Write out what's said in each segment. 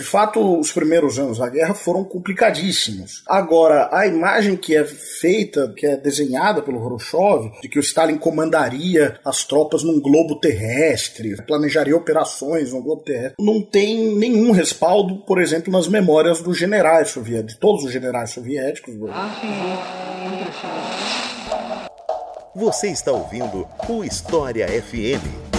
De fato, os primeiros anos da guerra foram complicadíssimos. Agora, a imagem que é feita, que é desenhada pelo Khrushchev, de que o Stalin comandaria as tropas num globo terrestre, planejaria operações no globo terrestre, não tem nenhum respaldo, por exemplo, nas memórias dos generais soviéticos, de todos os generais soviéticos. Você está ouvindo o História FM.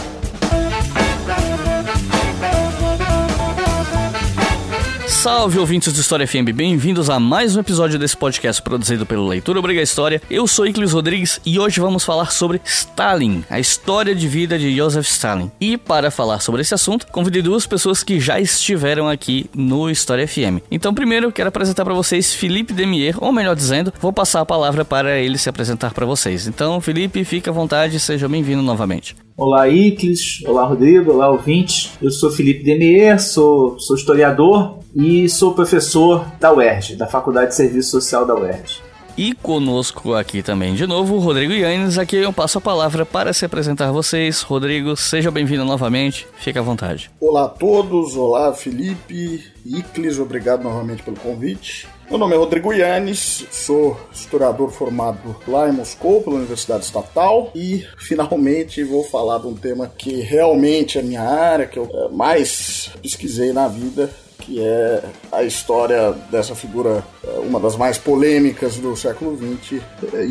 Salve ouvintes do História FM, bem-vindos a mais um episódio desse podcast produzido pelo Leitura Obriga História. Eu sou Iclis Rodrigues e hoje vamos falar sobre Stalin, a história de vida de Joseph Stalin. E para falar sobre esse assunto, convidei duas pessoas que já estiveram aqui no História FM. Então, primeiro, quero apresentar para vocês Felipe Demier, ou melhor dizendo, vou passar a palavra para ele se apresentar para vocês. Então, Felipe, fique à vontade, seja bem-vindo novamente. Olá, Iclis. Olá, Rodrigo. Olá, ouvintes. Eu sou Felipe Demier, sou, sou historiador e sou professor da UERJ, da Faculdade de Serviço Social da UERJ. E conosco aqui também de novo, Rodrigo Yannes. Aqui eu passo a palavra para se apresentar a vocês. Rodrigo, seja bem-vindo novamente, fique à vontade. Olá a todos, olá Felipe, Iclis, obrigado novamente pelo convite. Meu nome é Rodrigo Yannis, sou historiador formado lá em Moscou, pela Universidade Estatal, e finalmente vou falar de um tema que realmente é minha área, que eu é, mais pesquisei na vida, que é a história dessa figura, é, uma das mais polêmicas do século XX,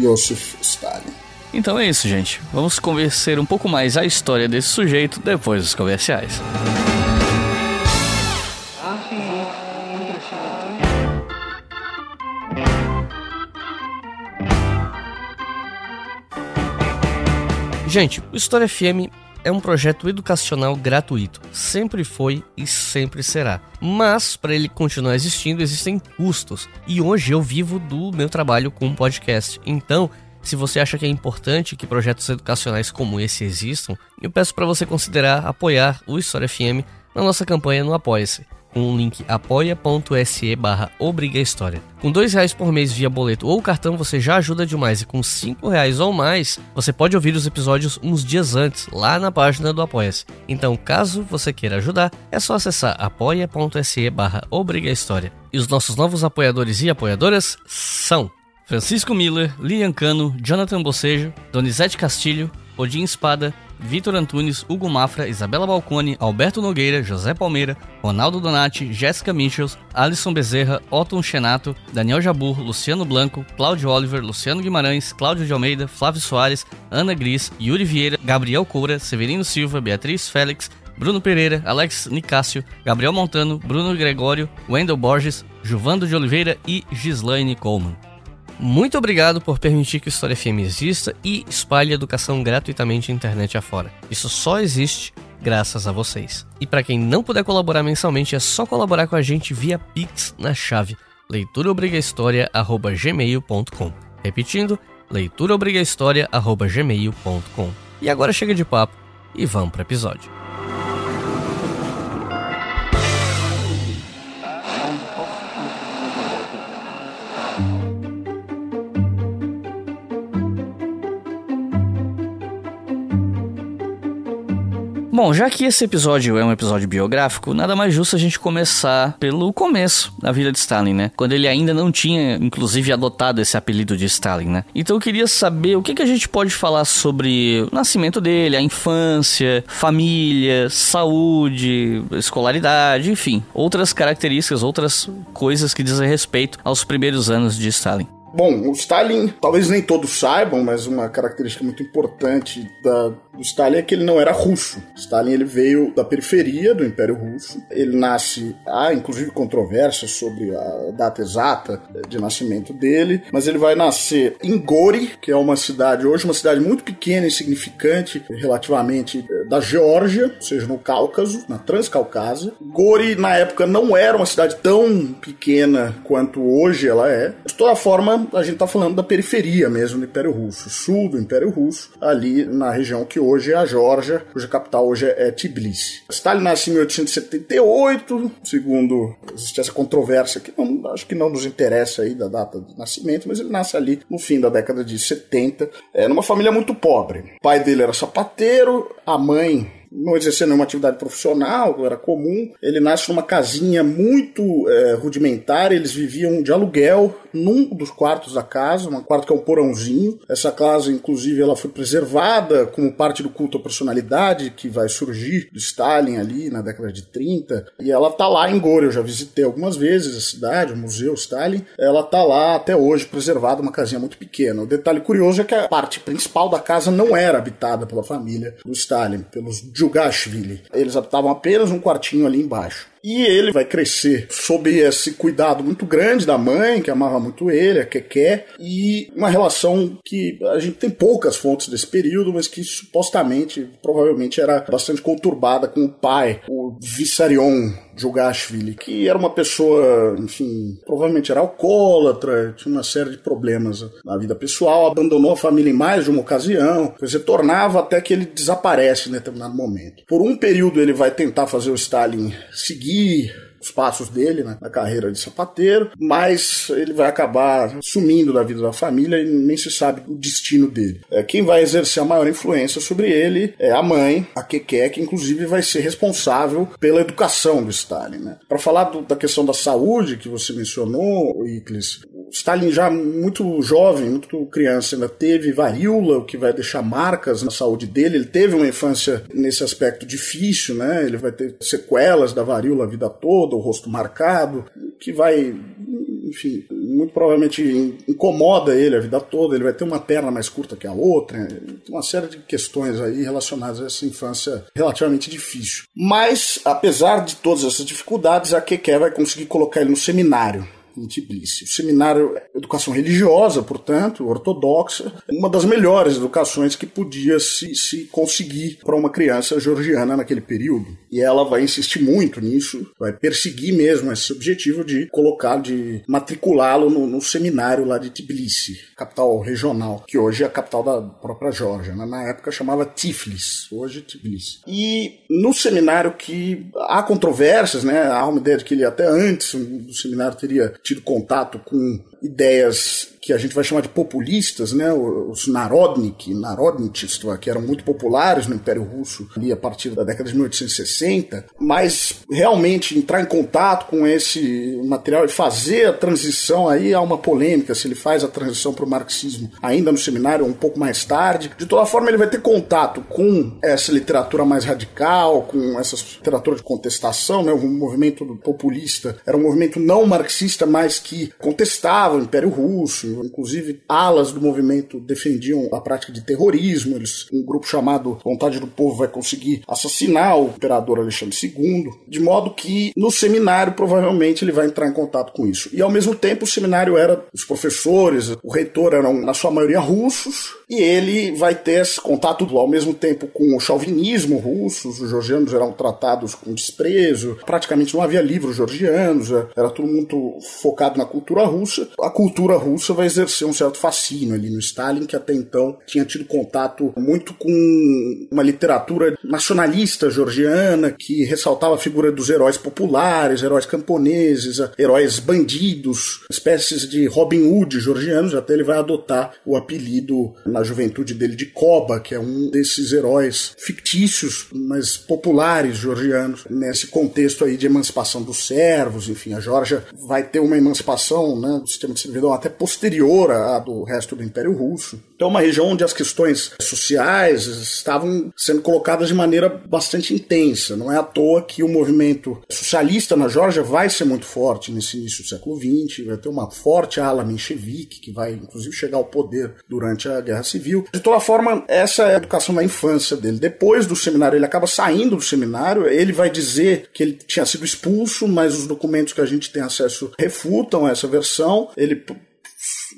Iosif Stalin. Então é isso, gente. Vamos conhecer um pouco mais a história desse sujeito depois dos comerciais. Gente, o História FM é um projeto educacional gratuito. Sempre foi e sempre será. Mas, para ele continuar existindo, existem custos. E hoje eu vivo do meu trabalho com podcast. Então, se você acha que é importante que projetos educacionais como esse existam, eu peço para você considerar apoiar o História FM na nossa campanha no Apoia-se com o link apoia.se barra História. Com dois reais por mês via boleto ou cartão você já ajuda demais e com cinco reais ou mais você pode ouvir os episódios uns dias antes lá na página do Apoia-se. Então caso você queira ajudar é só acessar apoia.se barra História. E os nossos novos apoiadores e apoiadoras são Francisco Miller, Lilian Cano, Jonathan Bocejo, Donizete Castilho, Odin Espada, Vitor Antunes, Hugo Mafra, Isabela Balcone, Alberto Nogueira, José Palmeira, Ronaldo Donati, Jéssica Michels, Alisson Bezerra, Otton Chenato, Daniel Jabur, Luciano Blanco, Cláudio Oliver, Luciano Guimarães, Cláudio de Almeida, Flávio Soares, Ana Gris, Yuri Vieira, Gabriel Coura, Severino Silva, Beatriz Félix, Bruno Pereira, Alex Nicásio, Gabriel Montano, Bruno Gregório, Wendel Borges, Juvando de Oliveira e Gislaine Coleman. Muito obrigado por permitir que o História FM exista e espalhe educação gratuitamente na internet afora. Isso só existe graças a vocês. E para quem não puder colaborar mensalmente, é só colaborar com a gente via Pix na chave leituraobrigahistoria@gmail.com. Repetindo, leituraobrigahistoria@gmail.com. E agora chega de papo e vamos para o episódio. Bom, já que esse episódio é um episódio biográfico, nada mais justo a gente começar pelo começo da vida de Stalin, né? Quando ele ainda não tinha, inclusive, adotado esse apelido de Stalin, né? Então eu queria saber o que, que a gente pode falar sobre o nascimento dele, a infância, família, saúde, escolaridade, enfim, outras características, outras coisas que dizem respeito aos primeiros anos de Stalin. Bom, o Stalin, talvez nem todos saibam, mas uma característica muito importante da, do Stalin é que ele não era russo. Stalin ele veio da periferia do Império Russo. Ele nasce, há inclusive controvérsias sobre a data exata de nascimento dele, mas ele vai nascer em Gori, que é uma cidade, hoje uma cidade muito pequena e significante relativamente eh, da Geórgia, ou seja, no Cáucaso, na Transcaucásia. Gori, na época, não era uma cidade tão pequena quanto hoje ela é. De toda forma, a gente está falando da periferia mesmo do Império Russo, sul do Império Russo, ali na região que hoje é a Geórgia, cuja capital hoje é Tbilisi. Stalin nasce em 1878, segundo existe essa controvérsia que não, acho que não nos interessa aí da data de nascimento, mas ele nasce ali no fim da década de 70, é, numa família muito pobre. O pai dele era sapateiro, a mãe não exercia nenhuma atividade profissional, era comum. Ele nasce numa casinha muito é, rudimentar, eles viviam de aluguel num dos quartos da casa, um quarto que é um porãozinho. Essa casa, inclusive, ela foi preservada como parte do culto à personalidade que vai surgir do Stalin ali na década de 30. E ela tá lá em Gore, eu já visitei algumas vezes a cidade, o Museu Stalin. Ela tá lá até hoje preservada, uma casinha muito pequena. O detalhe curioso é que a parte principal da casa não era habitada pela família do Stalin, pelos Djugashvili. Eles habitavam apenas um quartinho ali embaixo. E ele vai crescer sob esse cuidado muito grande da mãe, que amava muito ele, a Keké, e uma relação que a gente tem poucas fontes desse período, mas que supostamente, provavelmente era bastante conturbada com o pai, o Vissarion Jugashvili, que era uma pessoa, enfim, provavelmente era alcoólatra, tinha uma série de problemas na vida pessoal, abandonou a família em mais de uma ocasião, se tornava até que ele desaparece em determinado momento. Por um período ele vai tentar fazer o Stalin seguir seguir os passos dele né, na carreira de sapateiro, mas ele vai acabar sumindo da vida da família e nem se sabe o destino dele. É, quem vai exercer a maior influência sobre ele é a mãe, a Keke, que inclusive vai ser responsável pela educação do Stalin. Né? Para falar do, da questão da saúde que você mencionou, Iclis, Stalin já muito jovem, muito criança, ainda teve varíola, o que vai deixar marcas na saúde dele. Ele teve uma infância nesse aspecto difícil, né? Ele vai ter sequelas da varíola a vida toda, o rosto marcado, que vai, enfim, muito provavelmente incomoda ele a vida toda. Ele vai ter uma perna mais curta que a outra, uma série de questões aí relacionadas a essa infância relativamente difícil. Mas, apesar de todas essas dificuldades, a Keke vai conseguir colocar ele no seminário em Tbilisi. O seminário Educação Religiosa, portanto, ortodoxa, uma das melhores educações que podia se, se conseguir para uma criança georgiana naquele período. E ela vai insistir muito nisso, vai perseguir mesmo esse objetivo de colocar, de matriculá-lo no, no, seminário lá de Tbilisi, capital regional, que hoje é a capital da própria Geórgia. Né? Na época chamava Tiflis, hoje Tbilisi. E no seminário que há controvérsias, né? há uma ideia de que ele até antes do seminário teria tido contato com ideias que a gente vai chamar de populistas, né? os Narodnik, Narodnichstva, tá? que eram muito populares no Império Russo ali a partir da década de 1860, mas realmente entrar em contato com esse material e fazer a transição, aí há uma polêmica se ele faz a transição para o marxismo ainda no seminário ou um pouco mais tarde. De toda forma, ele vai ter contato com essa literatura mais radical, com essa literatura de contestação, né? o movimento populista era um movimento não marxista, mas que contestava o Império Russo, inclusive alas do movimento defendiam a prática de terrorismo. Eles, um grupo chamado Vontade do Povo vai conseguir assassinar o imperador Alexandre II, de modo que no seminário provavelmente ele vai entrar em contato com isso. E ao mesmo tempo o seminário era os professores, o reitor eram na sua maioria russos, e ele vai ter esse contato ao mesmo tempo com o chauvinismo russo, os georgianos eram tratados com desprezo, praticamente não havia livros georgianos, era tudo muito focado na cultura russa. A cultura russa vai exercer um certo fascínio ali no Stalin, que até então tinha tido contato muito com uma literatura nacionalista georgiana, que ressaltava a figura dos heróis populares, heróis camponeses, heróis bandidos, espécies de Robin Hood georgianos, até ele vai adotar o apelido na juventude dele de Koba, que é um desses heróis fictícios, mas populares georgianos, nesse contexto aí de emancipação dos servos, enfim, a Geórgia vai ter uma emancipação né, do sistema servidão até posterior à do resto do Império Russo. Então, uma região onde as questões sociais estavam sendo colocadas de maneira bastante intensa. Não é à toa que o movimento socialista na Geórgia vai ser muito forte nesse início do século XX, vai ter uma forte ala menchevique, que vai inclusive chegar ao poder durante a Guerra Civil. De toda forma, essa é a educação da infância dele. Depois do seminário, ele acaba saindo do seminário, ele vai dizer que ele tinha sido expulso, mas os documentos que a gente tem acesso refutam essa versão. Ele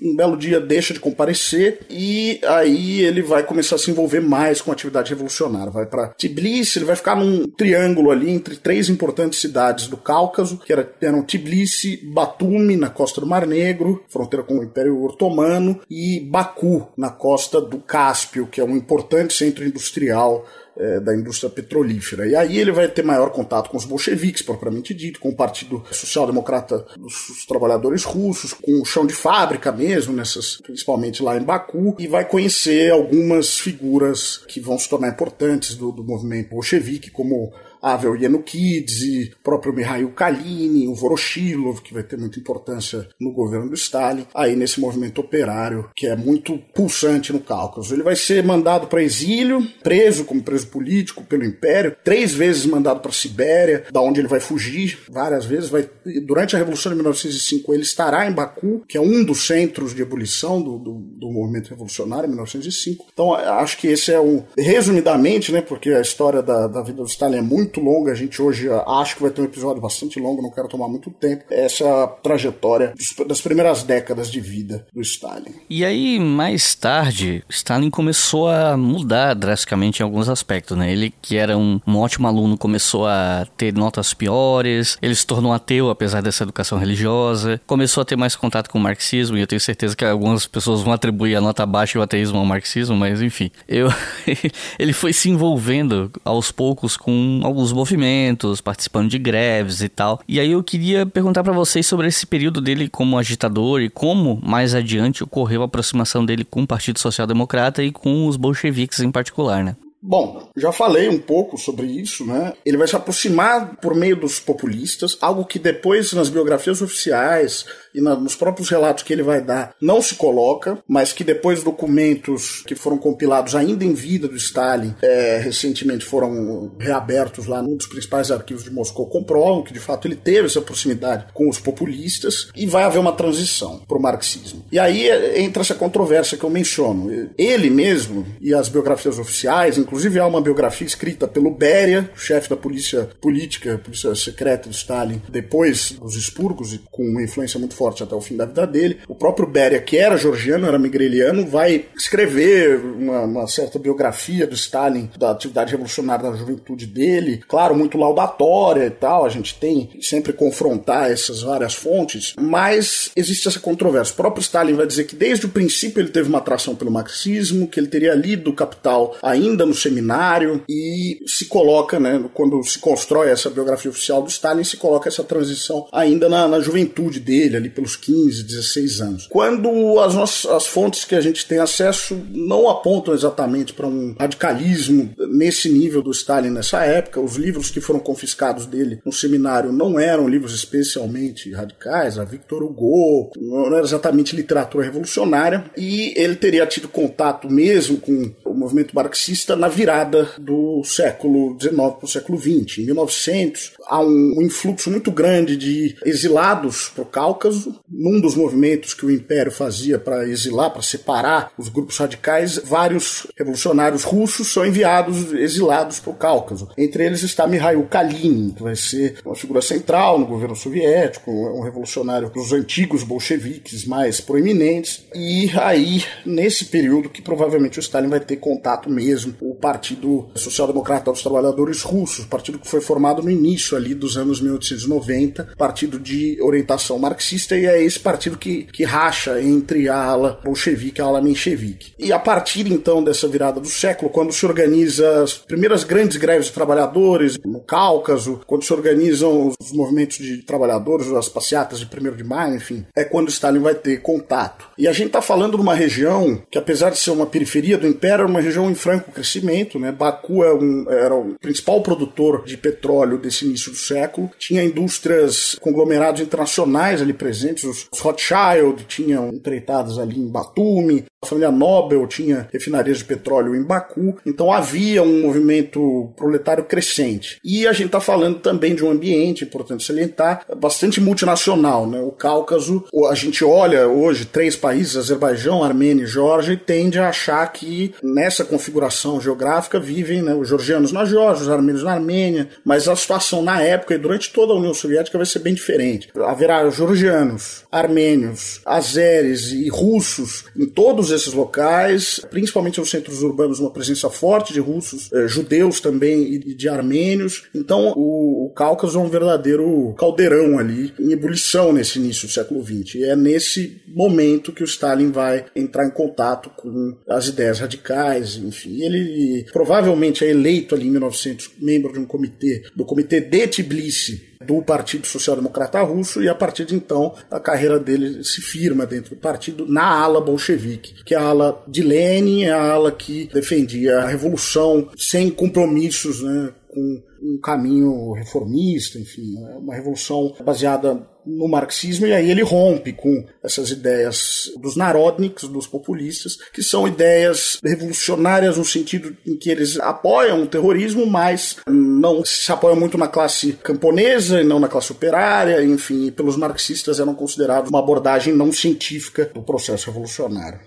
um belo dia deixa de comparecer e aí ele vai começar a se envolver mais com a atividade revolucionária. Vai para Tbilisi, ele vai ficar num triângulo ali entre três importantes cidades do Cáucaso, que eram Tbilisi, Batumi, na costa do Mar Negro, fronteira com o Império Otomano, e Baku, na costa do Cáspio, que é um importante centro industrial é, da indústria petrolífera. E aí ele vai ter maior contato com os bolcheviques, propriamente dito, com o Partido Social Democrata dos Trabalhadores Russos, com o chão de fábrica mesmo nessas, principalmente lá em Baku, e vai conhecer algumas figuras que vão se tornar importantes do, do movimento bolchevique, como Avel Yanukidze, próprio Mikhail Kalinin, o Voroshilov, que vai ter muita importância no governo do Stalin, aí nesse movimento operário, que é muito pulsante no Cáucaso. Ele vai ser mandado para exílio, preso como preso político pelo Império, três vezes mandado para Sibéria, da onde ele vai fugir várias vezes. Vai, durante a Revolução de 1905, ele estará em Baku, que é um dos centros de ebulição do, do, do movimento revolucionário, em 1905. Então, acho que esse é um. Resumidamente, né, porque a história da, da vida do Stalin é muito muito longa. A gente hoje acho que vai ter um episódio bastante longo, não quero tomar muito tempo. Essa trajetória das primeiras décadas de vida do Stalin. E aí, mais tarde, Stalin começou a mudar drasticamente em alguns aspectos, né? Ele, que era um, um ótimo aluno, começou a ter notas piores, ele se tornou ateu, apesar dessa educação religiosa, começou a ter mais contato com o marxismo, e eu tenho certeza que algumas pessoas vão atribuir a nota baixa e o ateísmo ao marxismo, mas enfim. Eu, ele foi se envolvendo aos poucos com alguns alguns movimentos, participando de greves e tal. E aí eu queria perguntar para vocês sobre esse período dele como agitador e como mais adiante ocorreu a aproximação dele com o Partido Social Democrata e com os bolcheviques em particular, né? Bom, já falei um pouco sobre isso, né? Ele vai se aproximar por meio dos populistas, algo que depois nas biografias oficiais e na, nos próprios relatos que ele vai dar não se coloca, mas que depois documentos que foram compilados ainda em vida do Stalin, é, recentemente foram reabertos lá num dos principais arquivos de Moscou, comprovam que de fato ele teve essa proximidade com os populistas e vai haver uma transição para o marxismo. E aí é, entra essa controvérsia que eu menciono. Ele mesmo e as biografias oficiais, inclusive há uma biografia escrita pelo Beria, chefe da polícia política, polícia secreta de Stalin, depois dos expurgos e com uma influência muito forte até o fim da vida dele. O próprio Beria, que era georgiano, era migreliano, vai escrever uma, uma certa biografia do Stalin, da atividade revolucionária da juventude dele, claro, muito laudatória e tal, a gente tem sempre confrontar essas várias fontes, mas existe essa controvérsia. O próprio Stalin vai dizer que desde o princípio ele teve uma atração pelo marxismo, que ele teria lido Capital ainda no seminário e se coloca, né, quando se constrói essa biografia oficial do Stalin, se coloca essa transição ainda na, na juventude dele, ali pelos 15, 16 anos. Quando as, nossas, as fontes que a gente tem acesso não apontam exatamente para um radicalismo nesse nível do Stalin nessa época, os livros que foram confiscados dele no seminário não eram livros especialmente radicais, a Victor Hugo, não era exatamente literatura revolucionária, e ele teria tido contato mesmo com o movimento marxista na virada do século XIX para o século XX. Em 1900, há um, um influxo muito grande de exilados para o Cáucaso. Num dos movimentos que o Império fazia para exilar, para separar os grupos radicais, vários revolucionários russos são enviados, exilados para o Cáucaso. Entre eles está Mikhail Kalinin, que vai ser uma figura central no governo soviético, um revolucionário dos antigos bolcheviques mais proeminentes. E aí, nesse período que provavelmente o Stalin vai ter contato mesmo, o Partido Social Democrata dos Trabalhadores Russos, partido que foi formado no início ali dos anos 1890, partido de orientação marxista, e é esse partido que, que racha entre a ala bolchevique e a ala menchevique. E a partir então dessa virada do século, quando se organiza as primeiras grandes greves de trabalhadores no Cáucaso, quando se organizam os movimentos de trabalhadores, as passeatas de 1 de maio, enfim, é quando Stalin vai ter contato. E a gente está falando de uma região que, apesar de ser uma periferia do Império, é uma região em franco crescimento, né? Baku é um, era o principal produtor de petróleo desse início do século. Tinha indústrias, conglomerados internacionais ali presentes. Os Rothschild tinham empreitadas ali em Batumi. A família Nobel tinha refinarias de petróleo em Baku. Então havia um movimento proletário crescente. E a gente está falando também de um ambiente, importante salientar, bastante multinacional. Né? O Cáucaso, a gente olha hoje três países, Azerbaijão, Armênia e Geórgia, e tende a achar que nessa configuração geográfica vivem né, os georgianos na Geórgia, os armênios na Armênia, mas a situação na época e durante toda a União Soviética vai ser bem diferente. Haverá georgianos, armênios, azeres e russos em todos esses locais, principalmente nos centros urbanos, uma presença forte de russos, eh, judeus também e de armênios. Então o, o Cáucaso é um verdadeiro caldeirão ali, em ebulição nesse início do século XX. E é nesse momento que o Stalin vai entrar em contato com as ideias radicais, enfim. Ele provavelmente é eleito ali em 1900 membro de um comitê, do comitê de Tbilisi, do Partido Social Democrata Russo e a partir de então a carreira dele se firma dentro do partido na ala bolchevique, que é a ala de Lenin, é a ala que defendia a revolução sem compromissos né, com um caminho reformista, enfim, né, uma revolução baseada no marxismo, e aí ele rompe com essas ideias dos narodniks, dos populistas, que são ideias revolucionárias no sentido em que eles apoiam o terrorismo, mas não se apoiam muito na classe camponesa e não na classe operária, enfim, pelos marxistas eram considerados uma abordagem não científica do processo revolucionário.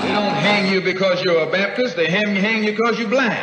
They don't hang you because you're a Baptist, they hang you because you're black.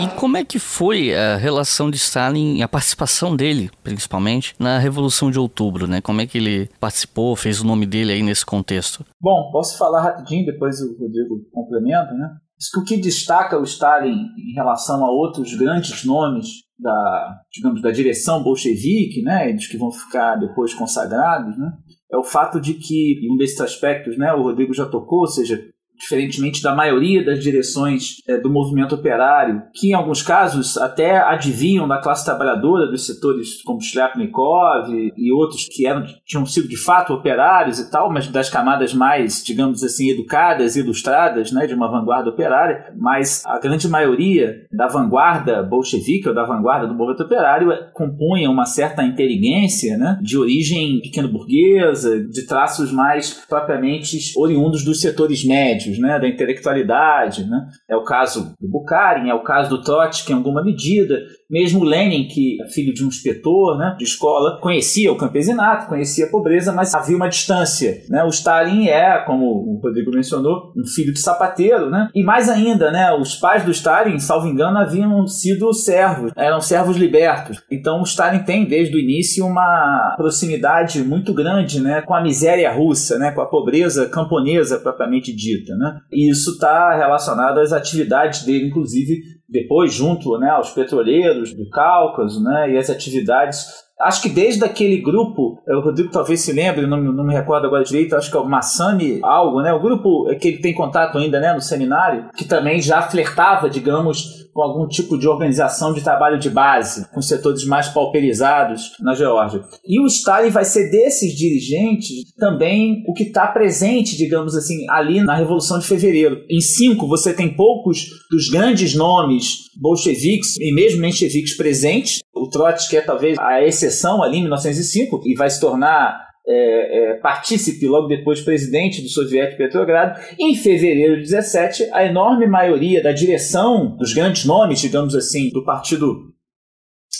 E como é que foi a relação de Stalin, a participação dele, principalmente, na Revolução de Outubro, né? Como é que ele participou, fez o nome dele aí nesse contexto? Bom, posso falar rapidinho, depois o Rodrigo complementa, né? que o que destaca o Stalin em relação a outros grandes nomes da, digamos, da direção bolchevique, né, dos que vão ficar depois consagrados, né, é o fato de que, um desses aspectos, né, o Rodrigo já tocou, ou seja, diferentemente da maioria das direções é, do movimento operário, que em alguns casos até adivinham da classe trabalhadora dos setores como Shlepnikov e, outros que eram, tinham sido de fato operários e tal, mas das camadas mais, digamos assim, educadas ilustradas né, de uma vanguarda operária, mas a grande maioria da vanguarda bolchevique ou da vanguarda do movimento operário compunha uma certa inteligência né, de origem pequeno-burguesa, de traços mais propriamente oriundos dos setores médios né, da intelectualidade. Né? É o caso do Bukharin, é o caso do Trotsky em alguma medida, mesmo Lenin, que é filho de um inspetor né, de escola, conhecia o campesinato, conhecia a pobreza, mas havia uma distância. Né? O Stalin é, como o Rodrigo mencionou, um filho de sapateiro. Né? E mais ainda, né, os pais do Stalin, salvo engano, haviam sido servos, eram servos libertos. Então o Stalin tem, desde o início, uma proximidade muito grande né, com a miséria russa, né, com a pobreza camponesa propriamente dita. Né? E isso está relacionado às atividades dele, inclusive depois junto né, aos petroleiros do Cáucaso né, e as atividades Acho que desde aquele grupo, o Rodrigo talvez se lembre, não, não me recordo agora direito, acho que é o Massami algo, né? O grupo que ele tem contato ainda, né, no seminário, que também já flertava, digamos, com algum tipo de organização de trabalho de base, com setores mais pauperizados na Geórgia. E o Stalin vai ser desses dirigentes também o que está presente, digamos assim, ali na Revolução de Fevereiro. Em cinco, você tem poucos dos grandes nomes bolcheviques e mesmo mencheviques presentes. O Trotsky é talvez a exceção ali em 1905 e vai se tornar é, é, partícipe, logo depois presidente do soviético Petrogrado. Em fevereiro de 17, a enorme maioria da direção dos grandes nomes, digamos assim, do Partido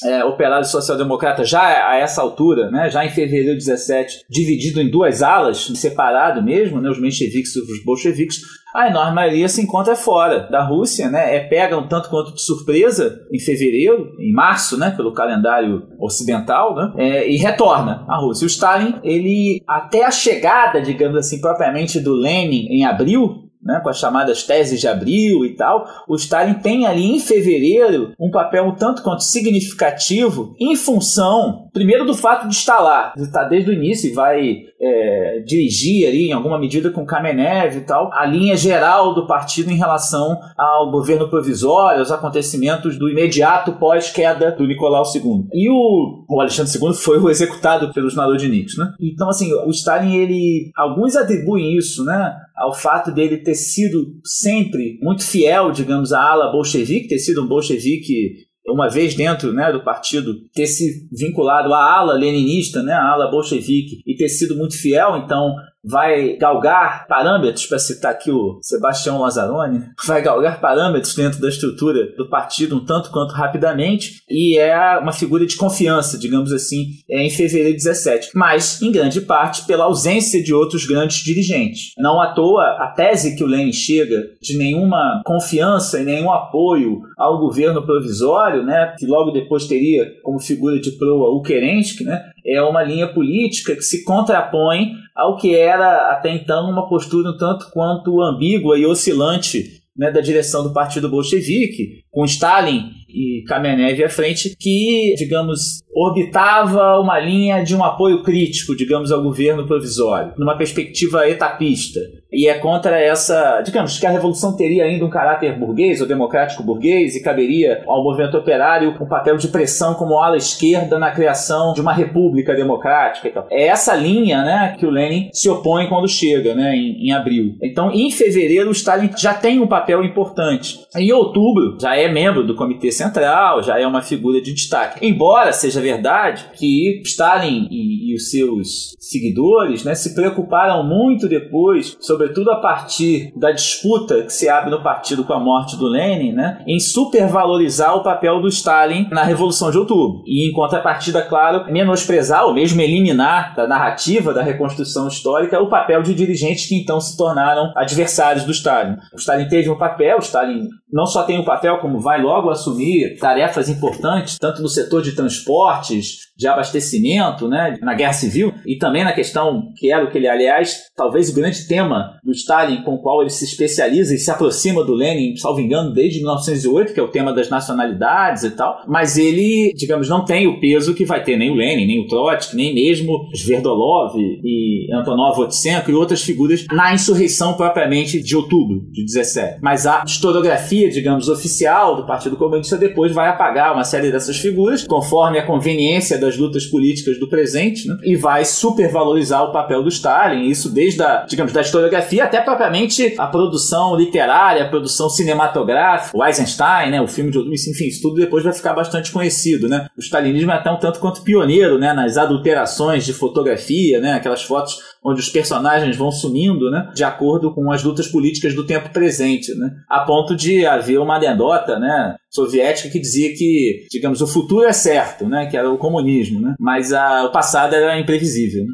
é, Operário Social Democrata já a essa altura, né, já em fevereiro de 17, dividido em duas alas, separado mesmo, né, os mencheviques e os bolcheviques, a enorme maioria se encontra fora da Rússia, né? É pega um tanto quanto de surpresa em fevereiro, em março, né? Pelo calendário ocidental, né? É, e retorna à Rússia. O Stalin, ele até a chegada, digamos assim, propriamente do Lenin em abril, né, com as chamadas teses de abril e tal, o Stalin tem ali em fevereiro um papel um tanto quanto significativo em função, primeiro, do fato de estar lá, de estar desde o início e vai é, dirigir ali em alguma medida com Kamenev e tal, a linha geral do partido em relação ao governo provisório, aos acontecimentos do imediato pós-queda do Nicolau II. E o, o, Alexandre II foi o executado pelos Narodniks, né? Então, assim, o Stalin, ele, alguns atribuem isso, né, ao fato dele ter sido sempre muito fiel, digamos, à ala bolchevique, ter sido um bolchevique uma vez dentro né, do partido, ter se vinculado à ala leninista, né, à ala bolchevique, e ter sido muito fiel, então vai galgar parâmetros, para citar aqui o Sebastião Lazzaroni, vai galgar parâmetros dentro da estrutura do partido um tanto quanto rapidamente e é uma figura de confiança, digamos assim, é em fevereiro de 17, mas em grande parte pela ausência de outros grandes dirigentes. Não à toa a tese que o Lenin chega de nenhuma confiança e nenhum apoio ao governo provisório, né, que logo depois teria como figura de proa o Kerensky, né, é uma linha política que se contrapõe ao que era até então uma postura um tanto quanto ambígua e oscilante né, da direção do Partido Bolchevique, com Stalin e Kamenev à frente, que, digamos, orbitava uma linha de um apoio crítico, digamos, ao governo provisório, numa perspectiva etapista. E é contra essa, digamos, que a revolução teria ainda um caráter burguês ou democrático burguês e caberia ao movimento operário um papel de pressão como ala esquerda na criação de uma república democrática. É essa linha, né, que o Lenin se opõe quando chega, né, em, em abril. Então, em fevereiro, o Stalin já tem um papel importante. Em outubro, já é membro do Comitê Central, já é uma figura de destaque. Embora seja verdade que Stalin e, e os seus seguidores né, se preocuparam muito depois, sobretudo a partir da disputa que se abre no partido com a morte do Lenin, né, em supervalorizar o papel do Stalin na Revolução de Outubro. E, em contrapartida, claro, menosprezar ou mesmo eliminar da narrativa da reconstrução histórica o papel de dirigentes que então se tornaram adversários do Stalin. O Stalin teve um papel, o Stalin não só tem um papel, como vai logo assumir tarefas importantes, tanto no setor de transportes, de abastecimento, né, na guerra civil, e também na questão que era o que ele, aliás, talvez o grande tema do Stalin com o qual ele se especializa e se aproxima do Lenin, salvo engano, desde 1908, que é o tema das nacionalidades e tal, mas ele, digamos, não tem o peso que vai ter nem o Lenin, nem o Trotsky, nem mesmo Sverdolov e Antonov Otsenko e outras figuras na insurreição propriamente de outubro de 17. Mas a historiografia, digamos, oficial do Partido Comunista depois vai apagar uma série dessas figuras, conforme a conveniência das lutas políticas do presente, né? e vai supervalorizar o papel do Stalin, isso desde a, digamos, da historiografia até propriamente a produção literária, a produção cinematográfica, o Eisenstein, né, o filme de enfim, isso tudo depois vai ficar bastante conhecido, né? O stalinismo é até um tanto quanto pioneiro, né, nas adulterações de fotografia, né, aquelas fotos onde os personagens vão sumindo, né, de acordo com as lutas políticas do tempo presente, né, a ponto de haver uma anedota, né, soviética que dizia que, digamos, o futuro é certo, né, que era o comunismo, né, mas a, o passado era imprevisível, né.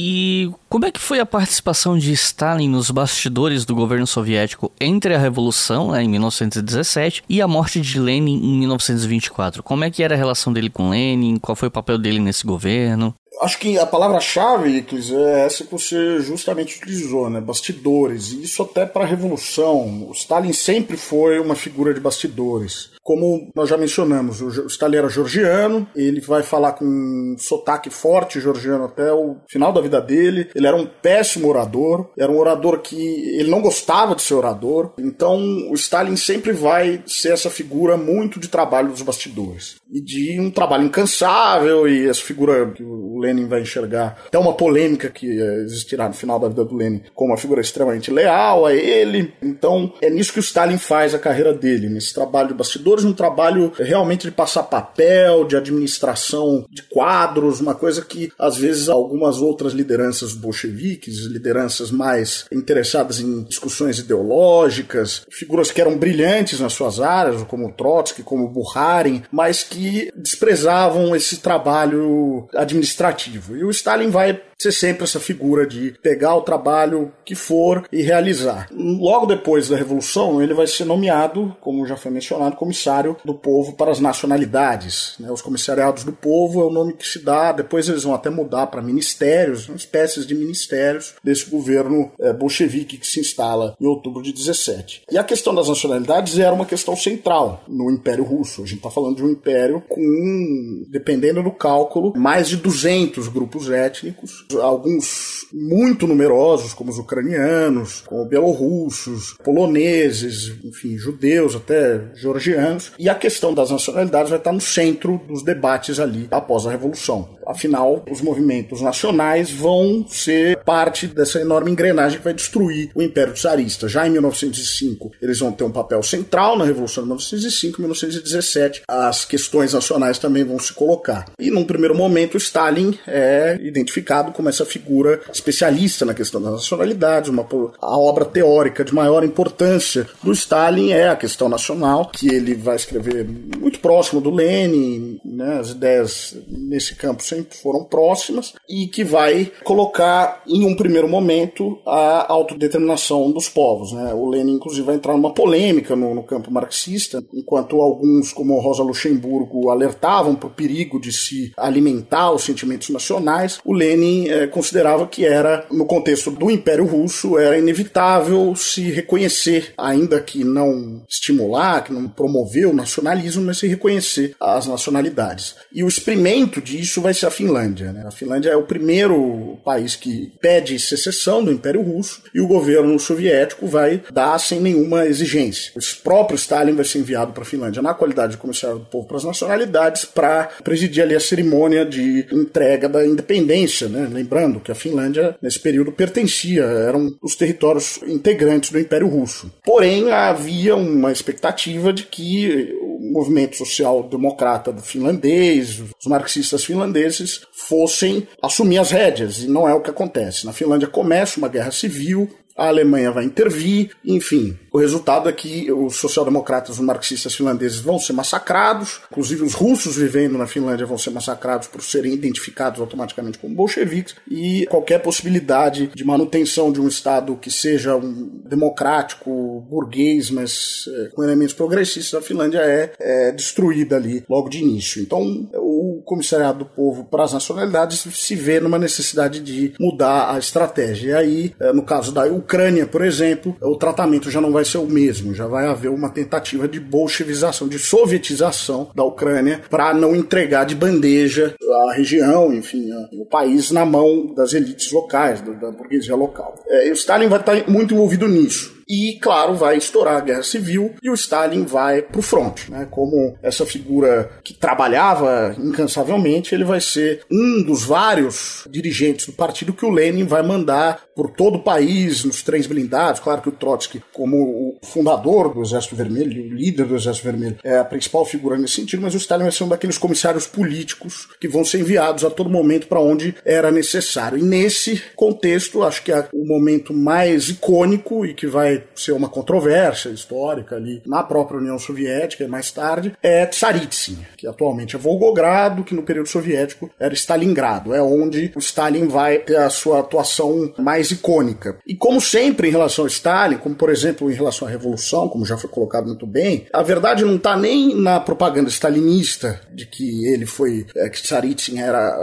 E como é que foi a participação de Stalin nos bastidores do governo soviético entre a Revolução, né, em 1917, e a morte de Lenin em 1924? Como é que era a relação dele com Lenin? Qual foi o papel dele nesse governo? Acho que a palavra-chave, é essa que você justamente utilizou, né? Bastidores. E isso até para a Revolução. O Stalin sempre foi uma figura de bastidores. Como nós já mencionamos, o Stalin era georgiano, ele vai falar com um sotaque forte georgiano até o final da vida dele. Ele era um péssimo orador, era um orador que ele não gostava de ser orador. Então, o Stalin sempre vai ser essa figura muito de trabalho dos bastidores e de um trabalho incansável e essa figura que o Lenin vai enxergar até uma polêmica que existirá no final da vida do Lenin como uma figura extremamente leal a ele. Então, é nisso que o Stalin faz a carreira dele, nesse trabalho de bastidores um trabalho realmente de passar papel, de administração de quadros, uma coisa que às vezes algumas outras lideranças bolcheviques, lideranças mais interessadas em discussões ideológicas, figuras que eram brilhantes nas suas áreas, como Trotsky, como Bukharin, mas que desprezavam esse trabalho administrativo. E o Stalin vai ser sempre essa figura de pegar o trabalho que for e realizar. Logo depois da Revolução, ele vai ser nomeado, como já foi mencionado, comissário do povo para as nacionalidades. Né? Os comissariados do povo é o nome que se dá, depois eles vão até mudar para ministérios, espécies de ministérios desse governo é, bolchevique que se instala em outubro de 17. E a questão das nacionalidades era uma questão central no Império Russo. A gente está falando de um império com, dependendo do cálculo, mais de 200 grupos étnicos alguns muito numerosos, como os ucranianos, como belorussos, poloneses, enfim, judeus, até georgianos. E a questão das nacionalidades vai estar no centro dos debates ali após a Revolução. Afinal, os movimentos nacionais vão ser parte dessa enorme engrenagem que vai destruir o Império Tsarista. Já em 1905, eles vão ter um papel central na Revolução de 1905 e 1917. As questões nacionais também vão se colocar. E num primeiro momento, Stalin é identificado como essa figura especialista na questão das nacionalidades, uma, a obra teórica de maior importância do Stalin é a questão nacional, que ele vai escrever muito próximo do Lenin, né, as ideias nesse campo sempre foram próximas e que vai colocar em um primeiro momento a autodeterminação dos povos. Né? O Lenin, inclusive, vai entrar numa polêmica no, no campo marxista, enquanto alguns, como Rosa Luxemburgo, alertavam para o perigo de se alimentar os sentimentos nacionais, o Lenin eh, considerava que era, no contexto do Império Russo, era inevitável se reconhecer, ainda que não estimular, que não promover o nacionalismo, mas se reconhecer as nacionalidades. E o experimento disso vai ser a Finlândia. Né? A Finlândia é o primeiro país que pede secessão do Império Russo e o governo soviético vai dar sem nenhuma exigência. O próprio Stalin vai ser enviado para a Finlândia na qualidade de comissário do povo para as nacionalidades para presidir ali a cerimônia de entrega da independência. Né? Lembrando que a Finlândia, nesse período, pertencia, eram os territórios integrantes do Império Russo. Porém, havia uma expectativa de que o movimento social-democrata finlandês, os marxistas finlandeses, fossem assumir as rédeas, e não é o que acontece. Na Finlândia começa uma guerra civil, a Alemanha vai intervir, enfim. O resultado é que os social-democratas, os marxistas finlandeses vão ser massacrados, inclusive os russos vivendo na Finlândia vão ser massacrados por serem identificados automaticamente como bolcheviques, e qualquer possibilidade de manutenção de um Estado que seja um democrático, burguês, mas é, com elementos progressistas da Finlândia é, é destruída ali logo de início. Então, o Comissariado do Povo para as Nacionalidades se vê numa necessidade de mudar a estratégia. E aí, é, no caso da Ucrânia, por exemplo, o tratamento já não vai ser o mesmo, já vai haver uma tentativa de bolchevização, de sovietização da Ucrânia para não entregar de bandeja a região, enfim, o país na mão das elites locais, da, burguesia local. É, Stalin vai estar muito envolvido nisso. E, claro, vai estourar a guerra civil e o Stalin vai para o front. Né? Como essa figura que trabalhava incansavelmente, ele vai ser um dos vários dirigentes do partido que o Lenin vai mandar por todo o país, nos trens blindados. Claro que o Trotsky, como o fundador do Exército Vermelho, o líder do Exército Vermelho, é a principal figura nesse sentido, mas o Stalin vai ser um daqueles comissários políticos que vão ser enviados a todo momento para onde era necessário. E nesse contexto, acho que é o momento mais icônico e que vai ser uma controvérsia histórica ali na própria União Soviética e mais tarde, é Tsaritsyn, que atualmente é Volgogrado, que no período soviético era Stalingrado. É onde o Stalin vai ter a sua atuação mais icônica. E como sempre em relação ao Stalin, como por exemplo em relação à Revolução, como já foi colocado muito bem, a verdade não está nem na propaganda stalinista de que ele foi, é, que Tsaritsyn era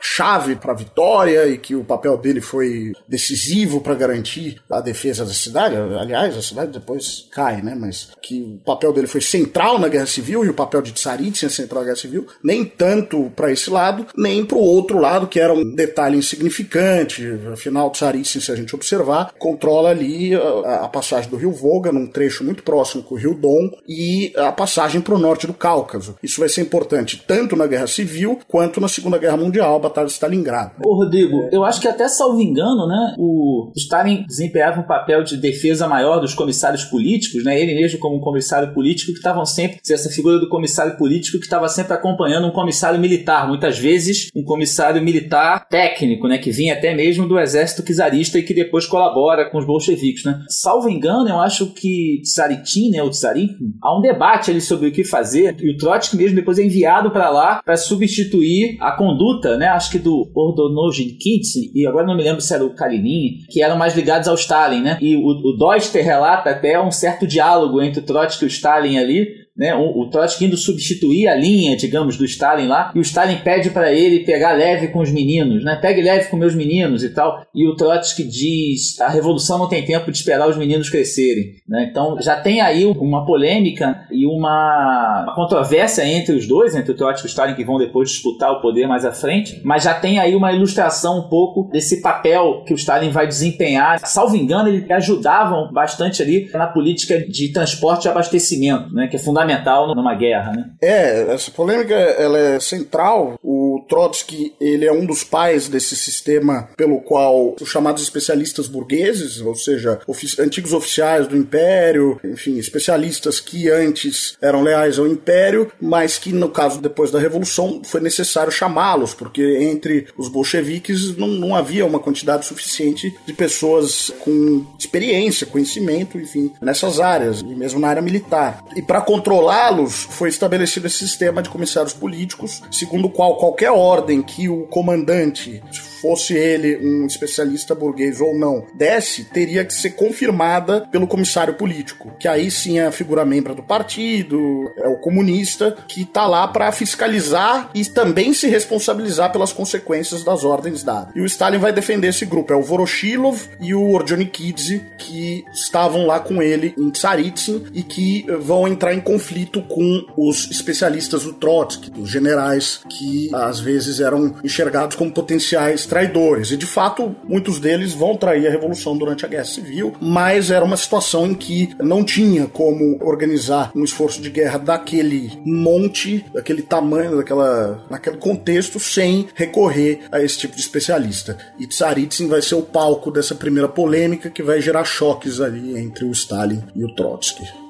chave para a vitória e que o papel dele foi decisivo para garantir a defesa da cidade aliás, a cidade depois cai, né? Mas que o papel dele foi central na Guerra Civil e o papel de Tsaritsyn é central na Guerra Civil, nem tanto para esse lado, nem para o outro lado, que era um detalhe insignificante. Afinal, Tsaritsyn, se a gente observar, controla ali a, a passagem do rio Volga, num trecho muito próximo com o rio Don, e a passagem para o norte do Cáucaso. Isso vai ser importante tanto na Guerra Civil quanto na Segunda Guerra Mundial, a Batalha de Stalingrado. Ô, Rodrigo, eu acho que até salvo engano, né, o Stalin desempenhava um papel de defesa maior dos comissários políticos, né? Ele mesmo como um comissário político que estavam sempre, essa figura do comissário político que estava sempre acompanhando um comissário militar, muitas vezes um comissário militar técnico, né? Que vinha até mesmo do exército czarista e que depois colabora com os bolcheviques, né? Salvo engano, eu acho que Tsaritin, né? O Tsarin, há um debate ali sobre o que fazer e o Trotsky mesmo depois é enviado para lá para substituir a conduta, né? Acho que do Ordonogin-Kintz e agora não me lembro se era o Kalinin, que eram mais ligados ao Stalin, né? E o, o Doster relata até um certo diálogo entre Trotsky e Stalin ali, né, o, o Trotsky indo substituir a linha, digamos, do Stalin lá, e o Stalin pede para ele pegar leve com os meninos, né, pegue leve com meus meninos e tal, e o Trotsky diz, a revolução não tem tempo de esperar os meninos crescerem, né, então já tem aí uma polêmica e uma, uma controvérsia entre os dois, entre o Trotsky e o Stalin, que vão depois disputar o poder mais à frente, mas já tem aí uma ilustração um pouco desse papel que o Stalin vai desempenhar, salvo engano, ele ajudavam bastante ali na política de transporte e abastecimento, né, que é fundamental fundamental numa guerra, né? É, essa polêmica ela é central. O Trotsky ele é um dos pais desse sistema pelo qual os chamados especialistas burgueses, ou seja, ofici antigos oficiais do Império, enfim, especialistas que antes eram leais ao Império, mas que no caso depois da Revolução foi necessário chamá-los, porque entre os bolcheviques não, não havia uma quantidade suficiente de pessoas com experiência, conhecimento, enfim, nessas áreas, e mesmo na área militar. E para controlá-los, foi estabelecido esse sistema de comissários políticos, segundo o qual qualquer ordem que o comandante, fosse ele um especialista burguês ou não, desse, teria que ser confirmada pelo comissário político, que aí sim é a figura membro do partido, é o comunista, que tá lá para fiscalizar e também se responsabilizar pelas consequências das ordens dadas. E o Stalin vai defender esse grupo, é o Voroshilov e o Orjonikidze, que estavam lá com ele em Tsaritsyn e que vão entrar em conflito com os especialistas do Trotsky, os generais que às vezes eram enxergados como potenciais traidores. E de fato, muitos deles vão trair a revolução durante a Guerra Civil, mas era uma situação em que não tinha como organizar um esforço de guerra daquele monte, daquele tamanho, daquela, naquele contexto, sem recorrer a esse tipo de especialista. E Tsaritsyn vai ser o palco dessa primeira polêmica que vai gerar choques ali entre o Stalin e o Trotsky.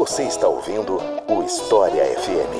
Você está ouvindo o História FM.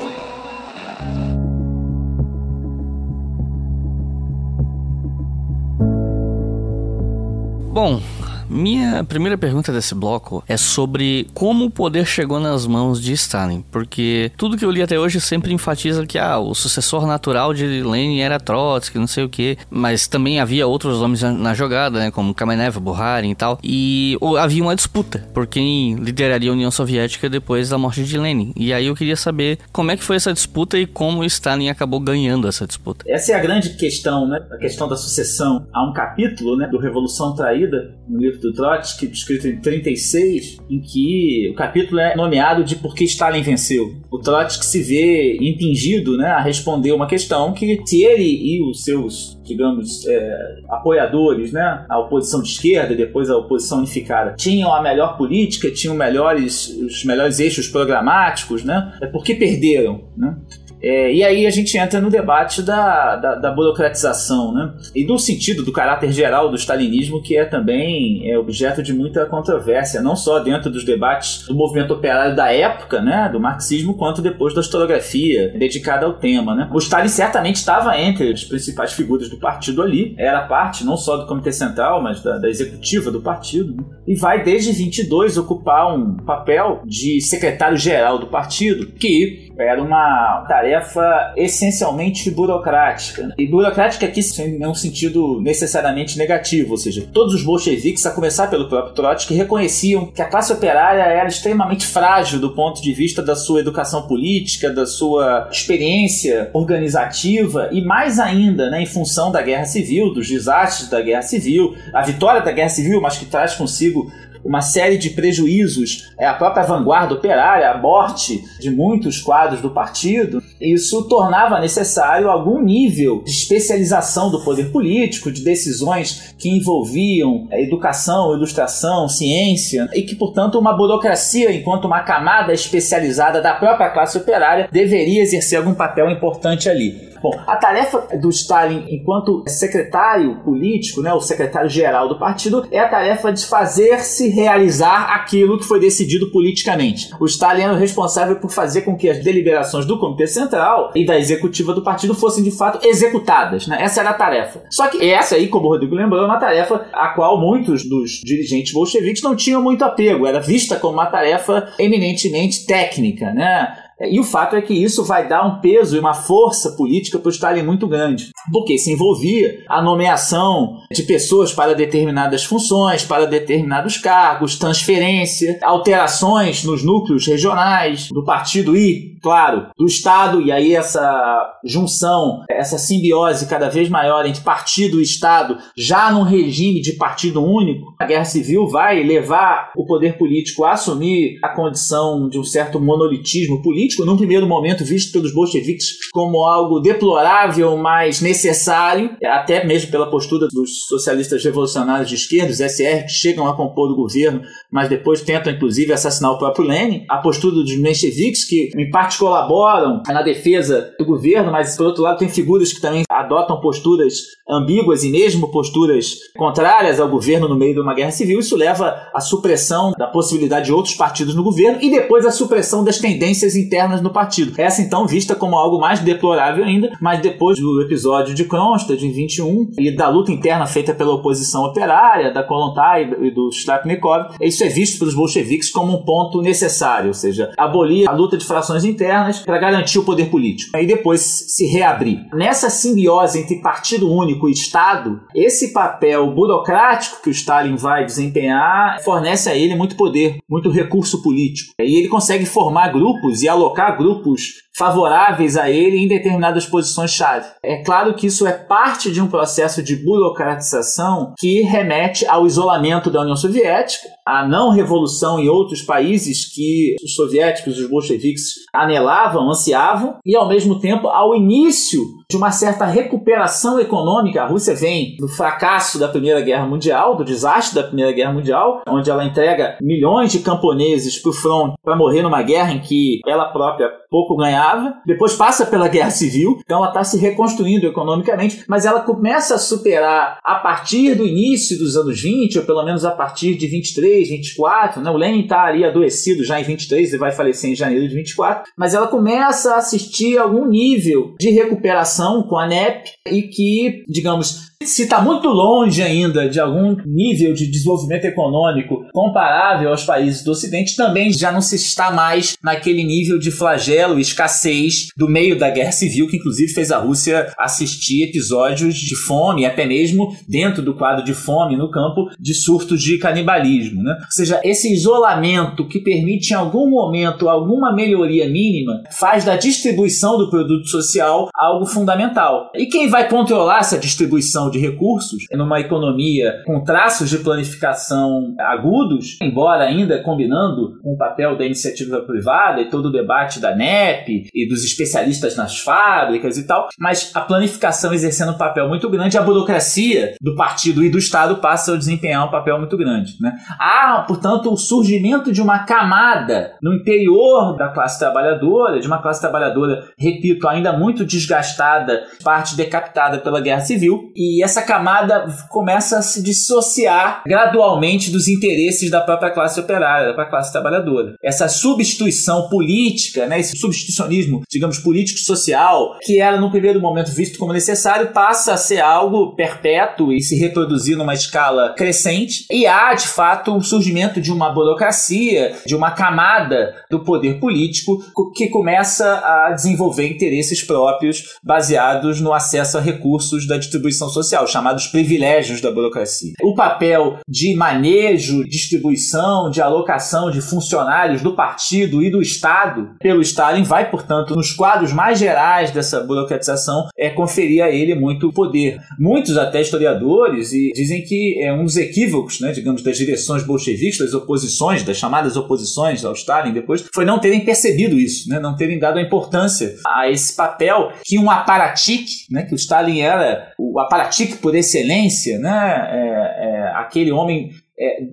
Bom, minha primeira pergunta desse bloco é sobre como o poder chegou nas mãos de Stalin, porque tudo que eu li até hoje sempre enfatiza que ah, o sucessor natural de Lenin era Trotsky, não sei o que, mas também havia outros nomes na jogada, né, como Kamenev, Buharin e tal, e havia uma disputa por quem lideraria a União Soviética depois da morte de Lenin. E aí eu queria saber como é que foi essa disputa e como Stalin acabou ganhando essa disputa. Essa é a grande questão, né, a questão da sucessão. Há um capítulo, né, do Revolução Traída no livro do Trotsky, escrito em 36, em que o capítulo é nomeado de Por que Stalin venceu. O Trotsky se vê impingido né, a responder uma questão que, se ele e os seus digamos, é, apoiadores, né? A oposição de esquerda depois a oposição unificada, tinham a melhor política, tinham melhores, os melhores eixos programáticos, né? É porque perderam, né? É, e aí a gente entra no debate da, da, da, burocratização, né? E do sentido, do caráter geral do stalinismo, que é também é objeto de muita controvérsia, não só dentro dos debates do movimento operário da época, né? Do marxismo, quanto depois da historiografia dedicada ao tema, né? O Stalin certamente estava entre as principais figuras do partido ali, era parte não só do Comitê Central, mas da, da executiva do partido, né? e vai desde 22 ocupar um papel de secretário-geral do partido, que era uma tarefa essencialmente burocrática. E burocrática aqui sem nenhum sentido necessariamente negativo, ou seja, todos os bolcheviques, a começar pelo próprio Trotsky, reconheciam que a classe operária era extremamente frágil do ponto de vista da sua educação política, da sua experiência organizativa e mais ainda, né, em função da guerra civil, dos desastres da guerra civil, a vitória da guerra civil, mas que traz consigo uma série de prejuízos, é, a própria vanguarda operária, a morte de muitos quadros do partido, isso tornava necessário algum nível de especialização do poder político, de decisões que envolviam é, educação, ilustração, ciência, e que, portanto, uma burocracia, enquanto uma camada especializada da própria classe operária, deveria exercer algum papel importante ali. Bom, a tarefa do Stalin enquanto secretário político, né, o secretário-geral do partido, é a tarefa de fazer-se realizar aquilo que foi decidido politicamente. O Stalin era o responsável por fazer com que as deliberações do Comitê Central e da executiva do partido fossem de fato executadas. Né? Essa era a tarefa. Só que essa aí, como o Rodrigo lembrou, é uma tarefa a qual muitos dos dirigentes bolcheviques não tinham muito apego. Era vista como uma tarefa eminentemente técnica, né? E o fato é que isso vai dar um peso e uma força política para o Stalin muito grande, porque se envolvia a nomeação de pessoas para determinadas funções, para determinados cargos, transferência, alterações nos núcleos regionais do partido e, claro, do Estado, e aí essa junção, essa simbiose cada vez maior entre partido e Estado, já num regime de partido único, a guerra civil vai levar o poder político a assumir a condição de um certo monolitismo político político, num primeiro momento visto pelos bolcheviques como algo deplorável, mas necessário, até mesmo pela postura dos socialistas revolucionários de esquerda, os SR, que chegam a compor o governo, mas depois tentam inclusive assassinar o próprio Lenin, a postura dos mencheviques, que em parte colaboram na defesa do governo, mas por outro lado tem figuras que também adotam posturas ambíguas e mesmo posturas contrárias ao governo no meio de uma guerra civil. Isso leva à supressão da possibilidade de outros partidos no governo e depois à supressão das tendências internas no partido. Essa então vista como algo mais deplorável ainda, mas depois do episódio de Kronstadt em 21 e da luta interna feita pela oposição operária, da Kolontai e do Stratnikov, isso é visto pelos bolcheviques como um ponto necessário, ou seja, abolir a luta de frações internas para garantir o poder político e depois se reabrir. Nessa simbiose entre partido único e Estado, esse papel burocrático que o Stalin vai desempenhar fornece a ele muito poder, muito recurso político. E ele consegue formar grupos e alocar grupos favoráveis a ele em determinadas posições-chave. É claro que isso é parte de um processo de burocratização que remete ao isolamento da União Soviética, à não revolução em outros países que os soviéticos, os bolcheviques anelavam, ansiavam, e ao mesmo tempo ao início de uma certa recuperação econômica. A Rússia vem do fracasso da Primeira Guerra Mundial, do desastre da Primeira Guerra Mundial, onde ela entrega milhões de camponeses para o front para morrer numa guerra em que ela própria pouco ganhava, depois passa pela guerra civil, então ela está se reconstruindo economicamente, mas ela começa a superar a partir do início dos anos 20, ou pelo menos a partir de 23, 24, né? o Lenin está ali adoecido já em 23, ele vai falecer em janeiro de 24, mas ela começa a assistir algum nível de recuperação com a NEP e que, digamos, se está muito longe ainda de algum nível de desenvolvimento econômico comparável aos países do Ocidente, também já não se está mais naquele nível de flagelo e escassez do meio da guerra civil, que inclusive fez a Rússia assistir episódios de fome, até mesmo dentro do quadro de fome no campo, de surtos de canibalismo. Né? Ou seja, esse isolamento que permite em algum momento alguma melhoria mínima faz da distribuição do produto social algo fundamental. E quem vai controlar essa distribuição de recursos numa economia com traços de planificação agudos, embora ainda combinando com o papel da iniciativa privada e todo o debate da NEP e dos especialistas nas fábricas e tal, mas a planificação exercendo um papel muito grande, a burocracia do partido e do Estado passa a desempenhar um papel muito grande. Né? Há, portanto, o surgimento de uma camada no interior da classe trabalhadora, de uma classe trabalhadora, repito, ainda muito desgastada, parte decapitada pela guerra civil, e e essa camada começa a se dissociar gradualmente dos interesses da própria classe operária, da própria classe trabalhadora. Essa substituição política, né, esse substitucionismo, digamos, político-social, que era no primeiro momento visto como necessário, passa a ser algo perpétuo e se reproduzir numa escala crescente. E há, de fato, o surgimento de uma burocracia, de uma camada do poder político que começa a desenvolver interesses próprios baseados no acesso a recursos da distribuição social social, chamados privilégios da burocracia. O papel de manejo, distribuição, de alocação de funcionários do partido e do Estado pelo Stalin vai, portanto, nos quadros mais gerais dessa burocratização, é conferir a ele muito poder. Muitos até historiadores e dizem que é um dos equívocos, né, digamos, das direções bolchevistas, das oposições, das chamadas oposições ao Stalin depois, foi não terem percebido isso, né, não terem dado a importância a esse papel que um aparatique, né, que o Stalin era o aparatique por excelência, né? É, é, aquele homem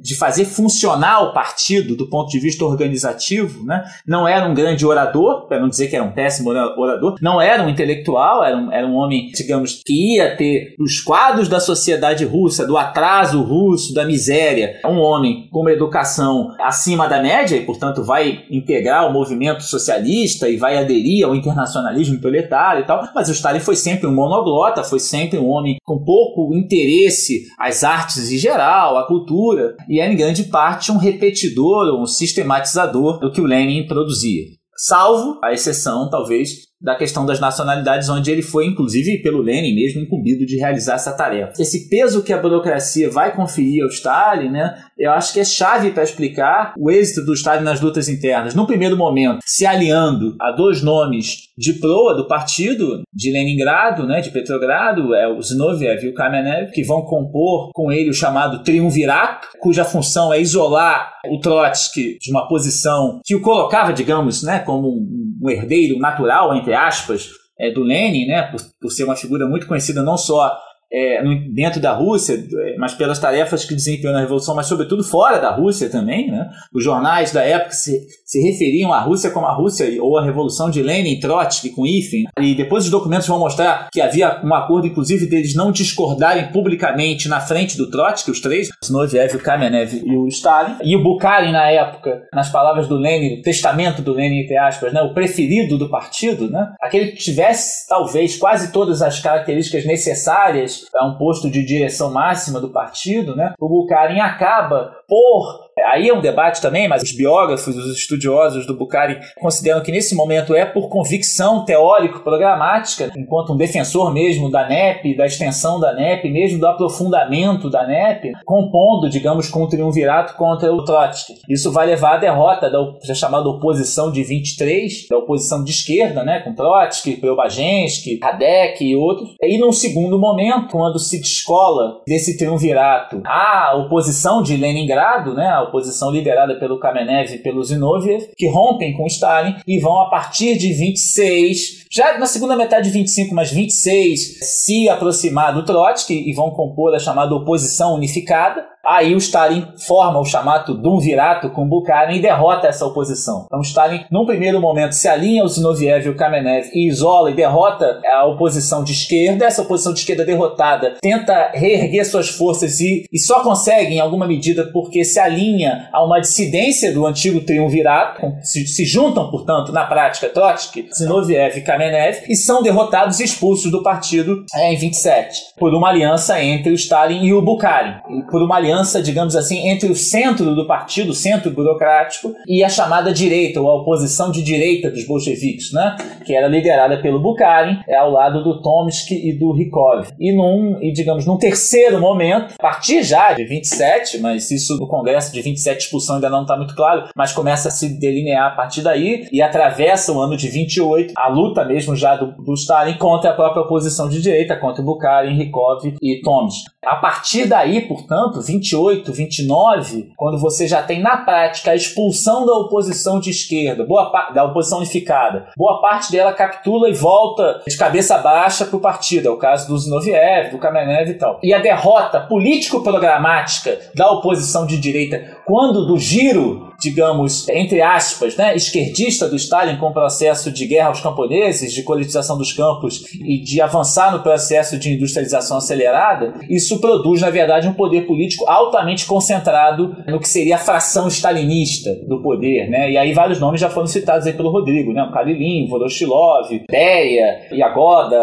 de fazer funcionar o partido do ponto de vista organizativo, né? não era um grande orador, para não dizer que era um péssimo orador, não era um intelectual, era um, era um homem, digamos, que ia ter os quadros da sociedade russa, do atraso russo, da miséria, um homem com uma educação acima da média e, portanto, vai integrar o movimento socialista e vai aderir ao internacionalismo proletário e tal, mas o Stalin foi sempre um monoglota, foi sempre um homem com pouco interesse às artes em geral, à cultura, e era em grande parte um repetidor ou um sistematizador do que o Lenin produzia. Salvo a exceção, talvez, da questão das nacionalidades, onde ele foi, inclusive, pelo Lenin mesmo, incumbido de realizar essa tarefa. Esse peso que a burocracia vai conferir ao Stalin, né, eu acho que é chave para explicar o êxito do Stalin nas lutas internas. No primeiro momento, se aliando a dois nomes de proa do partido, de Leningrado, né, de Petrogrado, é o Zinoviev e o Kamenev, que vão compor com ele o chamado triunvirato, cuja função é isolar o Trotsky de uma posição que o colocava, digamos, né, como um, herdeiro natural entre aspas, é, do Lenin, né, por, por ser uma figura muito conhecida não só é, dentro da Rússia, é, mas pelas tarefas que desempenhou na Revolução, mas sobretudo fora da Rússia também. Né? Os jornais da época se, se referiam à Rússia como a Rússia ou a Revolução de Lenin, Trotsky com Ifin. E depois os documentos vão mostrar que havia um acordo, inclusive, deles não discordarem publicamente na frente do Trotsky, os três, Zinoviev, o Kamenev e o Stalin. E o Bukharin, na época, nas palavras do Lenin, o testamento do Lenin, entre aspas, né? o preferido do partido, né? aquele que tivesse, talvez, quase todas as características necessárias a um posto de direção máxima do partido, né? o Bukharin acaba por Aí é um debate também, mas os biógrafos, os estudiosos do Bukhari consideram que nesse momento é por convicção teórico-programática, enquanto um defensor mesmo da NEP, da extensão da NEP, mesmo do aprofundamento da NEP, compondo, digamos, com um triunvirato contra o Trotsky. Isso vai levar à derrota da chamada oposição de 23, da oposição de esquerda, né, com Trotsky, Preobagensky, Radek e outros. E num segundo momento, quando se descola desse triunvirato a oposição de Leningrado, né, a oposição liderada pelo Kamenev e pelo Zinoviev, que rompem com Stalin e vão a partir de 26 já na segunda metade de 25, mas 26, se aproximar do Trotsky e vão compor a chamada oposição unificada. Aí o Stalin forma o chamado Dumvirato com Bukharin e derrota essa oposição. Então Stalin, num primeiro momento, se alinha ao Zinoviev e ao Kamenev e isola e derrota a oposição de esquerda. Essa oposição de esquerda derrotada tenta reerguer suas forças e, e só consegue, em alguma medida, porque se alinha a uma dissidência do antigo triunvirato. Se, se juntam, portanto, na prática, Trotsky, Zinoviev e Kamenev e são derrotados e expulsos do partido é, em 27 por uma aliança entre o Stalin e o Bukharin. Por uma aliança aliança, digamos assim, entre o centro do partido, o centro burocrático, e a chamada direita, ou a oposição de direita dos bolcheviques, né? que era liderada pelo Bukharin, é ao lado do Tomsky e do Rykov. E, num, e digamos, num terceiro momento, a partir já de 27, mas isso no Congresso de 27 expulsão ainda não está muito claro, mas começa a se delinear a partir daí e atravessa o ano de 28, a luta mesmo já do, do Stalin contra a própria oposição de direita, contra Bukharin, Rykov e Tomsky. A partir daí, portanto, 28, 29, quando você já tem na prática a expulsão da oposição de esquerda, boa da oposição unificada, boa parte dela capitula e volta de cabeça baixa para o partido. É o caso do Zinoviev, do Kamenev e tal. E a derrota político-programática da oposição de direita, quando do giro digamos, entre aspas, né, esquerdista do Stalin com o processo de guerra aos camponeses, de coletização dos campos e de avançar no processo de industrialização acelerada, isso produz, na verdade, um poder político altamente concentrado no que seria a fração stalinista do poder, né? E aí vários nomes já foram citados aí pelo Rodrigo, né? Kalilin, Voroshilov, Beria, Yagoda,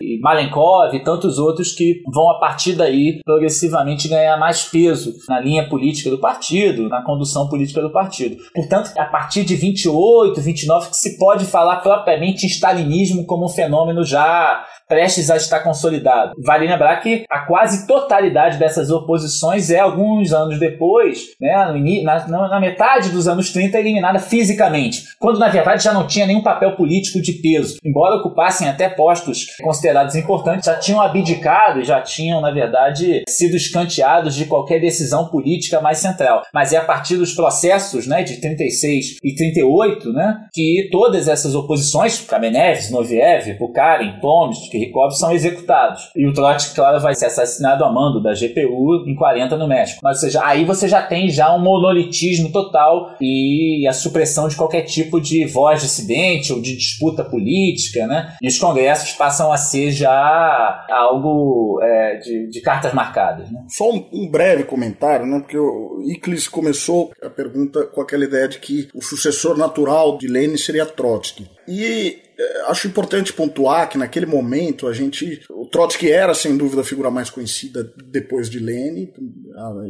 e Malenkov e tantos outros que vão a partir daí progressivamente ganhar mais peso na linha política do partido, na condução política do partido partido. Portanto, a partir de 28, 29 que se pode falar propriamente em stalinismo como um fenômeno já prestes a estar consolidado. Vale lembrar que a quase totalidade dessas oposições é, alguns anos depois, né, na, na, metade dos anos 30, eliminada fisicamente, quando na verdade já não tinha nenhum papel político de peso. Embora ocupassem até postos considerados importantes, já tinham abdicado e já tinham, na verdade, sido escanteados de qualquer decisão política mais central. Mas é a partir dos processos né, de 36 e 38 né, que todas essas oposições, Kamenev, Noviev, Bukharin, Tomsk, Rykov são executados. E o Trotsky, claro, vai ser assassinado a mando da GPU em 40 no México. Mas, ou seja, aí você já tem já um monolitismo total e a supressão de qualquer tipo de voz dissidente ou de disputa política, né? E os congressos passam a ser já algo é, de, de, cartas marcadas. Né? Só um, um, breve comentário, né? Porque o Iclis começou a pergunta com aquela ideia de que o sucessor natural de Lenin seria Trotsky. E acho importante pontuar que naquele momento a gente. O Trotsky era, sem dúvida, a figura mais conhecida depois de Lenin,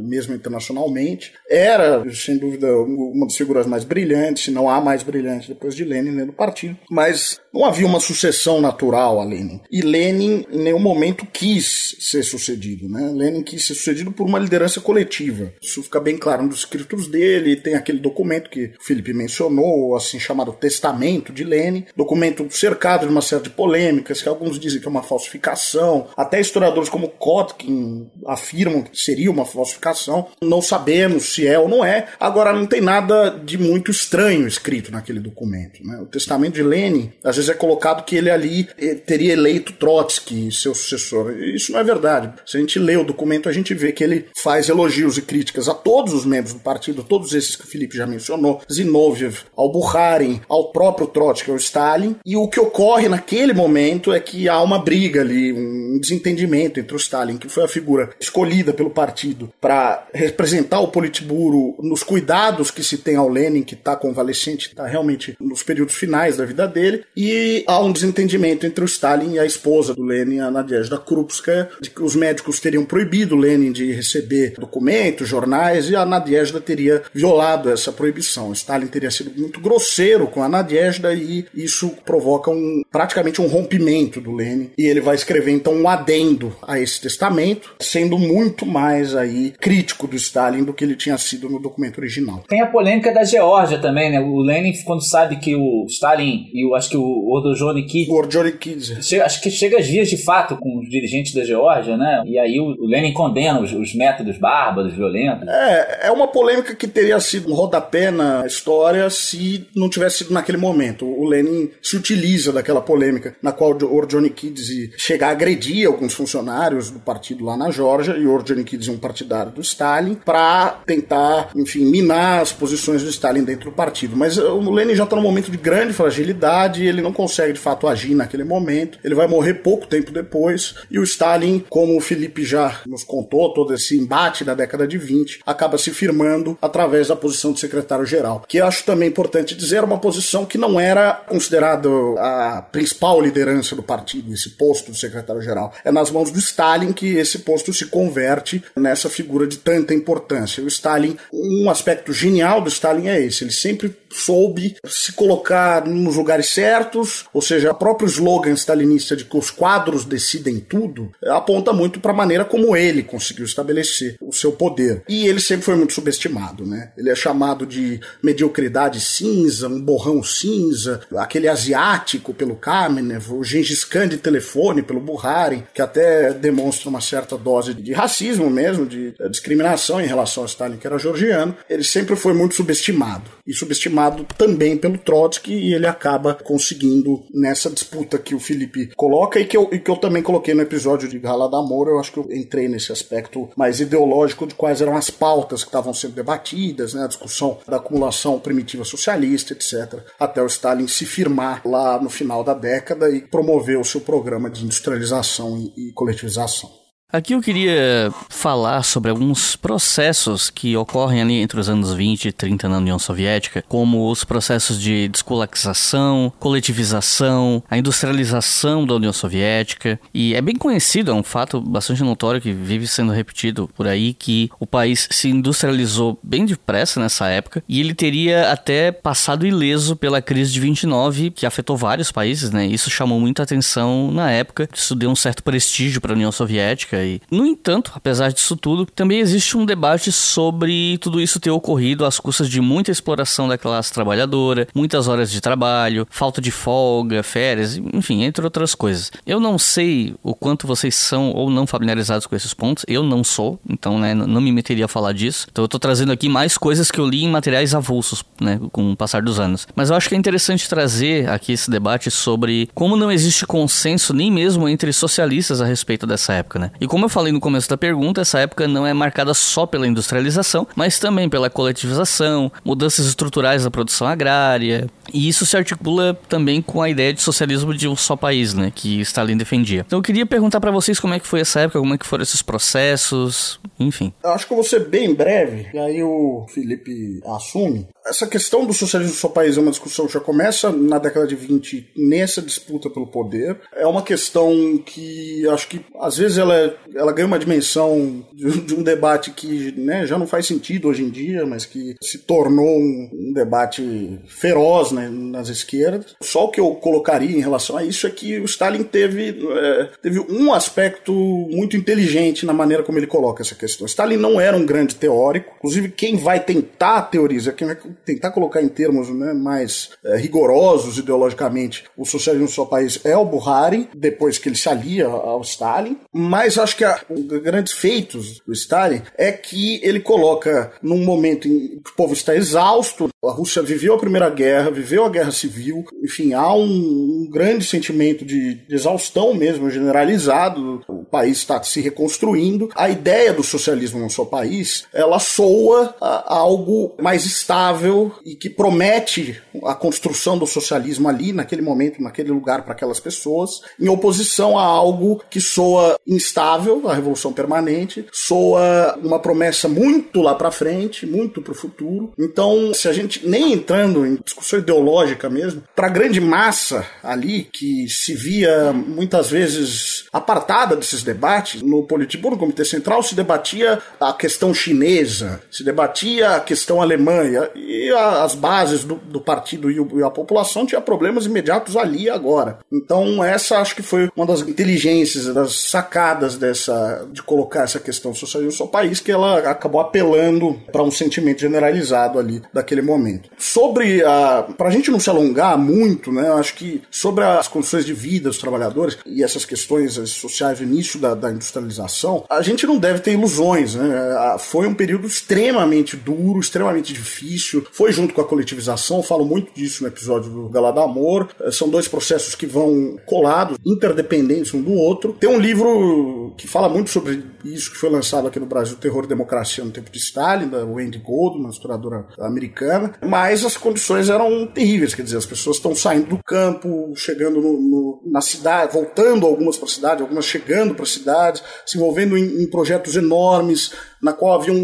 mesmo internacionalmente. Era, sem dúvida, uma das figuras mais brilhantes, se não a mais brilhante depois de Lenin no partido. Mas não havia uma sucessão natural a Lenin. E Lenin, em nenhum momento, quis ser sucedido. Né? Lenin quis ser sucedido por uma liderança coletiva. Isso fica bem claro nos escritos dele. Tem aquele documento que o Felipe mencionou, assim chamado Testamento de Lenin. Documento cercado de uma série de polêmicas, que alguns dizem que é uma falsificação. Até historiadores como Kotkin afirmam que seria uma falsificação. Não sabemos se é ou não é. Agora, não tem nada de muito estranho escrito naquele documento. Né? O testamento de Lenin, às vezes é colocado que ele ali eh, teria eleito Trotsky, seu sucessor. Isso não é verdade. Se a gente lê o documento, a gente vê que ele faz elogios e críticas a todos os membros do partido, todos esses que o Felipe já mencionou, Zinoviev, ao Bukharin, ao próprio Trotsky, ao Stalin, e o que ocorre naquele momento é que há uma briga ali, um desentendimento entre o Stalin, que foi a figura escolhida pelo partido para representar o Politburo nos cuidados que se tem ao Lenin, que está convalescente, está realmente nos períodos finais da vida dele, e há um desentendimento entre o Stalin e a esposa do Lenin, a Nadezhda Krupskaya, de que os médicos teriam proibido o Lenin de receber documentos, jornais, e a Nadezhda teria violado essa proibição. O Stalin teria sido muito grosseiro com a Nadezhda e isso provoca um, praticamente um rompimento do Lenin, e ele vai escrever então um adendo a esse testamento, sendo muito mais aí crítico do Stalin do que ele tinha sido no documento original. Tem a polêmica da Geórgia também, né? O Lenin, quando sabe que o Stalin e o, acho que o Ordojonikidze... O Ordojonikidze. Acho que chega às vias de fato com os dirigentes da Geórgia, né? E aí o, o Lenin condena os, os, métodos bárbaros, violentos. É, é uma polêmica que teria sido um rodapé na história se não tivesse sido naquele momento. O Lenin se utiliza daquela polêmica na qual o Ordonikidze chega a agredir alguns funcionários do partido lá na Geórgia e o Ordonikidze é um partidário do Stalin para tentar, enfim, minar as posições do Stalin dentro do partido. Mas o Lenin já está num momento de grande fragilidade, ele não consegue de fato agir naquele momento. Ele vai morrer pouco tempo depois e o Stalin, como o Felipe já nos contou, todo esse embate da década de 20, acaba se firmando através da posição de secretário-geral, que eu acho também importante dizer, era uma posição que não era considerada a principal liderança do partido, esse posto de secretário-geral. É nas mãos do Stalin que esse posto se converte nessa figura de tanta importância. O Stalin, um aspecto genial do Stalin é esse, ele sempre soube se colocar nos lugares certos, ou seja, o próprio slogan stalinista de que os quadros decidem tudo aponta muito para a maneira como ele conseguiu estabelecer o seu poder. E ele sempre foi muito subestimado, né? Ele é chamado de mediocridade cinza, um borrão cinza, aquele asiático pelo Kamenev, o Gengis Khan de telefone pelo Buhari, que até demonstra uma certa dose de racismo mesmo, de discriminação em relação ao Stalin, que era georgiano. Ele sempre foi muito subestimado. E subestimado também pelo Trotsky, e ele acaba conseguindo nessa disputa que o Felipe coloca e que eu, e que eu também coloquei no episódio de Amor, eu acho que eu entrei nesse aspecto mais ideológico de quais eram as pautas que estavam sendo debatidas, né, a discussão da acumulação primitiva socialista, etc., até o Stalin se firmar lá no final da década e promover o seu programa de industrialização e coletivização. Aqui eu queria falar sobre alguns processos que ocorrem ali entre os anos 20 e 30 na União Soviética, como os processos de descolonização, coletivização, a industrialização da União Soviética. E é bem conhecido, é um fato bastante notório que vive sendo repetido por aí, que o país se industrializou bem depressa nessa época e ele teria até passado ileso pela crise de 29, que afetou vários países, né? Isso chamou muita atenção na época, isso deu um certo prestígio para a União Soviética aí. No entanto, apesar disso tudo, também existe um debate sobre tudo isso ter ocorrido às custas de muita exploração da classe trabalhadora, muitas horas de trabalho, falta de folga, férias, enfim, entre outras coisas. Eu não sei o quanto vocês são ou não familiarizados com esses pontos, eu não sou, então né, não me meteria a falar disso. Então eu tô trazendo aqui mais coisas que eu li em materiais avulsos, né, com o passar dos anos. Mas eu acho que é interessante trazer aqui esse debate sobre como não existe consenso nem mesmo entre socialistas a respeito dessa época, né? E como eu falei no começo da pergunta, essa época não é marcada só pela industrialização, mas também pela coletivização, mudanças estruturais da produção agrária, e isso se articula também com a ideia de socialismo de um só país, né, que Stalin defendia. Então eu queria perguntar para vocês como é que foi essa época, como é que foram esses processos, enfim. Eu acho que eu vou ser bem breve, e aí o Felipe assume. Essa questão do socialismo do seu país é uma discussão que já começa na década de 20 nessa disputa pelo poder. É uma questão que acho que às vezes ela, é, ela ganha uma dimensão de, de um debate que né, já não faz sentido hoje em dia, mas que se tornou um, um debate feroz na, nas esquerdas. Só o que eu colocaria em relação a isso é que o Stalin teve, é, teve um aspecto muito inteligente na maneira como ele coloca essa questão. Stalin não era um grande teórico, inclusive quem vai tentar teorizar, quem vai tentar colocar em termos né, mais é, rigorosos ideologicamente o socialismo no seu país é o Buhari, depois que ele se alia ao Stalin. Mas acho que a, um dos grandes feitos do Stalin é que ele coloca num momento em que o povo está exausto, a Rússia viveu a Primeira Guerra, viveu a Guerra Civil, enfim, há um, um grande sentimento de, de, exaustão mesmo, generalizado, o país está se reconstruindo. A ideia do socialismo no seu país, ela soa a, a algo mais estável e que promete a construção do socialismo ali, naquele momento, naquele lugar para aquelas pessoas, em oposição a algo que soa instável, a Revolução Permanente, soa uma promessa muito lá para frente, muito para o futuro. Então, se a gente nem entrando em discussão ideológica mesmo, para a grande massa ali que se via muitas vezes apartada desses debates, no Politburo, no Comitê Central, se debatia a questão chinesa, se debatia a questão alemã e as bases do, do partido e, a população tinha problemas imediatos ali e agora. Então, essa acho que foi uma das inteligências, das sacadas dessa de colocar essa questão social no seu país, que ela acabou apelando para um sentimento generalizado ali daquele momento. Sobre a. Para a gente não se alongar muito, né? Eu acho que sobre as condições de vida dos trabalhadores e essas questões sociais do início da, da industrialização, a gente não deve ter ilusões, né? Foi um período extremamente duro, extremamente difícil. Foi junto com a coletivização, falo muito disso no episódio do Galadamor. São dois processos que vão colados, interdependentes um do outro. Tem um livro que fala muito sobre isso, que foi lançado aqui no Brasil, Terror e Democracia no Tempo de Stalin, da Wendy Goldman, uma historiadora americana. Mas as condições eram terríveis, quer dizer, as pessoas estão saindo do campo, chegando no, no, na cidade, voltando algumas para a cidade, algumas chegando para a cidade, se envolvendo em, em projetos enormes, na qual havia um,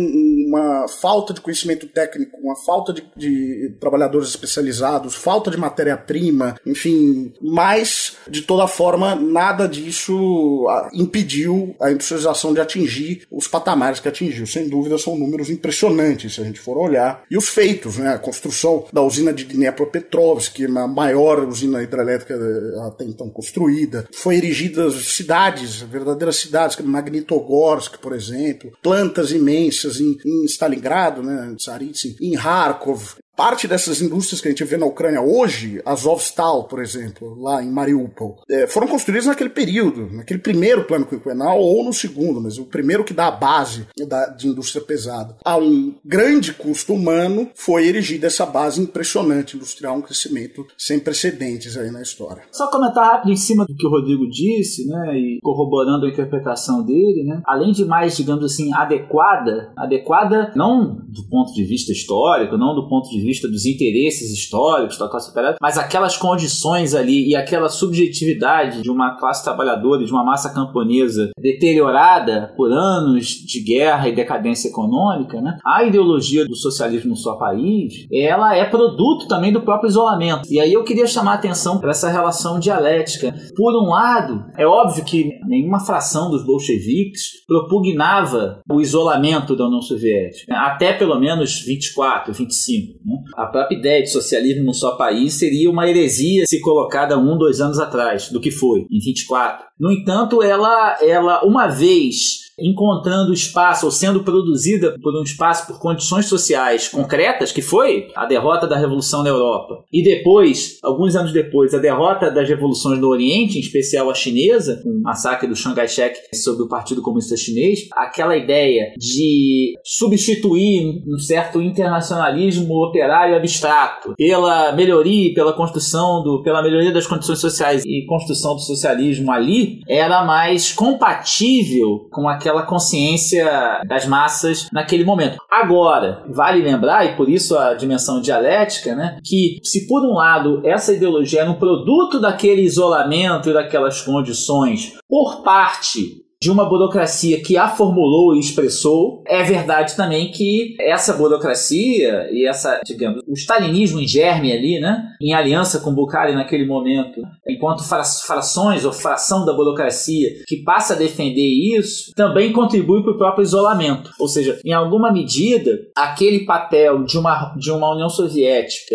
uma falta de conhecimento técnico, uma falta de, de trabalhadores especializados, falta de matéria-prima, enfim, mas de toda forma nada disso ah, impediu a industrialização de atingir os patamares que atingiu. Sem dúvida são números impressionantes se a gente for olhar. E os feitos, né? A construção da usina de Dnepropetrovsk, a maior usina hidrelétrica eh, até então construída, foi erigidas cidades, verdadeiras cidades, como Magnitogorsk, por exemplo, plantas imensas em, em Stalingrado, né, Tsaritsyn, em Kharkov, Parte dessas indústrias que a gente vê na Ucrânia hoje, a Azovstal, por exemplo, lá em Mariupol, é, foram construídas naquele período, naquele primeiro plano quinquenal ou no segundo, mas o primeiro que dá a base da, de indústria pesada. A um grande custo humano foi erigida essa base impressionante industrial, um crescimento sem precedentes aí na história. Só comentar rápido em cima do que o Rodrigo disse, né, e corroborando a interpretação dele, né, além de mais, digamos assim, adequada, adequada não do ponto de vista histórico, não do ponto de vista dos interesses históricos da classe operária, mas aquelas condições ali e aquela subjetividade de uma classe trabalhadora de uma massa camponesa deteriorada por anos de guerra e decadência econômica, né? a ideologia do socialismo no seu país, ela é produto também do próprio isolamento. E aí eu queria chamar a atenção para essa relação dialética. Por um lado, é óbvio que nenhuma fração dos bolcheviques propugnava o isolamento da União Soviética, né? até pelo menos 24, 25. Né? A própria ideia de socialismo num só país seria uma heresia se colocada um, dois anos atrás, do que foi, em 24. No entanto, ela, ela uma vez encontrando espaço ou sendo produzida por um espaço por condições sociais concretas, que foi a derrota da Revolução na Europa, e depois, alguns anos depois, a derrota das revoluções no Oriente, em especial a chinesa, com o massacre do Chiang Kai-shek sobre o Partido Comunista Chinês, aquela ideia de substituir um certo internacionalismo operário abstrato pela melhoria, pela construção do, pela melhoria das condições sociais e construção do socialismo ali, era mais compatível com aquela aquela consciência das massas naquele momento. Agora, vale lembrar, e por isso a dimensão dialética, né, que se por um lado essa ideologia era um produto daquele isolamento e daquelas condições por parte de uma burocracia que a formulou e expressou. É verdade também que essa burocracia e essa, digamos, o stalinismo em germe ali, né, em aliança com Bukhari naquele momento, enquanto frações ou fração da burocracia que passa a defender isso, também contribui para o próprio isolamento. Ou seja, em alguma medida, aquele papel de uma, de uma União Soviética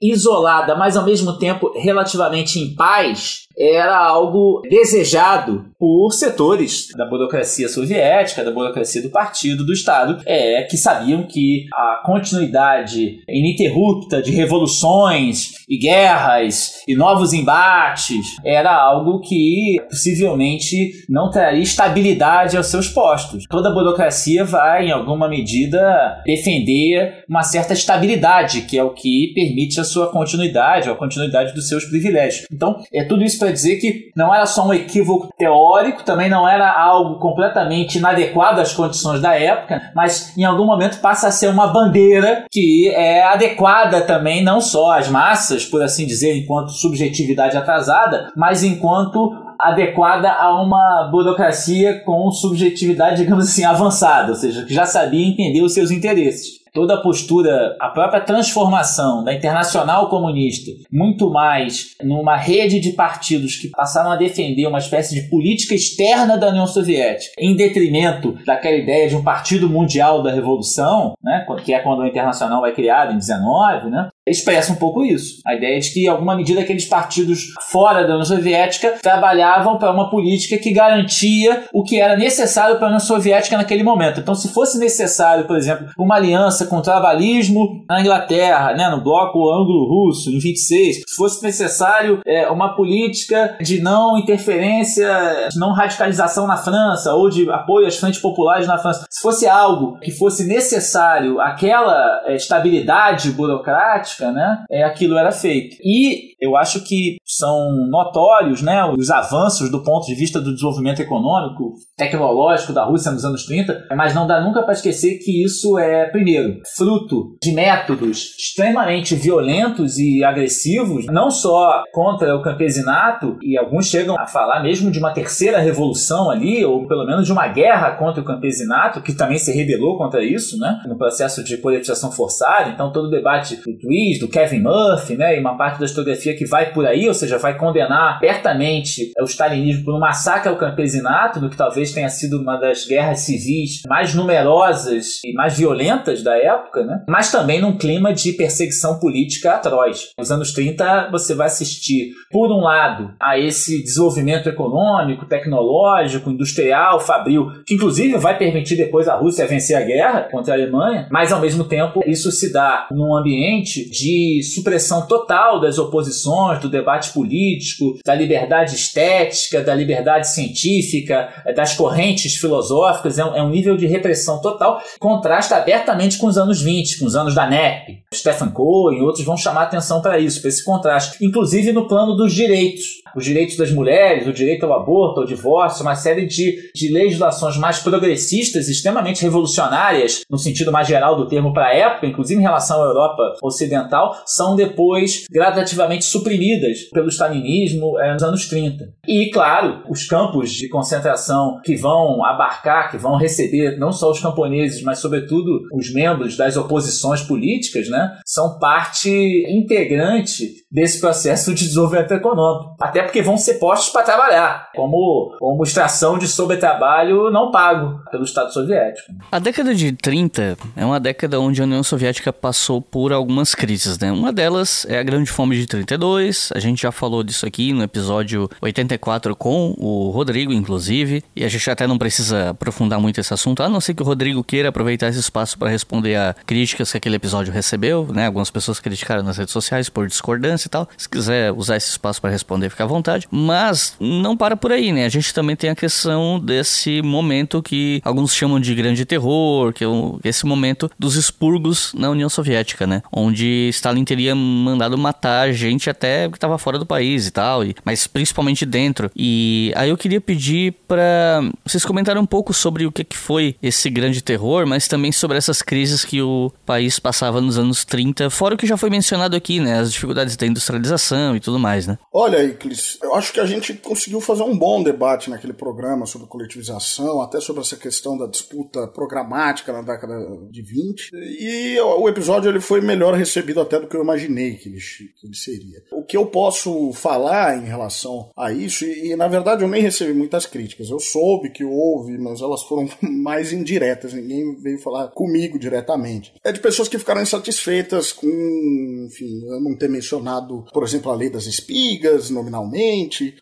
isolada, mas ao mesmo tempo relativamente em paz, era algo desejado por setores da burocracia soviética, da burocracia do partido, do Estado, é, que sabiam que a continuidade ininterrupta de revoluções e guerras e novos embates era algo que possivelmente não traria estabilidade aos seus postos. Toda burocracia vai, em alguma medida, defender uma certa estabilidade, que é o que permite a sua continuidade, a continuidade dos seus privilégios. Então, é tudo isso para dizer que não era só um equívoco teórico, também não era algo completamente inadequado às condições da época, mas em algum momento passa a ser uma bandeira que é adequada também não só às massas, por assim dizer, enquanto subjetividade atrasada, mas enquanto adequada a uma burocracia com subjetividade, digamos assim, avançada, ou seja, que já sabia entender os seus interesses toda a postura, a própria transformação da internacional comunista, muito mais numa rede de partidos que passaram a defender uma espécie de política externa da União Soviética, em detrimento daquela ideia de um partido mundial da revolução, né, que é quando a internacional vai criada em 19, né, expressa um pouco isso. A ideia de que, em alguma medida, aqueles partidos fora da União Soviética trabalhavam para uma política que garantia o que era necessário para a União Soviética naquele momento. Então, se fosse necessário, por exemplo, uma aliança com o trabalhismo na Inglaterra, né, no bloco anglo-russo, em 26, se fosse necessário é, uma política de não interferência, de não radicalização na França ou de apoio às frentes populares na França, se fosse algo que fosse necessário aquela é, estabilidade burocrática, né, é, aquilo era feito. E eu acho que são notórios né, os avanços do ponto de vista do desenvolvimento econômico, tecnológico da Rússia nos anos 30, mas não dá nunca para esquecer que isso é, primeiro, fruto de métodos extremamente violentos e agressivos, não só contra o campesinato, e alguns chegam a falar mesmo de uma terceira revolução ali, ou pelo menos de uma guerra contra o campesinato, que também se rebelou contra isso, né, no processo de coletização forçada. Então, todo o debate do do Kevin Murphy, né, e uma parte da historiografia que vai por aí, ou seja, vai condenar abertamente o stalinismo por um massacre ao campesinato, no que talvez tenha sido uma das guerras civis mais numerosas e mais violentas da época, né, mas também num clima de perseguição política atroz. Nos anos 30, você vai assistir, por um lado, a esse desenvolvimento econômico, tecnológico, industrial, fabril, que inclusive vai permitir depois a Rússia vencer a guerra contra a Alemanha, mas ao mesmo tempo isso se dá num ambiente de supressão total das oposições, do debate político, da liberdade estética, da liberdade científica, das correntes filosóficas, é um, é um nível de repressão total, contrasta abertamente com os anos 20, com os anos da NEP. Stephen Cohen e outros vão chamar atenção para isso, para esse contraste, inclusive no plano dos direitos os direitos das mulheres, o direito ao aborto, ao divórcio, uma série de, de legislações mais progressistas, extremamente revolucionárias, no sentido mais geral do termo para a época, inclusive em relação à Europa Ocidental, são depois gradativamente suprimidas pelo stalinismo é, nos anos 30. E, claro, os campos de concentração que vão abarcar, que vão receber não só os camponeses, mas sobretudo os membros das oposições políticas, né, são parte integrante desse processo de desenvolvimento econômico. Até porque vão ser postos para trabalhar, como, como extração de sobretrabalho não pago pelo Estado Soviético. A década de 30 é uma década onde a União Soviética passou por algumas crises, né? Uma delas é a Grande Fome de 32, a gente já falou disso aqui no episódio 84 com o Rodrigo, inclusive, e a gente até não precisa aprofundar muito esse assunto, a não ser que o Rodrigo queira aproveitar esse espaço para responder a críticas que aquele episódio recebeu, né? Algumas pessoas criticaram nas redes sociais por discordância e tal. Se quiser usar esse espaço para responder, fica vontade. Mas não para por aí, né? A gente também tem a questão desse momento que alguns chamam de grande terror, que é esse momento dos expurgos na União Soviética, né? Onde Stalin teria mandado matar gente até que estava fora do país e tal, e, mas principalmente dentro. E aí eu queria pedir para vocês comentarem um pouco sobre o que, que foi esse grande terror, mas também sobre essas crises que o país passava nos anos 30, fora o que já foi mencionado aqui, né? As dificuldades da industrialização e tudo mais, né? Olha, Iclis, eu acho que a gente conseguiu fazer um bom debate naquele programa sobre coletivização, até sobre essa questão da disputa programática na década de 20. E o episódio ele foi melhor recebido até do que eu imaginei que ele, que ele seria. O que eu posso falar em relação a isso, e, e, na verdade eu nem recebi muitas críticas, eu soube que houve, mas elas foram mais indiretas, ninguém veio falar comigo diretamente. É de pessoas que ficaram insatisfeitas com, enfim, eu não ter mencionado, por exemplo, a lei das espigas nominalmente,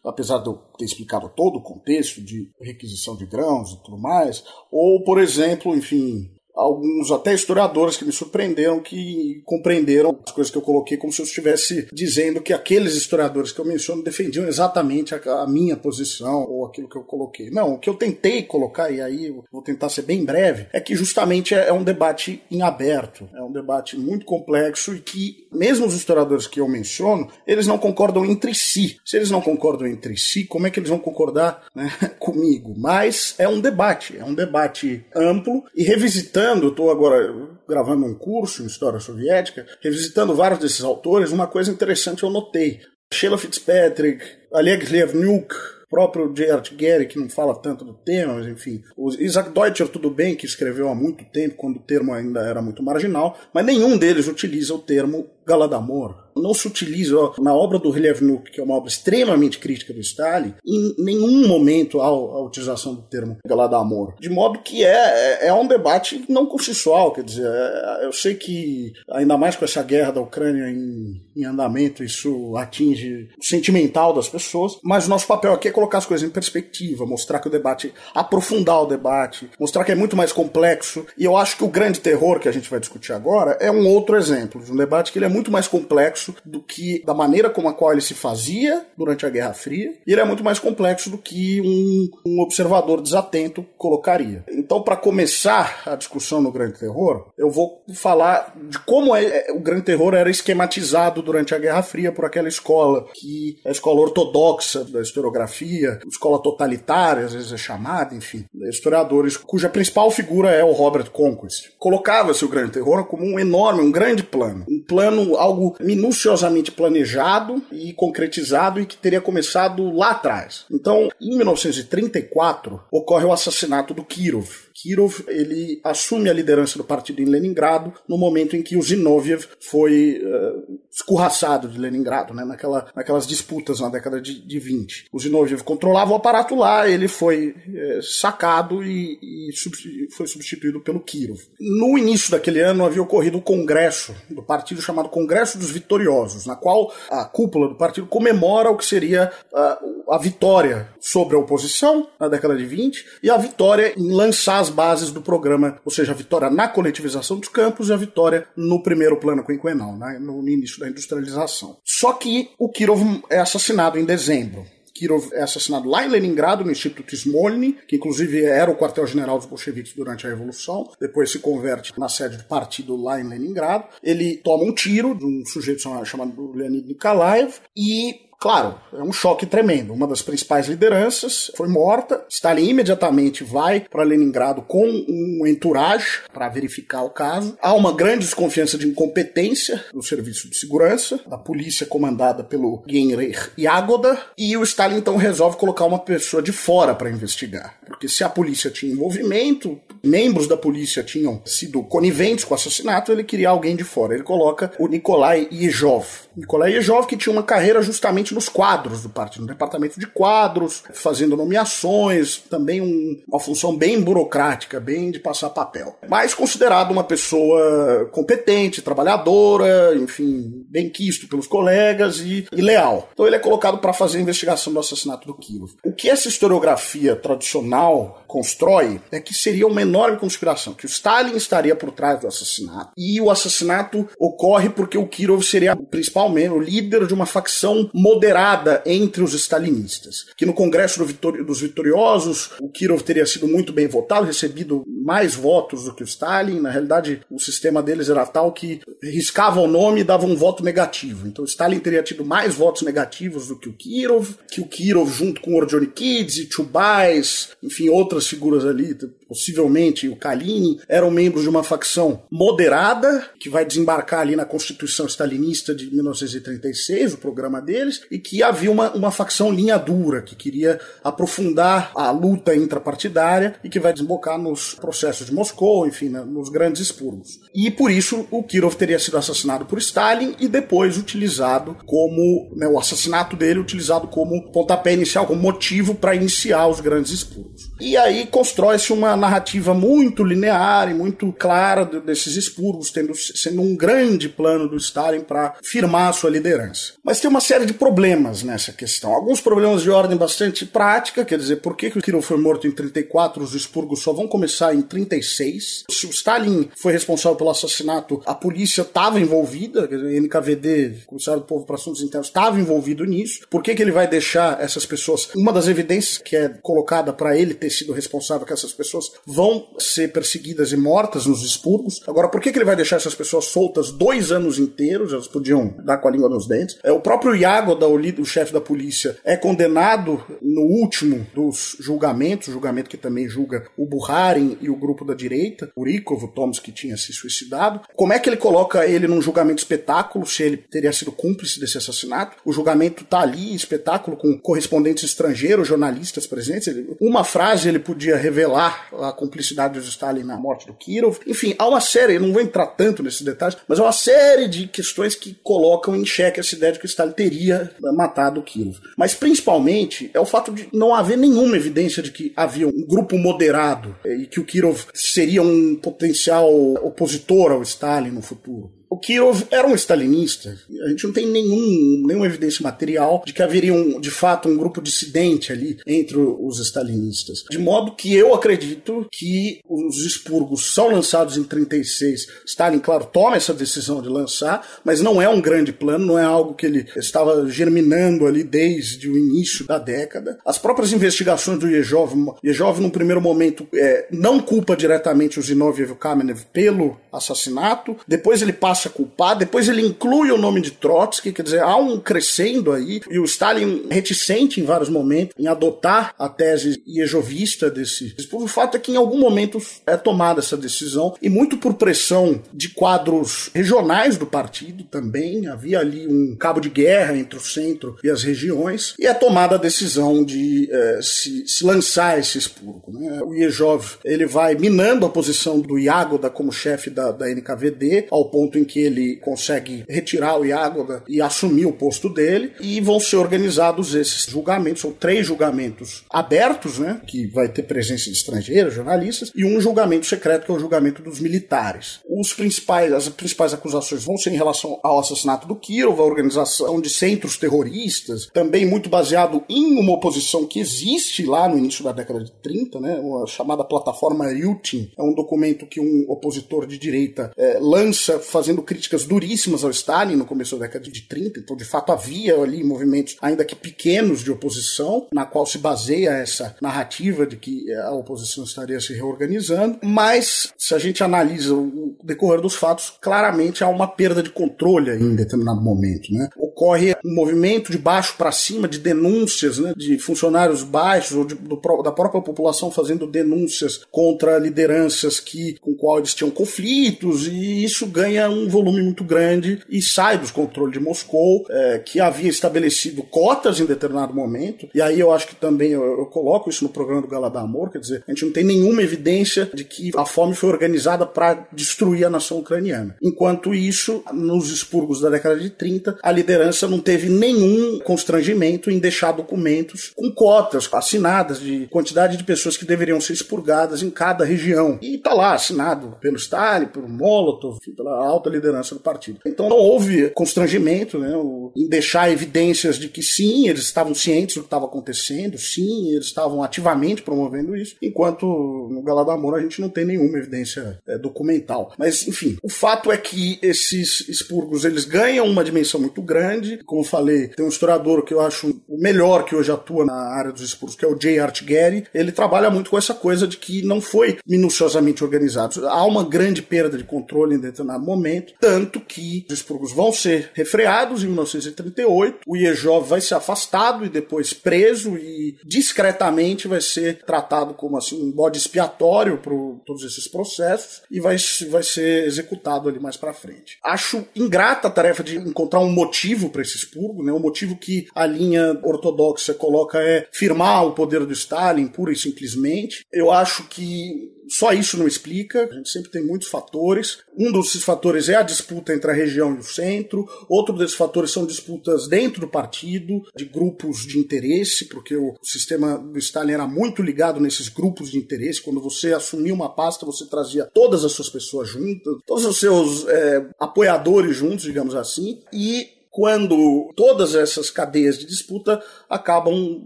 apesar de eu ter explicado todo o contexto de requisição de grãos e tudo mais, ou, por exemplo, enfim, alguns até historiadores que me surpreenderam que compreenderam as coisas que eu coloquei como se eu estivesse dizendo que aqueles historiadores que eu menciono defendiam exatamente a, a, minha posição ou aquilo que eu coloquei. Não, o que eu tentei colocar, e aí vou tentar ser bem breve, é que justamente é, é um debate em aberto, é um debate muito complexo e que, mesmo os historiadores que eu menciono, eles não concordam entre si. Se eles não concordam entre si, como é que eles vão concordar né, comigo? Mas é um debate, é um debate amplo e revisitando revisitando, estou agora gravando um curso em História Soviética, revisitando vários desses autores, uma coisa interessante eu notei. Sheila Fitzpatrick, Oleg Levnuk, próprio Gerhard Gehry, que não fala tanto do tema, mas enfim. O Isaac Deutscher, tudo bem, que escreveu há muito tempo, quando o termo ainda era muito marginal, mas nenhum deles utiliza o termo Galadamor não se utiliza na obra do Relevnuk, que é uma obra extremamente crítica do Stalin, em nenhum momento há a utilização do termo Galadamor. De modo que é, é, é um debate não consensual, quer dizer, é, eu sei que ainda mais com essa guerra da Ucrânia em, em andamento, isso atinge o sentimental das pessoas, mas o nosso papel aqui é colocar as coisas em perspectiva, mostrar que o debate, aprofundar o debate, mostrar que é muito mais complexo, e eu acho que o grande terror que a gente vai discutir agora é um outro exemplo de um debate que ele é muito mais complexo do que da maneira como a qual ele se fazia durante a Guerra Fria, e ele é muito mais complexo do que um, um observador desatento colocaria. Então, para começar a discussão no Grande Terror, eu vou falar de como é, é, o Grande Terror era esquematizado durante a Guerra Fria por aquela escola, que é a escola ortodoxa da historiografia, escola totalitária, às vezes é chamada, enfim, historiadores cuja principal figura é o Robert Conquest. Colocava-se o Grande Terror como um enorme, um grande plano, um plano algo minuciosamente planejado e concretizado e que teria começado lá atrás. Então, em 1934, ocorre o assassinato do Kirov, Kirov ele assume a liderança do partido em Leningrado no momento em que o Zinoviev foi uh, escorraçado de Leningrado, né, naquela, naquelas disputas na década de, de 20. O Zinoviev controlava o aparato lá, ele foi uh, sacado e, e foi substituído pelo Kirov. No início daquele ano havia ocorrido o congresso do partido chamado Congresso dos Vitoriosos, na qual a cúpula do partido comemora o que seria uh, a vitória sobre a oposição na década de 20 e a vitória em lançar as bases do programa, ou seja, a vitória na coletivização dos campos e a vitória no primeiro plano quinquenal, né, no início da industrialização. Só que o Kirov é assassinado em dezembro. Kirov é assassinado lá em Leningrado, no Instituto Smolny, que inclusive era o quartel-general dos bolcheviques durante a Revolução. Depois se converte na sede do partido lá em Leningrado. Ele toma um tiro de um sujeito chamado Leonid Nikolaev e Claro, é um choque tremendo. Uma das principais lideranças foi morta. Stalin imediatamente vai para Leningrado com um entourage para verificar o caso. Há uma grande desconfiança de incompetência no serviço de segurança, da polícia comandada pelo Genrich Yagoda, e o Stalin então resolve colocar uma pessoa de fora para investigar. Porque se a polícia tinha envolvimento, membros da polícia tinham sido coniventes com o assassinato, ele queria alguém de fora. Ele coloca o Nikolai Yezhov. Nikolai Yezhov que tinha uma carreira justamente nos quadros do partido, no departamento de quadros, fazendo nomeações, também um, uma função bem burocrática, bem de passar papel. Mas considerado uma pessoa competente, trabalhadora, enfim, bem quisto pelos colegas e, e leal. Então ele é colocado para fazer a investigação do assassinato do Kirov. O que essa historiografia tradicional constrói é que seria uma enorme conspiração, que o Stalin estaria por trás do assassinato e o assassinato ocorre porque o Kirov seria o principal membro, o líder de uma facção moderada entre os stalinistas. Que no Congresso do Vitor dos Vitoriosos, o Kirov teria sido muito bem votado, recebido mais votos do que o Stalin. Na realidade, o sistema deles era tal que riscava o nome e dava um voto negativo. Então, Stalin teria tido mais votos negativos do que o Kirov, que o Kirov, junto com Orjonikidze, Chubais, enfim, outras figuras ali, possivelmente o Kalinin, eram membros de uma facção moderada, que vai desembarcar ali na Constituição Stalinista de 1936, o programa deles, e que havia uma, uma facção linha dura, que queria aprofundar a luta intrapartidária e que vai desembocar nos processos de Moscou, enfim, né, nos grandes expurgos. E por isso o Kirov teria sido assassinado por Stalin e depois utilizado como, né, o assassinato dele utilizado como pontapé inicial, como motivo para iniciar os grandes expurgos. E aí constrói-se uma narrativa muito linear e muito clara desses expurgos, tendo, sendo um grande plano do Stalin para firmar sua liderança. Mas tem uma série de problemas nessa questão. Alguns problemas de ordem bastante prática, quer dizer, por que, que o Kirov foi morto em 34, os expurgos só vão começar em 36? Se o Stalin foi responsável pelo assassinato, a polícia estava envolvida, quer dizer, NKVD, Comissário do Povo para Assuntos Internos, estava envolvido nisso. Por que, que ele vai deixar essas pessoas? Uma das evidências que é colocada para ele ter sido responsável que essas pessoas vão ser perseguidas e mortas nos expurgos. Agora, por que, que ele vai deixar essas pessoas soltas dois anos inteiros? Elas podiam dar com a língua nos dentes. É, o próprio Yagoda, o, o chefe da polícia, é condenado no último dos julgamentos, julgamento que também julga o Buharin e o grupo da direita, o Rikov, o Thomas que tinha se suicidado. Como é que ele coloca ele num julgamento espetáculo, se ele teria sido cúmplice desse assassinato? O julgamento tá ali, espetáculo, com correspondentes estrangeiros, jornalistas presentes. Uma frase ele podia revelar a cumplicidade de Stalin na morte do Kirov. Enfim, há uma série, não vou entrar tanto nesses detalhes, mas há uma série de questões que colocam em xeque essa ideia de que Stalin teria matado o Kirov. Mas principalmente é o fato de não haver nenhuma evidência de que havia um grupo moderado e que o Kirov seria um potencial opositor ao Stalin no futuro. O Kirov era um stalinista. A gente não tem nenhum, nenhuma evidência material de que haveria um, de fato um grupo dissidente ali entre os stalinistas. De modo que eu acredito que os expurgos são lançados em 36. Stalin, claro, toma essa decisão de lançar, mas não é um grande plano, não é algo que ele estava germinando ali desde o início da década. As próprias investigações do Yezhov, Yezhov num primeiro momento é, não culpa diretamente o Zinoviev Kamenev pelo assassinato, depois ele passa passa a culpar, depois ele inclui o nome de Trotsky, quer dizer, há um crescendo aí, e o Stalin reticente em vários momentos em adotar a tese iejovista desse. O fato é que em algum momento é tomada essa decisão, e muito por pressão de quadros regionais do partido também, havia ali um cabo de guerra entre o centro e as regiões, e é tomada a decisão de é, se, se, lançar esse expurgo. Né? O Iejov ele vai minando a posição do Iagoda como chefe da, da NKVD, ao ponto em que ele consegue retirar o Iagoda e assumir o posto dele, e vão ser organizados esses julgamentos, são três julgamentos abertos, né, que vai ter presença de estrangeiros, jornalistas, e um julgamento secreto, que é o julgamento dos militares. Os principais, as principais acusações vão ser em relação ao assassinato do Kirov, a organização de centros terroristas, também muito baseado em uma oposição que existe lá no início da década de 30, né, uma chamada plataforma Ryutin, é um documento que um opositor de direita é, lança fazendo fazendo críticas duríssimas ao Stalin no começo da década de 30, então de fato havia ali movimentos, ainda que pequenos, de oposição, na qual se baseia essa narrativa de que a oposição estaria se reorganizando, mas se a gente analisa o decorrer dos fatos, claramente há uma perda de controle em determinado momento. Né? Ocorre um movimento de baixo para cima de denúncias né, de funcionários baixos ou de, do, da própria população fazendo denúncias contra lideranças que, com qual eles tinham conflitos, e isso ganha um volume muito grande e sai dos controles de Moscou, é, que havia estabelecido cotas em determinado momento. E aí eu acho que também eu, eu coloco isso no programa do Galadamor, quer dizer, a gente não tem nenhuma evidência de que a fome foi organizada para destruir a nação ucraniana. Enquanto isso, nos expurgos da década de 30, a liderança não teve nenhum constrangimento em deixar documentos com cotas assinadas de quantidade de pessoas que deveriam ser expurgadas em cada região. E está lá assinado pelo Stalin, pelo Molotov, pela alta liderança do partido. Então não houve constrangimento né, em deixar evidências de que sim, eles estavam cientes do que estava acontecendo, sim, eles estavam ativamente promovendo isso, enquanto no Galadamor a gente não tem nenhuma evidência é, documental. Mas, enfim, o fato é que esses expurgos eles ganham uma dimensão muito grande. Como falei, tem um historiador que eu acho o melhor que hoje atua na área dos expurgos, que é o J. Art Gary. Ele trabalha muito com essa coisa de que não foi minuciosamente organizado. Há uma grande perda de controle em determinado momento tanto que os expurgos vão ser refreados em 1938, o Iejov vai ser afastado e depois preso e discretamente vai ser tratado como assim um bode expiatório para todos esses processos e vai, vai ser executado ali mais para frente. Acho ingrata a tarefa de encontrar um motivo motivo para esse expurgo, né? O motivo que a linha ortodoxa coloca é firmar o poder do Stalin, pura e simplesmente. Eu acho que só isso não explica, a gente sempre tem muitos fatores. Um desses fatores é a disputa entre a região e o centro, outro desses fatores são disputas dentro do partido, de grupos de interesse, porque o sistema do Stalin era muito ligado nesses grupos de interesse. Quando você assumia uma pasta, você trazia todas as suas pessoas juntas, todos os seus é, apoiadores juntos, digamos assim, e quando todas essas cadeias de disputa acabam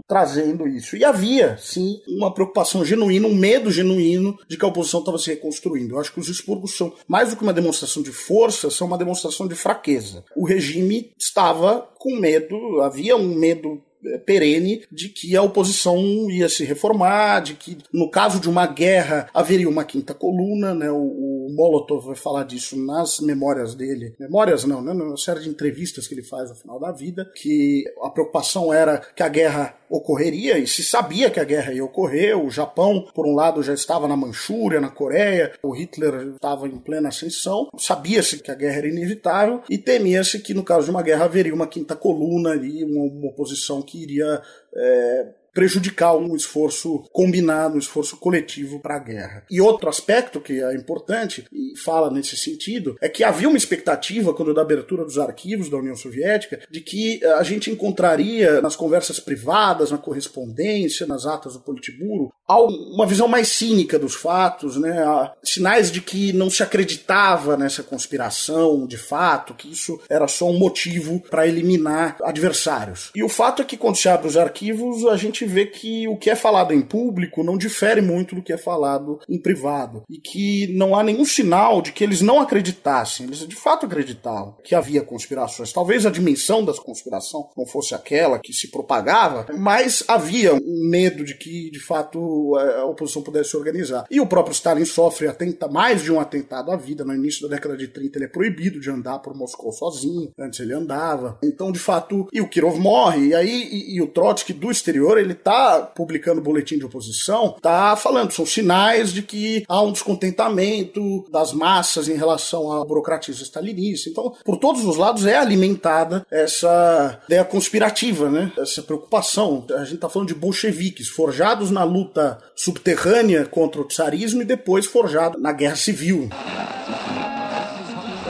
trazendo isso. E havia, sim, uma preocupação genuína, um medo genuíno de que a oposição estava se reconstruindo. Eu acho que os expurgos são, mais do que uma demonstração de força, são uma demonstração de fraqueza. O regime estava com medo, havia um medo perene de que a oposição ia se reformar, de que no caso de uma guerra haveria uma quinta coluna, né? O, o Molotov vai falar disso nas memórias dele, memórias não, né? Na série de entrevistas que ele faz no final da vida, que a preocupação era que a guerra ocorreria e se sabia que a guerra ia ocorrer. O Japão, por um lado, já estava na Manchúria, na Coreia, o Hitler estava em plena ascensão, sabia-se que a guerra era inevitável e temia-se que no caso de uma guerra haveria uma quinta coluna ali, uma, uma oposição que iria é, prejudicar um esforço combinado, um esforço coletivo para a guerra. E outro aspecto que é importante e fala nesse sentido é que havia uma expectativa quando da abertura dos arquivos da União Soviética de que a gente encontraria nas conversas privadas, na correspondência, nas atas do Politburo, uma visão mais cínica dos fatos, né? sinais de que não se acreditava nessa conspiração de fato, que isso era só um motivo para eliminar adversários. E o fato é que quando se abre os arquivos, a gente vê que o que é falado em público não difere muito do que é falado em privado. E que não há nenhum sinal de que eles não acreditassem. Eles de fato acreditavam que havia conspirações. Talvez a dimensão da conspiração não fosse aquela que se propagava, mas havia um medo de que, de fato, a oposição pudesse se organizar. E o próprio Stalin sofre atenta, mais de um atentado à vida. No início da década de 30, ele é proibido de andar por Moscou sozinho. Antes ele andava. Então, de fato, e o Kirov morre. E aí, e, e o Trotsky do exterior, ele tá publicando boletim de oposição, tá falando, são sinais de que há um descontentamento das massas em relação à burocratismo stalinista. Então, por todos os lados é alimentada essa ideia conspirativa, né? Essa preocupação. A gente tá falando de bolcheviques, forjados na luta subterrânea contra o tsarismo e depois forjados na guerra civil.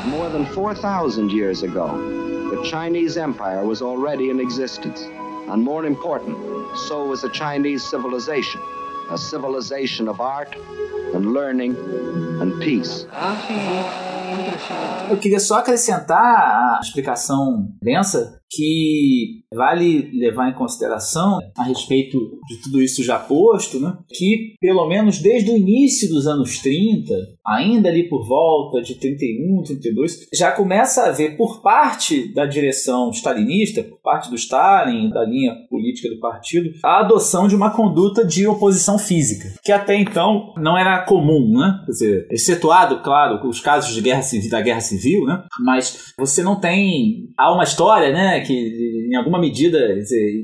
More than 4,000 years ago, the Chinese Empire was already in existence. And more important, so was the Chinese civilization, a civilization of art and learning and peace. Eu queria só acrescentar a explicação densa que vale levar em consideração a respeito de tudo isso já posto, né, que pelo menos desde o início dos anos 30, ainda ali por volta de 31, 32, já começa a haver por parte da direção stalinista, por parte do Stalin, da linha política do partido, a adoção de uma conduta de oposição física, que até então não era comum, né? Quer dizer, excetuado, claro, os casos de guerra civil, da guerra civil, né? Mas você não tem há uma história, né, que em alguma medida,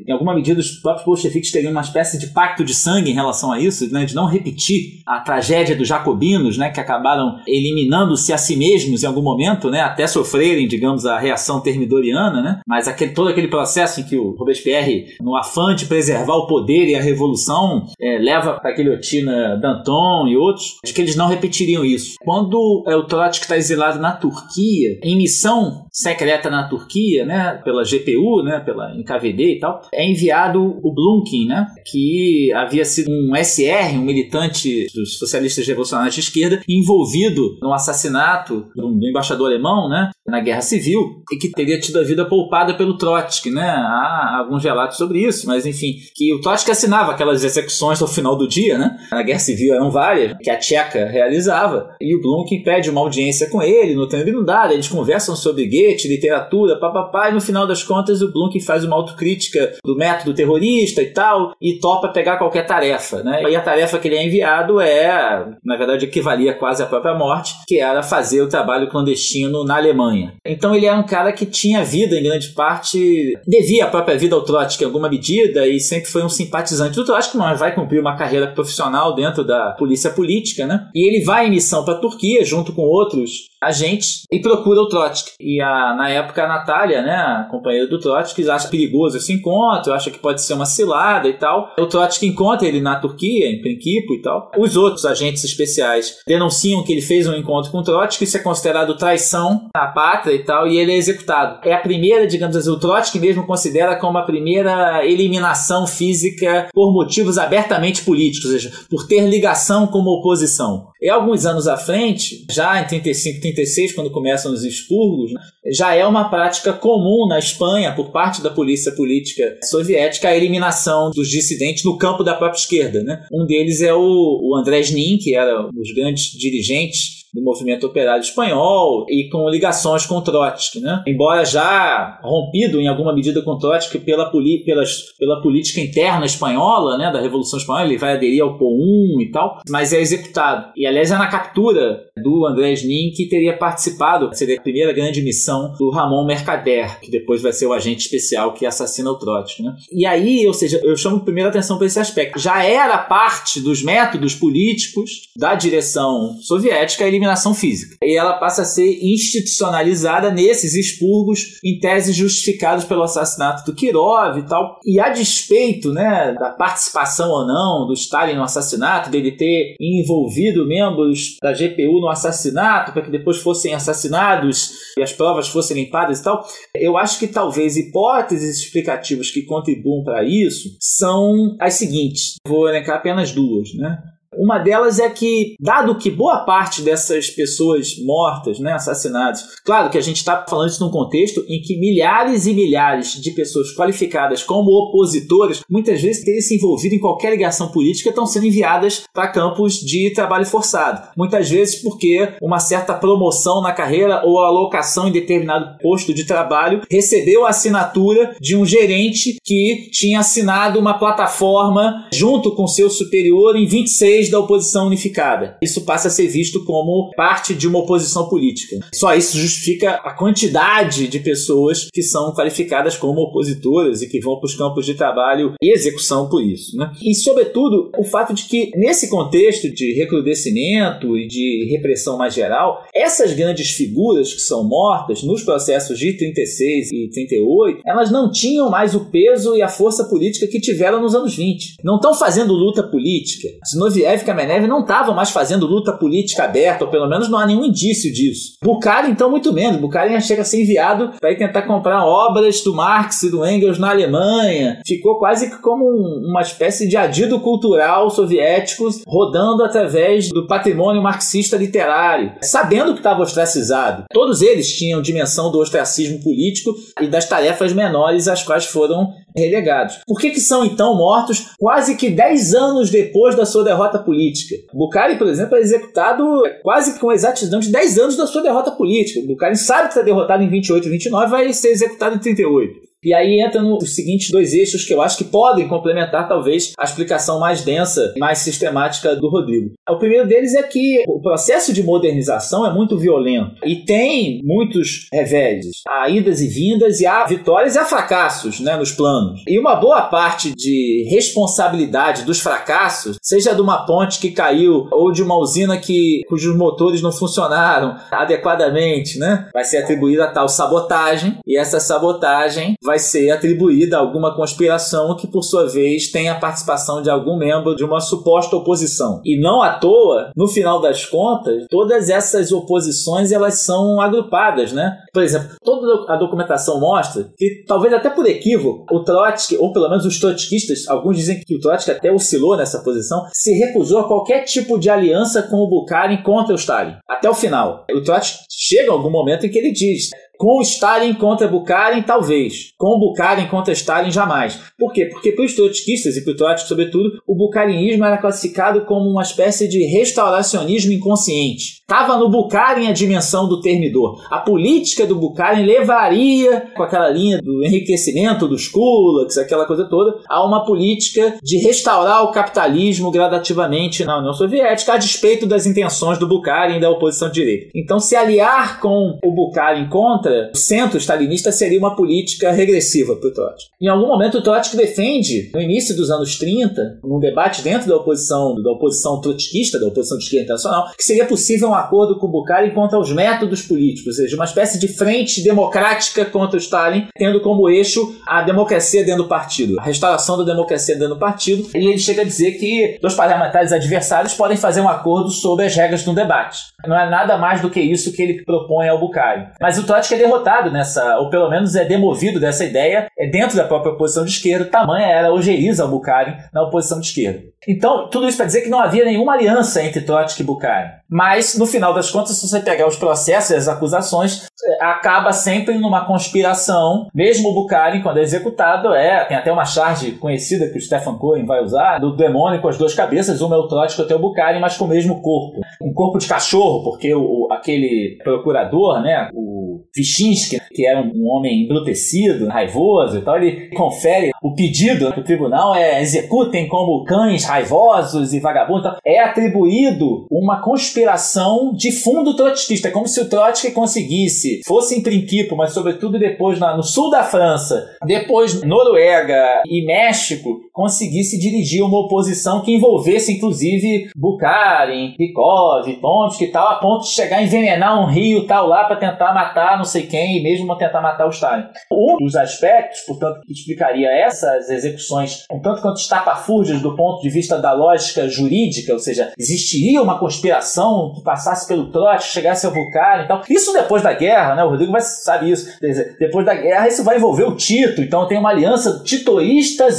em alguma medida os próprios bolcheviques teriam uma espécie de pacto de sangue em relação a isso, né, de não repetir a tragédia dos jacobinos, né, que acabaram eliminando-se a si mesmos em algum momento, né, até sofrerem, digamos, a reação termidoriana, né, mas aquele, todo aquele processo em que o Robespierre, no afã de preservar o poder e a revolução, é, leva para a guilhotina Danton e outros, de que eles não repetiriam isso. Quando é, o Trotsky está exilado na Turquia, em missão secreta na Turquia, né, pela GPU, né, pela NKVD e tal, é enviado o Blumkin, né, que havia sido um SR, um militante dos socialistas revolucionários de esquerda, envolvido no assassinato do, do embaixador alemão, né, na Guerra Civil, e que teria tido a vida poupada pelo Trotsky, né, há alguns relatos sobre isso, mas enfim, que o Trotsky assinava aquelas execuções ao final do dia, né, na Guerra Civil eram várias, que a Tcheca realizava, e o Blumkin pede uma audiência com ele, no dá, eles conversam sobre Goethe, literatura, papapá, e no final das contas o Blum faz uma autocrítica do método terrorista e tal, e topa pegar qualquer tarefa, né? E a tarefa que ele é enviado é, na verdade, equivalia quase à própria morte, que era fazer o trabalho clandestino na Alemanha. Alemanha. Então ele era um cara que tinha vida em grande parte, devia a própria vida ao Trotsky em alguma medida e sempre foi um simpatizante do Trotsky, mas vai cumprir uma carreira profissional dentro da polícia política, né? E ele vai em missão para a Turquia junto com outros agentes e procura o Trotsky. E a, na época a Natália, né, a companheira do Trotsky, acha perigoso esse encontro, acha que pode ser uma cilada e tal. O Trotsky encontra ele na Turquia, em Prinkipo e tal. Os outros agentes especiais denunciam que ele fez um encontro com o Trotsky, isso é considerado traição à pátria e tal, e ele é executado. É a primeira, digamos assim, o Trotsky mesmo considera como a primeira eliminação física por motivos abertamente políticos, ou seja, por ter ligação com uma oposição. E alguns anos à frente, já em 35, 36, quando começam os expurgos, já é uma prática comum na Espanha, por parte da polícia política soviética, a eliminação dos dissidentes no campo da própria esquerda. Né? Um deles é o, o Andrés Nin, que era um dos grandes dirigentes do movimento operário espanhol e com ligações com Trotsky, né? Embora já rompido em alguma medida com Trotsky pela, pelas, pela política interna espanhola, né, da Revolução Espanhola, ele vai aderir ao POUM e tal, mas é executado. E aliás é na captura do Andrés Nin que teria participado, seria a primeira grande missão do Ramon Mercader, que depois vai ser o agente especial que assassina o Trotsky, né? E aí, ou seja, eu chamo primeiro atenção para esse aspecto. Já era parte dos métodos políticos da direção soviética a eliminação física. E ela passa a ser institucionalizada nesses expurgos, em tese justificados pelo assassinato do Kirov e tal. E a despeito né, da participação ou não do Stalin no assassinato, dele ter envolvido membros da GPU no assassinato, para que depois fossem assassinados e as provas fossem limpadas e tal, eu acho que talvez hipóteses explicativas que contribuam para isso são as seguintes. Vou elencar apenas duas, né? Uma delas é que, dado que boa parte dessas pessoas mortas, né, assassinadas, claro que a gente está falando isso num contexto em que milhares e milhares de pessoas qualificadas como opositores, muitas vezes terem se envolvido em qualquer ligação política, estão sendo enviadas para campos de trabalho forçado. Muitas vezes porque uma certa promoção na carreira ou alocação em determinado posto de trabalho recebeu a assinatura de um gerente que tinha assinado uma plataforma junto com seu superior em 26 da oposição unificada. Isso passa a ser visto como parte de uma oposição política. Só isso justifica a quantidade de pessoas que são qualificadas como opositoras e que vão para os campos de trabalho e execução por isso. Né? E, sobretudo, o fato de que, nesse contexto de recrudescimento e de repressão mais geral, essas grandes figuras que são mortas nos processos de 36 e 38, elas não tinham mais o peso e a força política que tiveram nos anos 20. Não estão fazendo luta política. Zinoviev Kamenev e Kamenev não estavam mais fazendo luta política aberta, ou pelo menos não há nenhum indício disso. Bukharin, então, muito menos. Bukharin chega a ser enviado para ir tentar comprar obras do Marx e do Engels na Alemanha. Ficou quase que como um, uma espécie de adido cultural soviético rodando através do patrimônio marxista literário, sabendo que estava ostracizado. Todos eles tinham dimensão do ostracismo político e das tarefas menores às quais foram relegados. Por que, que são então mortos quase que 10 anos depois da sua derrota política? Bukhari, por exemplo, é executado quase com exatidão de 10 anos da sua derrota política. Bukhari sabe que está derrotado em 28 e 29, vai ser executado em 38. E aí entra nos seguintes dois eixos que eu acho que podem complementar, talvez, a explicação mais densa, mais sistemática do Rodrigo. O primeiro deles é que o processo de modernização é muito violento e tem muitos reveses. Há idas e vindas, e há vitórias e há fracassos né, nos planos. E uma boa parte de responsabilidade dos fracassos, seja de uma ponte que caiu ou de uma usina que, cujos motores não funcionaram adequadamente, né, vai ser atribuída a tal sabotagem, e essa sabotagem vai vai ser atribuída a alguma conspiração que, por sua vez, tem a participação de algum membro de uma suposta oposição. E não à toa, no final das contas, todas essas oposições elas são agrupadas, né? Por exemplo, toda a documentação mostra que, talvez até por equívoco, o Trotsky, ou pelo menos os trotskistas, alguns dizem que o Trotsky até oscilou nessa posição, se recusou a qualquer tipo de aliança com o Bukharin contra o Stalin, até o final. O Trotsky chega a algum momento em que ele diz com Stalin contra Bukharin, talvez. Com Bukharin contra Stalin, jamais. Por quê? Porque para os trotskistas e para o Trotsky, sobretudo, o bukharinismo era classificado como uma espécie de restauracionismo inconsciente. Estava no Bukharin a dimensão do termidor. A política do Bukharin levaria, com aquela linha do enriquecimento dos kulaks, aquela coisa toda, a uma política de restaurar o capitalismo gradativamente na União Soviética, a despeito das intenções do Bukharin e da oposição direita. Então, se aliar com o Bukharin contra o centro stalinista seria uma política regressiva para o Trotsky. Em algum momento, o Trotsky defende, no início dos anos 30, num debate dentro da oposição, da oposição trotskista, da oposição de esquerda internacional, que seria possível um acordo com o Bukharin contra os métodos políticos, ou seja, uma espécie de frente democrática contra o Stalin, tendo como eixo a democracia dentro do partido, a restauração da democracia dentro do partido. E ele chega a dizer que dois parlamentares adversários podem fazer um acordo sobre as regras do debate. Não é nada mais do que isso que ele propõe ao Bukharin. Mas o Trotsky é derrotado nessa, ou pelo menos é demovido dessa ideia é dentro da própria oposição de esquerda, tamanha era a ojeriza ao Bukharin na oposição de esquerda. Então, tudo isso para dizer que não havia nenhuma aliança entre Trotsky e Bukharin. Mas, no final das contas, se você pegar os processos e as acusações, é, acaba sempre numa conspiração. Mesmo o Bukharin, quando é executado, é, tem até uma charge conhecida que o Stefan Cohen vai usar, do demônio com as duas cabeças, uma é o Trotsky, outra é o Bukharin, mas com o mesmo corpo. Um corpo de cachorro, porque o, aquele procurador, né, o Vichinsky, que era um homem embrutecido, raivoso e tal, ele confere o pedido do tribunal é executem como cães raivosos e vagabundos. É atribuído uma conspiração de fundo trotskista. É como se o Trotsky conseguisse, fosse em Principe, mas sobretudo depois no sul da França, depois Noruega e México, conseguisse dirigir uma oposição que envolvesse inclusive Bukharin, Rykov, Tomsky e tal, a ponto de chegar a envenenar um rio tal lá para tentar matar não sei quem e mesmo tentar matar o Stalin. Um dos aspectos, portanto, que explicaria essas execuções um tanto quanto estapafúrdias do ponto de vista da lógica jurídica, ou seja, existiria uma conspiração que passasse pelo trote, chegasse ao Vulcano e tal. Isso depois da guerra, né? O Rodrigo vai saber isso. Depois da guerra, isso vai envolver o Tito. Então tem uma aliança titoísta,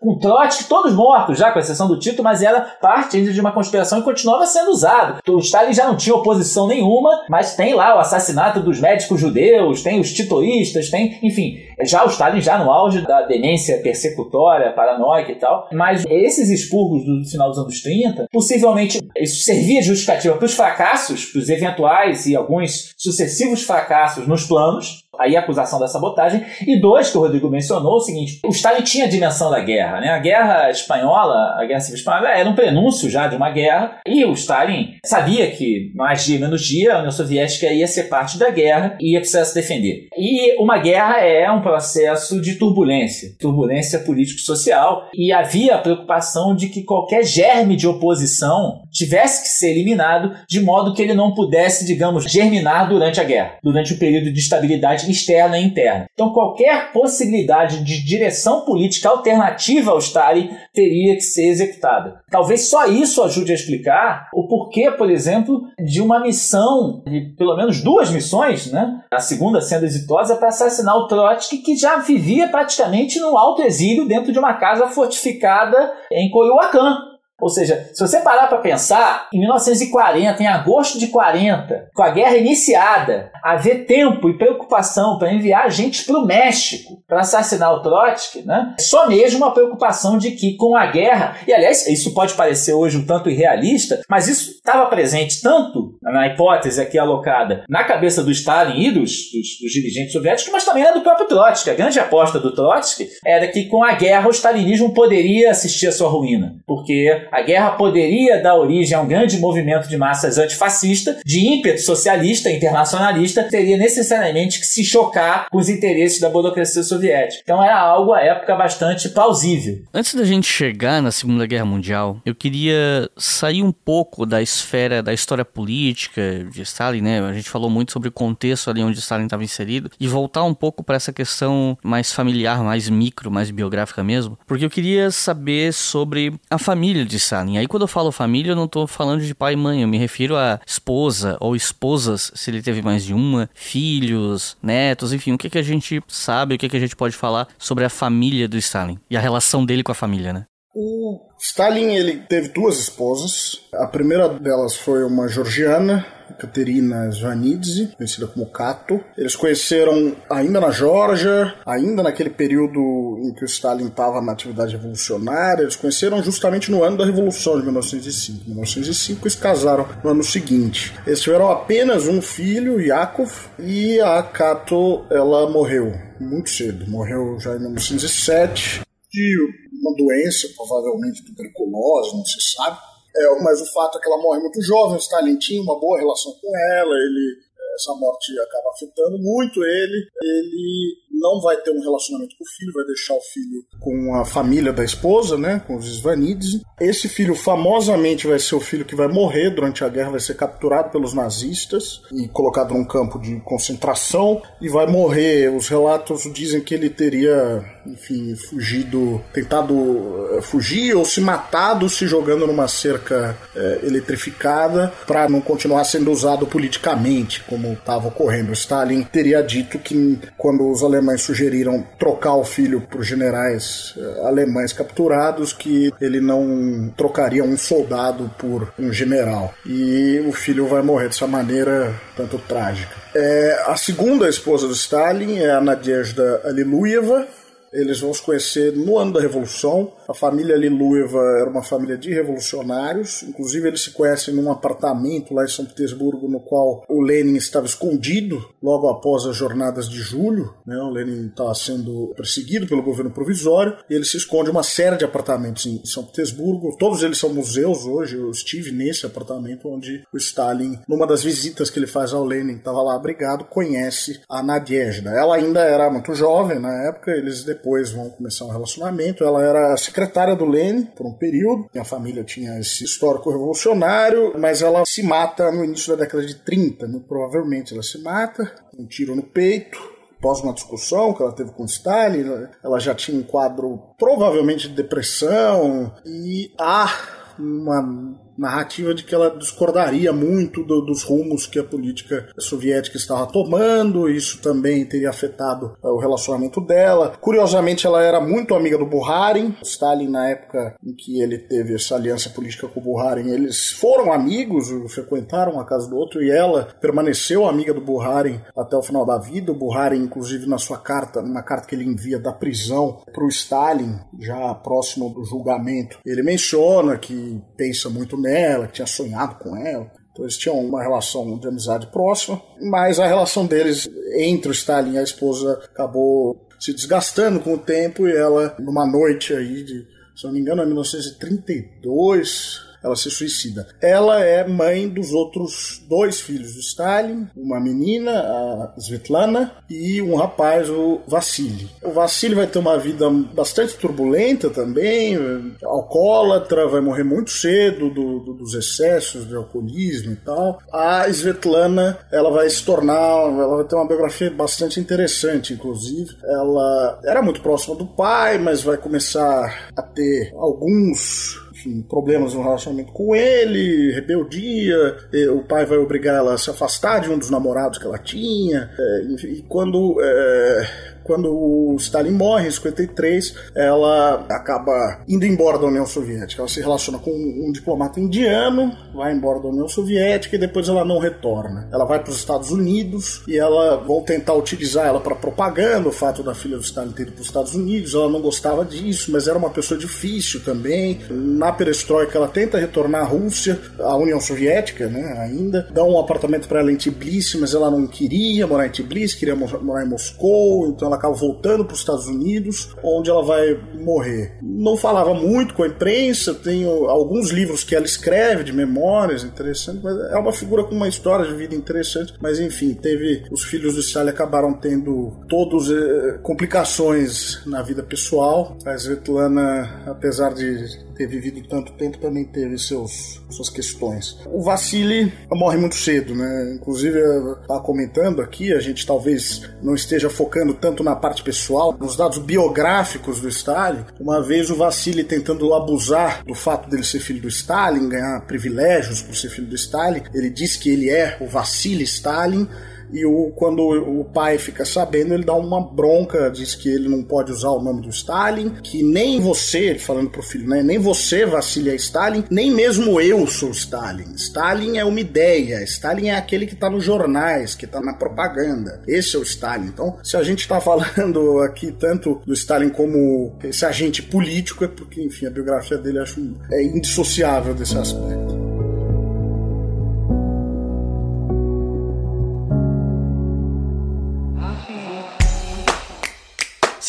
com Trotsky, todos mortos já, com exceção do Tito, mas era parte ainda de uma conspiração e continuava sendo usado. O Stalin já não tinha oposição nenhuma, mas tem lá o assassinato dos médicos judeus, tem os titoístas, tem, enfim, já o Stalin já no auge da demência persecutória, paranoica e tal. Mas esses expurgos do final dos anos 30, possivelmente isso servia de justificativa para os fracassos, para os eventuais e alguns sucessivos fracassos nos planos, aí a acusação da sabotagem, e dois que o Rodrigo mencionou, o seguinte, o Stalin tinha a dimensão da guerra, né? A guerra espanhola, a guerra civil espanhola era um prenúncio já de uma guerra, e o Stalin sabia que mais dia menos dia a União Soviética ia ser parte da guerra e ia precisar se defender. E uma guerra é um processo de turbulência, turbulência político-social, e havia a preocupação de que qualquer germe de oposição tivesse que ser eliminado, de modo que ele não pudesse, digamos, germinar durante a guerra, durante o período de estabilidade externa e interna. Então, qualquer possibilidade de direção política alternativa ao Stalin teria que ser executada. Talvez só isso ajude a explicar o porquê, por exemplo, de uma missão, de pelo menos duas missões, né? a segunda sendo exitosa, para assassinar o Trotsky, que já vivia praticamente no alto exílio dentro de uma casa fortificada em Coyoacán, ou seja, se você parar para pensar, em 1940, em agosto de 40, com a guerra iniciada, haver tempo e preocupação para enviar gente para o México para assassinar o Trotsky, né? só mesmo uma preocupação de que com a guerra, e aliás, isso pode parecer hoje um tanto irrealista, mas isso estava presente tanto na hipótese aqui alocada na cabeça do Stalin e dos, dos, dos dirigentes soviéticos, mas também na do próprio Trotsky. A grande aposta do Trotsky era que com a guerra o stalinismo poderia assistir à sua ruína, porque a guerra poderia dar origem a um grande movimento de massas antifascista, de ímpeto socialista, internacionalista, teria necessariamente que se chocar com os interesses da burocracia soviética. Então era algo à época bastante plausível. Antes da gente chegar na Segunda Guerra Mundial, eu queria sair um pouco da esfera da história política de Stalin, né? A gente falou muito sobre o contexto ali onde Stalin estava inserido e voltar um pouco para essa questão mais familiar, mais micro, mais biográfica mesmo, porque eu queria saber sobre a família de Stalin. Aí quando eu falo família, eu não estou falando de pai e mãe, eu me refiro a esposa ou esposas, se ele teve mais de uma, filhos, netos, enfim, o que, que a gente sabe, o que, que a gente pode falar sobre a família do Stalin e a relação dele com a família, né? O Stalin ele teve duas esposas. A primeira delas foi uma georgiana, Katerina Zvanidze, conhecida como Kato. Eles conheceram ainda na Geórgia, ainda naquele período em que o Stalin estava na atividade revolucionária. Eles conheceram justamente no ano da Revolução de 1905. Em 1905 eles casaram no ano seguinte. Eles tiveram apenas um filho, Yakov, e a Kato ela morreu muito cedo. Morreu já em 1907 de uma doença, provavelmente tuberculose, não se sabe. É, mas o fato é que ela morre muito jovem, o Stalin tinha uma boa relação com ela, ele essa morte acaba afetando muito ele. Ele não vai ter um relacionamento com o filho, vai deixar o filho com a família da esposa, né, com os Svanides. Esse filho famosamente vai ser o filho que vai morrer durante a guerra, vai ser capturado pelos nazistas e colocado num campo de concentração e vai morrer. Os relatos dizem que ele teria, enfim, fugido, tentado eh, fugir ou se matado se jogando numa cerca é, eletrificada para não continuar sendo usado politicamente como estava ocorrendo. Stalin teria dito que quando os alemães alemães sugeriram trocar o filho por generais uh, alemães capturados, que ele não trocaria um soldado por um general. E o filho vai morrer dessa maneira tanto trágica. É, a segunda esposa do Stalin é a Nadezhda Aliluyeva. Eles vão se conhecer no ano da Revolução. A família Lilueva era uma família de revolucionários, inclusive eles se conhecem num apartamento lá em São Petersburgo, no qual o Lenin estava escondido logo após as jornadas de julho. Né? O Lenin estava sendo perseguido pelo governo provisório e ele se esconde uma série de apartamentos em São Petersburgo. Todos eles são museus hoje. Eu estive nesse apartamento onde o Stalin, numa das visitas que ele faz ao Lenin, estava lá abrigado, conhece a Nadezhda. Ela ainda era muito jovem na época, eles depois vão começar um relacionamento. Ela era secretária secretária do Lênin por um período. Minha família tinha esse histórico revolucionário, mas ela se mata no início da década de 30, muito provavelmente ela se mata, um tiro no peito, após uma discussão que ela teve com Stalin, ela já tinha um quadro provavelmente de depressão e há uma narrativa de que ela discordaria muito do, dos rumos que a política soviética estava tomando, isso também teria afetado uh, o relacionamento dela. Curiosamente, ela era muito amiga do Buharin. Stalin, na época em que ele teve essa aliança política com o Buharin, eles foram amigos, frequentaram a casa do outro, e ela permaneceu amiga do Buharin até o final da vida. O Buharin, inclusive, na sua carta, numa carta que ele envia da prisão para o Stalin, já próximo do julgamento, ele menciona que pensa muito nela, que tinha sonhado com ela. Então eles tinham uma relação de amizade próxima, mas a relação deles entre o Stalin e a esposa acabou se desgastando com o tempo e ela, numa noite aí de, se não me engano, em 1932, ela se suicida. Ela é mãe dos outros dois filhos do Stalin, uma menina, a Svetlana, e um rapaz, o Vassili. O Vassili vai ter uma vida bastante turbulenta também, alcoólatra, vai morrer muito cedo do, do, dos excessos de alcoolismo e tal. A Svetlana, ela vai se tornar, ela vai ter uma biografia bastante interessante, inclusive. Ela era muito próxima do pai, mas vai começar a ter alguns enfim, problemas no relacionamento com ele, rebeldia, o pai vai obrigar ela a se afastar de um dos namorados que ela tinha, é, e quando é, quando o Stalin morre em 53, ela acaba indo embora da União Soviética. Ela se relaciona com um diplomata indiano, vai embora da União Soviética e depois ela não retorna. Ela vai para os Estados Unidos e ela vão tentar utilizar ela para propaganda, o fato da filha do Stalin ter ido para os Estados Unidos. Ela não gostava disso, mas era uma pessoa difícil também. Na perestroika, ela tenta retornar à Rússia, à União Soviética, né, ainda. Dá um apartamento para ela em Tbilisi, mas ela não queria morar em Tbilisi, queria morar em Moscou, então ela acaba voltando para os Estados Unidos, onde ela vai morrer. Não falava muito com a imprensa, tenho alguns livros que ela escreve de memórias interessantes, mas é uma figura com uma história de vida interessante. Mas enfim, teve os filhos do Stalin acabaram tendo todos eh, complicações na vida pessoal. A Svetlana, apesar de ter vivido tanto tempo também teve seus, suas questões. O Vassili morre muito cedo, né? Inclusive, estava comentando aqui, a gente talvez não esteja focando tanto na parte pessoal, nos dados biográficos do Stalin. Uma vez o Vassili tentando abusar do fato dele ser filho do Stalin, ganhar privilégios por ser filho do Stalin, ele disse que ele é o Vassili Stalin e o, quando o pai fica sabendo, ele dá uma bronca, diz que ele não pode usar o nome do Stalin, que nem você, falando pro filho, né, nem você, Vassili, é Stalin, nem mesmo eu sou Stalin. Stalin é uma ideia, Stalin é aquele que tá nos jornais, que tá na propaganda. Esse é o Stalin. Então, se a gente tá falando aqui tanto do Stalin como esse agente político, é porque, enfim, a biografia dele acho é indissociável desse aspecto.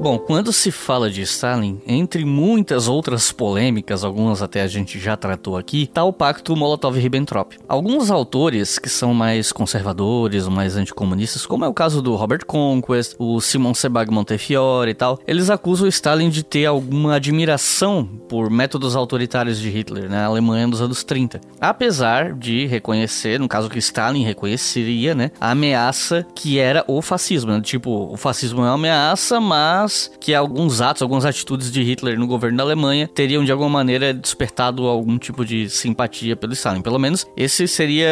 Bom, quando se fala de Stalin, entre muitas outras polêmicas, algumas até a gente já tratou aqui, está o pacto Molotov-Ribbentrop. Alguns autores que são mais conservadores mais anticomunistas, como é o caso do Robert Conquest, o Simon Sebag Montefiore e tal, eles acusam Stalin de ter alguma admiração por métodos autoritários de Hitler na Alemanha dos anos 30. Apesar de reconhecer, no caso que Stalin reconheceria, né, a ameaça que era o fascismo. Né? Tipo, o fascismo é uma ameaça, mas que alguns atos, algumas atitudes de Hitler no governo da Alemanha teriam de alguma maneira despertado algum tipo de simpatia pelo Stalin. Pelo menos esse seria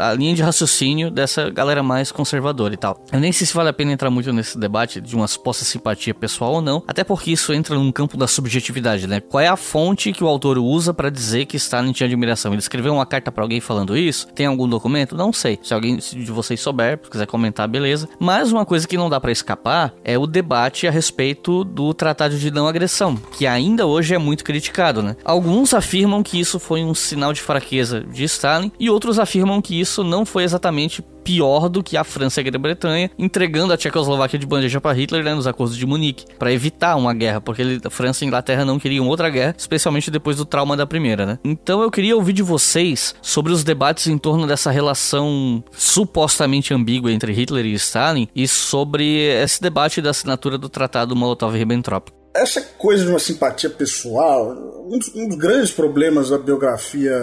a linha de raciocínio dessa galera mais conservadora e tal. Eu nem sei se vale a pena entrar muito nesse debate de uma suposta simpatia pessoal ou não, até porque isso entra num campo da subjetividade, né? Qual é a fonte que o autor usa para dizer que Stalin tinha admiração? Ele escreveu uma carta para alguém falando isso? Tem algum documento? Não sei. Se alguém de vocês souber, quiser comentar, beleza. Mas uma coisa que não dá para escapar é o debate a respeito respeito do Tratado de Não Agressão, que ainda hoje é muito criticado, né? Alguns afirmam que isso foi um sinal de fraqueza de Stalin e outros afirmam que isso não foi exatamente pior do que a França e a Grã-Bretanha entregando a Tchecoslováquia de bandeja para Hitler né, nos acordos de Munique, para evitar uma guerra, porque ele, a França e a Inglaterra não queriam outra guerra, especialmente depois do trauma da primeira, né? Então eu queria ouvir de vocês sobre os debates em torno dessa relação supostamente ambígua entre Hitler e Stalin e sobre esse debate da assinatura do Tratado Molotov-Ribbentrop essa coisa de uma simpatia pessoal, um dos, um dos, grandes problemas da biografia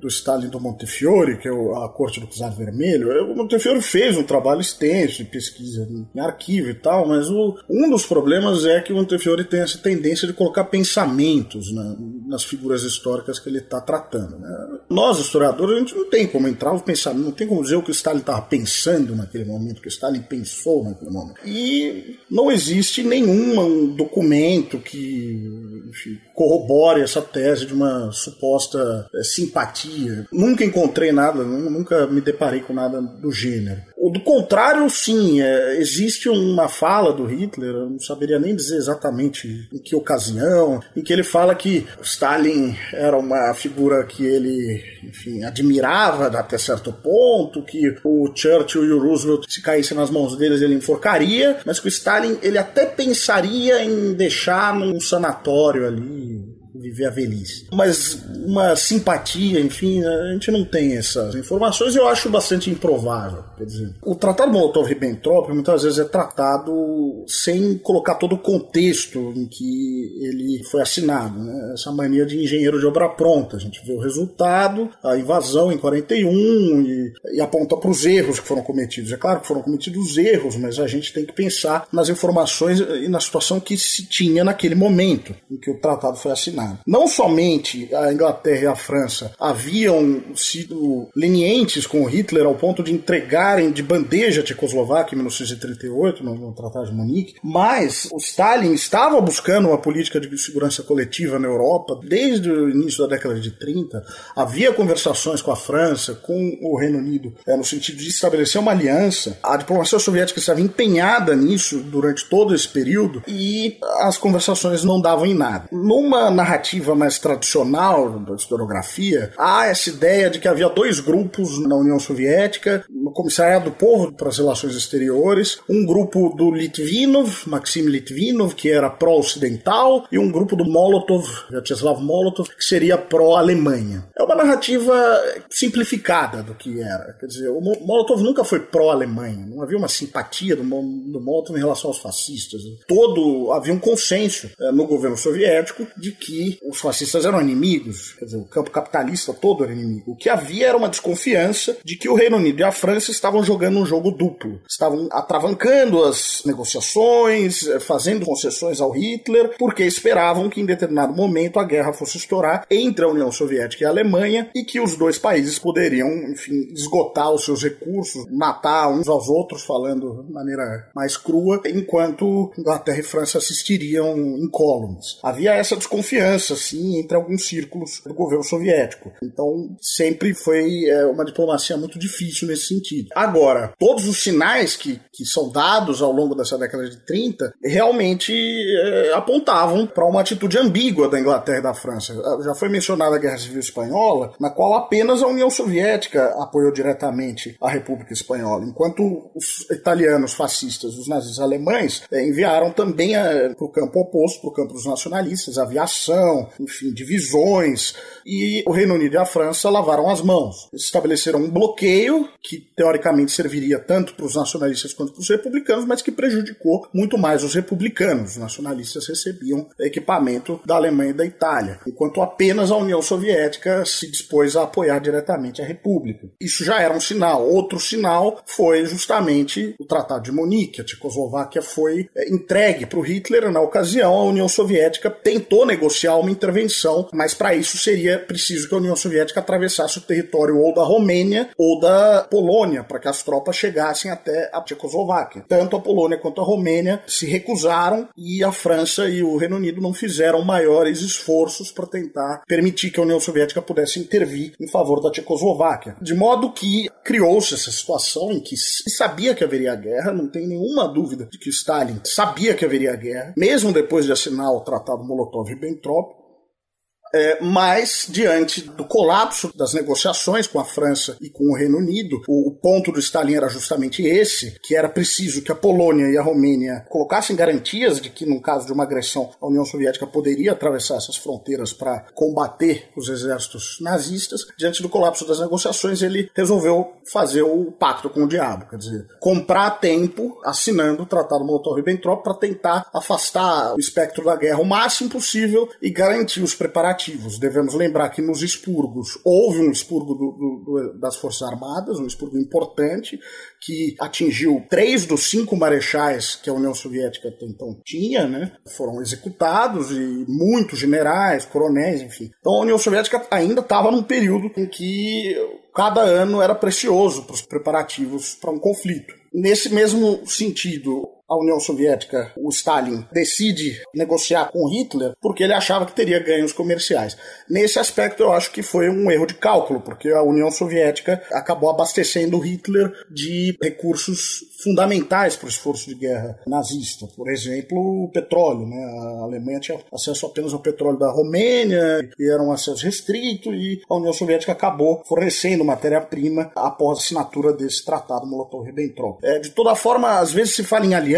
do Stalin do Montefiore, que é a Corte do Czar Vermelho, é, o Montefiore fez um trabalho extenso de pesquisa em arquivo e tal, mas o, um dos problemas é que o Montefiore tem essa tendência de colocar pensamentos na, nas figuras históricas que ele está tratando. Né? Nós, historiadores, a gente não tem como entrar no pensamento, não tem como dizer o que Stalin estava pensando naquele momento, o que Stalin pensou naquele momento. E não existe nenhum documento que enfim, corrobore essa tese de uma suposta é, simpatia. Nunca encontrei nada, nunca me deparei com nada do gênero. Do contrário, sim, é, existe uma fala do Hitler, eu não saberia nem dizer exatamente em que ocasião, em que ele fala que Stalin era uma figura que ele, enfim, admirava até certo ponto, que o Churchill e o Roosevelt, se caíssem nas mãos deles, ele enforcaria, mas que o Stalin ele até pensaria em deixar num sanatório ali viver a velhice. Mas uma simpatia, enfim, a gente não tem essas informações e eu acho bastante improvável. Quer dizer, o Tratado Molotov-Ribbentrop muitas vezes é tratado sem colocar todo o contexto em que ele foi assinado. Né? Essa mania de engenheiro de obra pronta. A gente vê o resultado, a invasão em 41 e, e aponta para os erros que foram cometidos. É claro que foram cometidos erros, mas a gente tem que pensar nas informações e na situação que se tinha naquele momento em que o tratado foi assinado. Não somente a Inglaterra e a França haviam sido lenientes com Hitler ao ponto de entregarem de bandeja a Tchecoslováquia em 1938, no, no Tratado de Munique, mas o Stalin estava buscando uma política de segurança coletiva na Europa desde o início da década de 30. Havia conversações com a França, com o Reino Unido, é, no sentido de estabelecer uma aliança. A diplomacia soviética estava empenhada nisso durante todo esse período e as conversações não davam em nada. Numa narrativa narrativa mais tradicional da historiografia, há essa ideia de que havia dois grupos na União Soviética, no Comissariado do Povo para as Relações Exteriores, um grupo do Litvinov, Maxim Litvinov, que era pró-ocidental, e um grupo do Molotov, Vyacheslav Molotov, que seria pró-Alemanha. É uma narrativa simplificada do que era. Quer dizer, o Molotov nunca foi pró-Alemanha, não havia uma simpatia do, do Molotov em relação aos fascistas. Todo havia um consenso é, no governo soviético de que os fascistas eram inimigos, quer dizer, o campo capitalista todo era inimigo. O que havia era uma desconfiança de que o Reino Unido e a França estavam jogando um jogo duplo, estavam atravancando as negociações, eh, fazendo concessões ao Hitler, porque esperavam que em determinado momento a guerra fosse estourar entre a União Soviética e a Alemanha e que os dois países poderiam, enfim, esgotar os seus recursos, matar uns aos outros, falando de maneira mais crua, enquanto Inglaterra e França assistiriam incólumes. Havia essa desconfiança, assim, entre alguns círculos do governo soviético. Então, sempre foi é, uma diplomacia muito difícil nesse sentido. Agora, todos os sinais que, que são dados ao longo dessa década de 30 realmente é, apontavam para uma atitude ambígua da Inglaterra e da França. Já foi mencionada a Guerra Civil Espanhola, na qual apenas a União Soviética apoiou diretamente a República Espanhola, enquanto os italianos fascistas, os nazis alemães, é, enviaram também é, para o campo oposto, para o campo dos nacionalistas, aviação, enfim, divisões, e o Reino Unido e a França lavaram as mãos. Eles estabeleceram um bloqueio que teoricamente serviria tanto para os nacionalistas quanto para os republicanos, mas que prejudicou muito mais os republicanos. Os nacionalistas recebiam equipamento da Alemanha e da Itália, enquanto apenas a União Soviética se dispôs a apoiar diretamente a República. Isso já era um sinal. Outro sinal foi justamente o Tratado de Munique. A Tchecoslováquia foi é, entregue para o Hitler. Na ocasião, a União Soviética tentou negociar uma intervenção, mas para isso seria preciso que a União Soviética atravessasse o território ou da Romênia ou da Polônia, para que as tropas chegassem até a Tchecoslováquia. Tanto a Polônia quanto a Romênia se recusaram e a França e o Reino Unido não fizeram maiores esforços para tentar permitir que a União Soviética pudesse intervir em favor da Tchecoslováquia. De modo que criou-se essa situação em que se sabia que haveria guerra, não tem nenhuma dúvida de que Stalin sabia que haveria guerra, mesmo depois de assinar o Tratado Molotov-Ribbentrop, é, mas, diante do colapso das negociações com a França e com o Reino Unido, o, o, ponto do Stalin era justamente esse, que era preciso que a Polônia e a Romênia colocassem garantias de que, no caso de uma agressão, a União Soviética poderia atravessar essas fronteiras para combater os exércitos nazistas. Diante do colapso das negociações, ele resolveu fazer o pacto com o diabo, quer dizer, comprar tempo assinando o Tratado Molotov-Ribbentrop para tentar afastar o espectro da guerra o máximo possível e garantir os preparativos Devemos lembrar que nos expurgos houve um expurgo do, do, do, das Forças Armadas, um expurgo importante, que atingiu três dos cinco marechais que a União Soviética então tinha, né? Foram executados e muitos generais, coronéis, enfim. Então a União Soviética ainda estava num período em que cada ano era precioso para os preparativos para um conflito. Nesse mesmo sentido, a União Soviética, o Stalin, decide negociar com Hitler porque ele achava que teria ganhos comerciais. Nesse aspecto, eu acho que foi um erro de cálculo, porque a União Soviética acabou abastecendo Hitler de recursos fundamentais para o esforço de guerra nazista. Por exemplo, o petróleo. Né? A Alemanha tinha acesso apenas ao petróleo da Romênia, e era um acesso restrito, e a União Soviética acabou fornecendo matéria-prima após a assinatura desse tratado Molotov-Ribbentrop. É, de toda forma, às vezes se fala em aliança,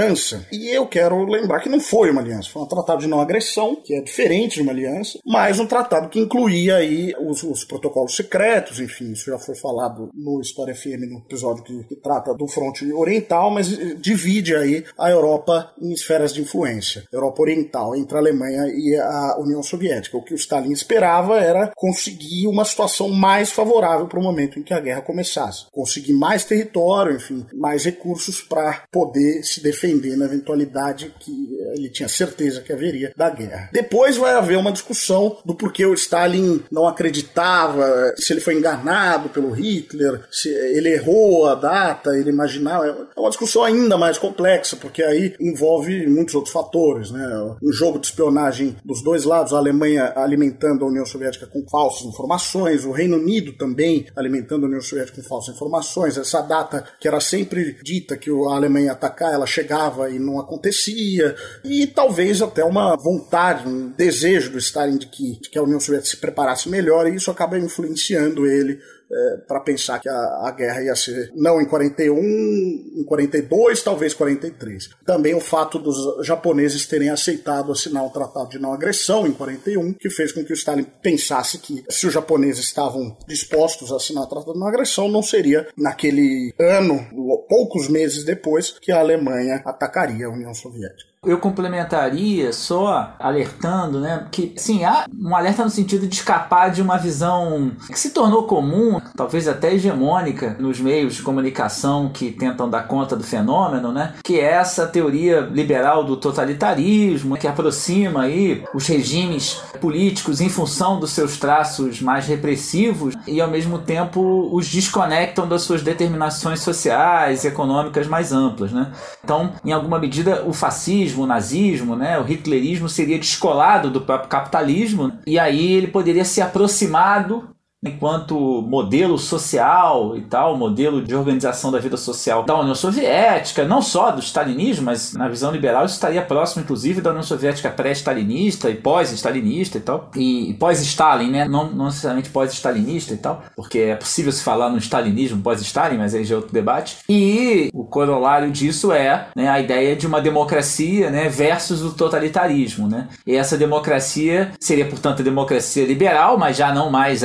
e eu quero lembrar que não foi uma aliança, foi um tratado de não agressão, que é diferente de uma aliança, mas um tratado que incluía aí os, os protocolos secretos, enfim, isso já foi falado no História FM, no episódio que, que trata do fronte oriental, mas divide aí a Europa em esferas de influência, Europa Oriental, entre a Alemanha e a União Soviética. O que o Stalin esperava era conseguir uma situação mais favorável para o momento em que a guerra começasse, conseguir mais território, enfim, mais recursos para poder se defender na eventualidade que ele tinha certeza que haveria da guerra. Depois vai haver uma discussão do porquê o Stalin não acreditava, se ele foi enganado pelo Hitler, se ele errou a data, ele imaginava. É uma discussão ainda mais complexa, porque aí envolve muitos outros fatores, né? Um jogo de espionagem dos dois lados, a Alemanha alimentando a União Soviética com falsas informações, o Reino Unido também alimentando a União Soviética com falsas informações, essa data que era sempre dita que a Alemanha ia atacar, ela chegava e não acontecia, e talvez até uma vontade, um desejo do Stalin de que, de que a União Soviética se preparasse melhor, e isso acaba influenciando ele é, para pensar que a, a, guerra ia ser não em 41, em 42, talvez 43. Também o fato dos japoneses terem aceitado assinar um tratado de não agressão em 41, que fez com que o Stalin pensasse que se os japoneses estavam dispostos a assinar o tratado de não agressão, não seria naquele ano poucos meses depois que a Alemanha atacaria a União Soviética eu complementaria só alertando, né, que sim, há um alerta no sentido de escapar de uma visão que se tornou comum, talvez até hegemônica nos meios de comunicação que tentam dar conta do fenômeno, né, que é essa teoria liberal do totalitarismo, que aproxima aí os regimes políticos em função dos seus traços mais repressivos e ao mesmo tempo os desconectam das suas determinações sociais e econômicas mais amplas, né? Então, em alguma medida, o fascismo o nazismo, né, o hitlerismo seria descolado do próprio capitalismo e aí ele poderia ser aproximado enquanto modelo social e tal, modelo de organização da vida social da União Soviética, não só do stalinismo, mas na visão liberal isso estaria próximo, inclusive, da União Soviética pré-stalinista e pós-stalinista e tal, e, pós-Stalin, né? Não, não necessariamente pós-stalinista e tal, porque é possível se falar no stalinismo pós-Stalin, mas aí já é outro debate. E o corolário disso é né, a ideia de uma democracia né, versus o totalitarismo, né? E essa democracia seria, portanto, a democracia liberal, mas já não mais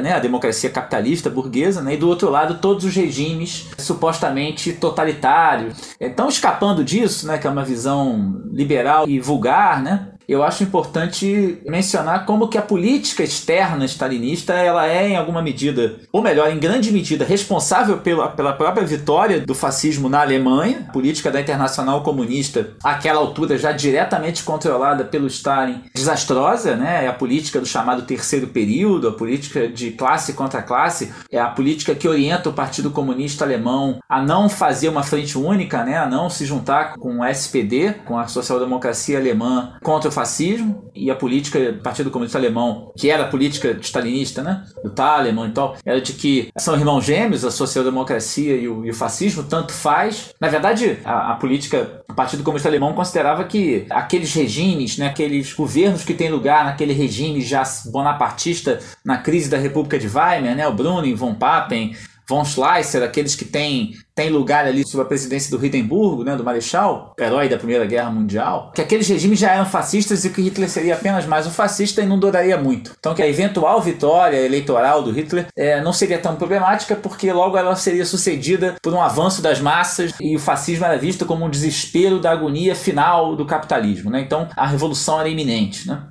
né, a democracia capitalista burguesa, né, e do outro lado todos os regimes supostamente totalitários. Então, escapando disso, né, que é uma visão liberal e vulgar, né, eu acho importante mencionar como que a política externa stalinista ela é em alguma medida, ou melhor, em grande medida, responsável pela, pela própria vitória do fascismo na Alemanha, a política da Internacional Comunista, àquela altura já diretamente controlada pelo Stalin, desastrosa, né? É a política do chamado terceiro período, a política de classe contra classe, é a política que orienta o Partido Comunista Alemão a não fazer uma frente única, né? A não se juntar com o SPD, com a social-democracia alemã contra o fascismo e a política do Partido Comunista Alemão, que era a política stalinista, né? Do Tallemann e tal, era de que são irmãos gêmeos, a social-democracia e e o, fascismo, tanto faz. Na verdade, a, a política do Partido Comunista Alemão considerava que aqueles regimes, né, aqueles governos que têm lugar naquele regime já bonapartista na crise da República de Weimar, né? O Brüning, von Papen, von Schleicher, aqueles que têm, têm lugar ali sob a presidência do Hindenburgo, né, do Marechal, herói da Primeira Guerra Mundial, que aqueles regimes já eram fascistas e que Hitler seria apenas mais um fascista e não duraria muito. Então que a eventual vitória eleitoral do Hitler é, não seria tão problemática porque logo ela seria sucedida por um avanço das massas e o fascismo era visto como um desespero da agonia final do capitalismo. Né? Então a revolução era iminente. Né?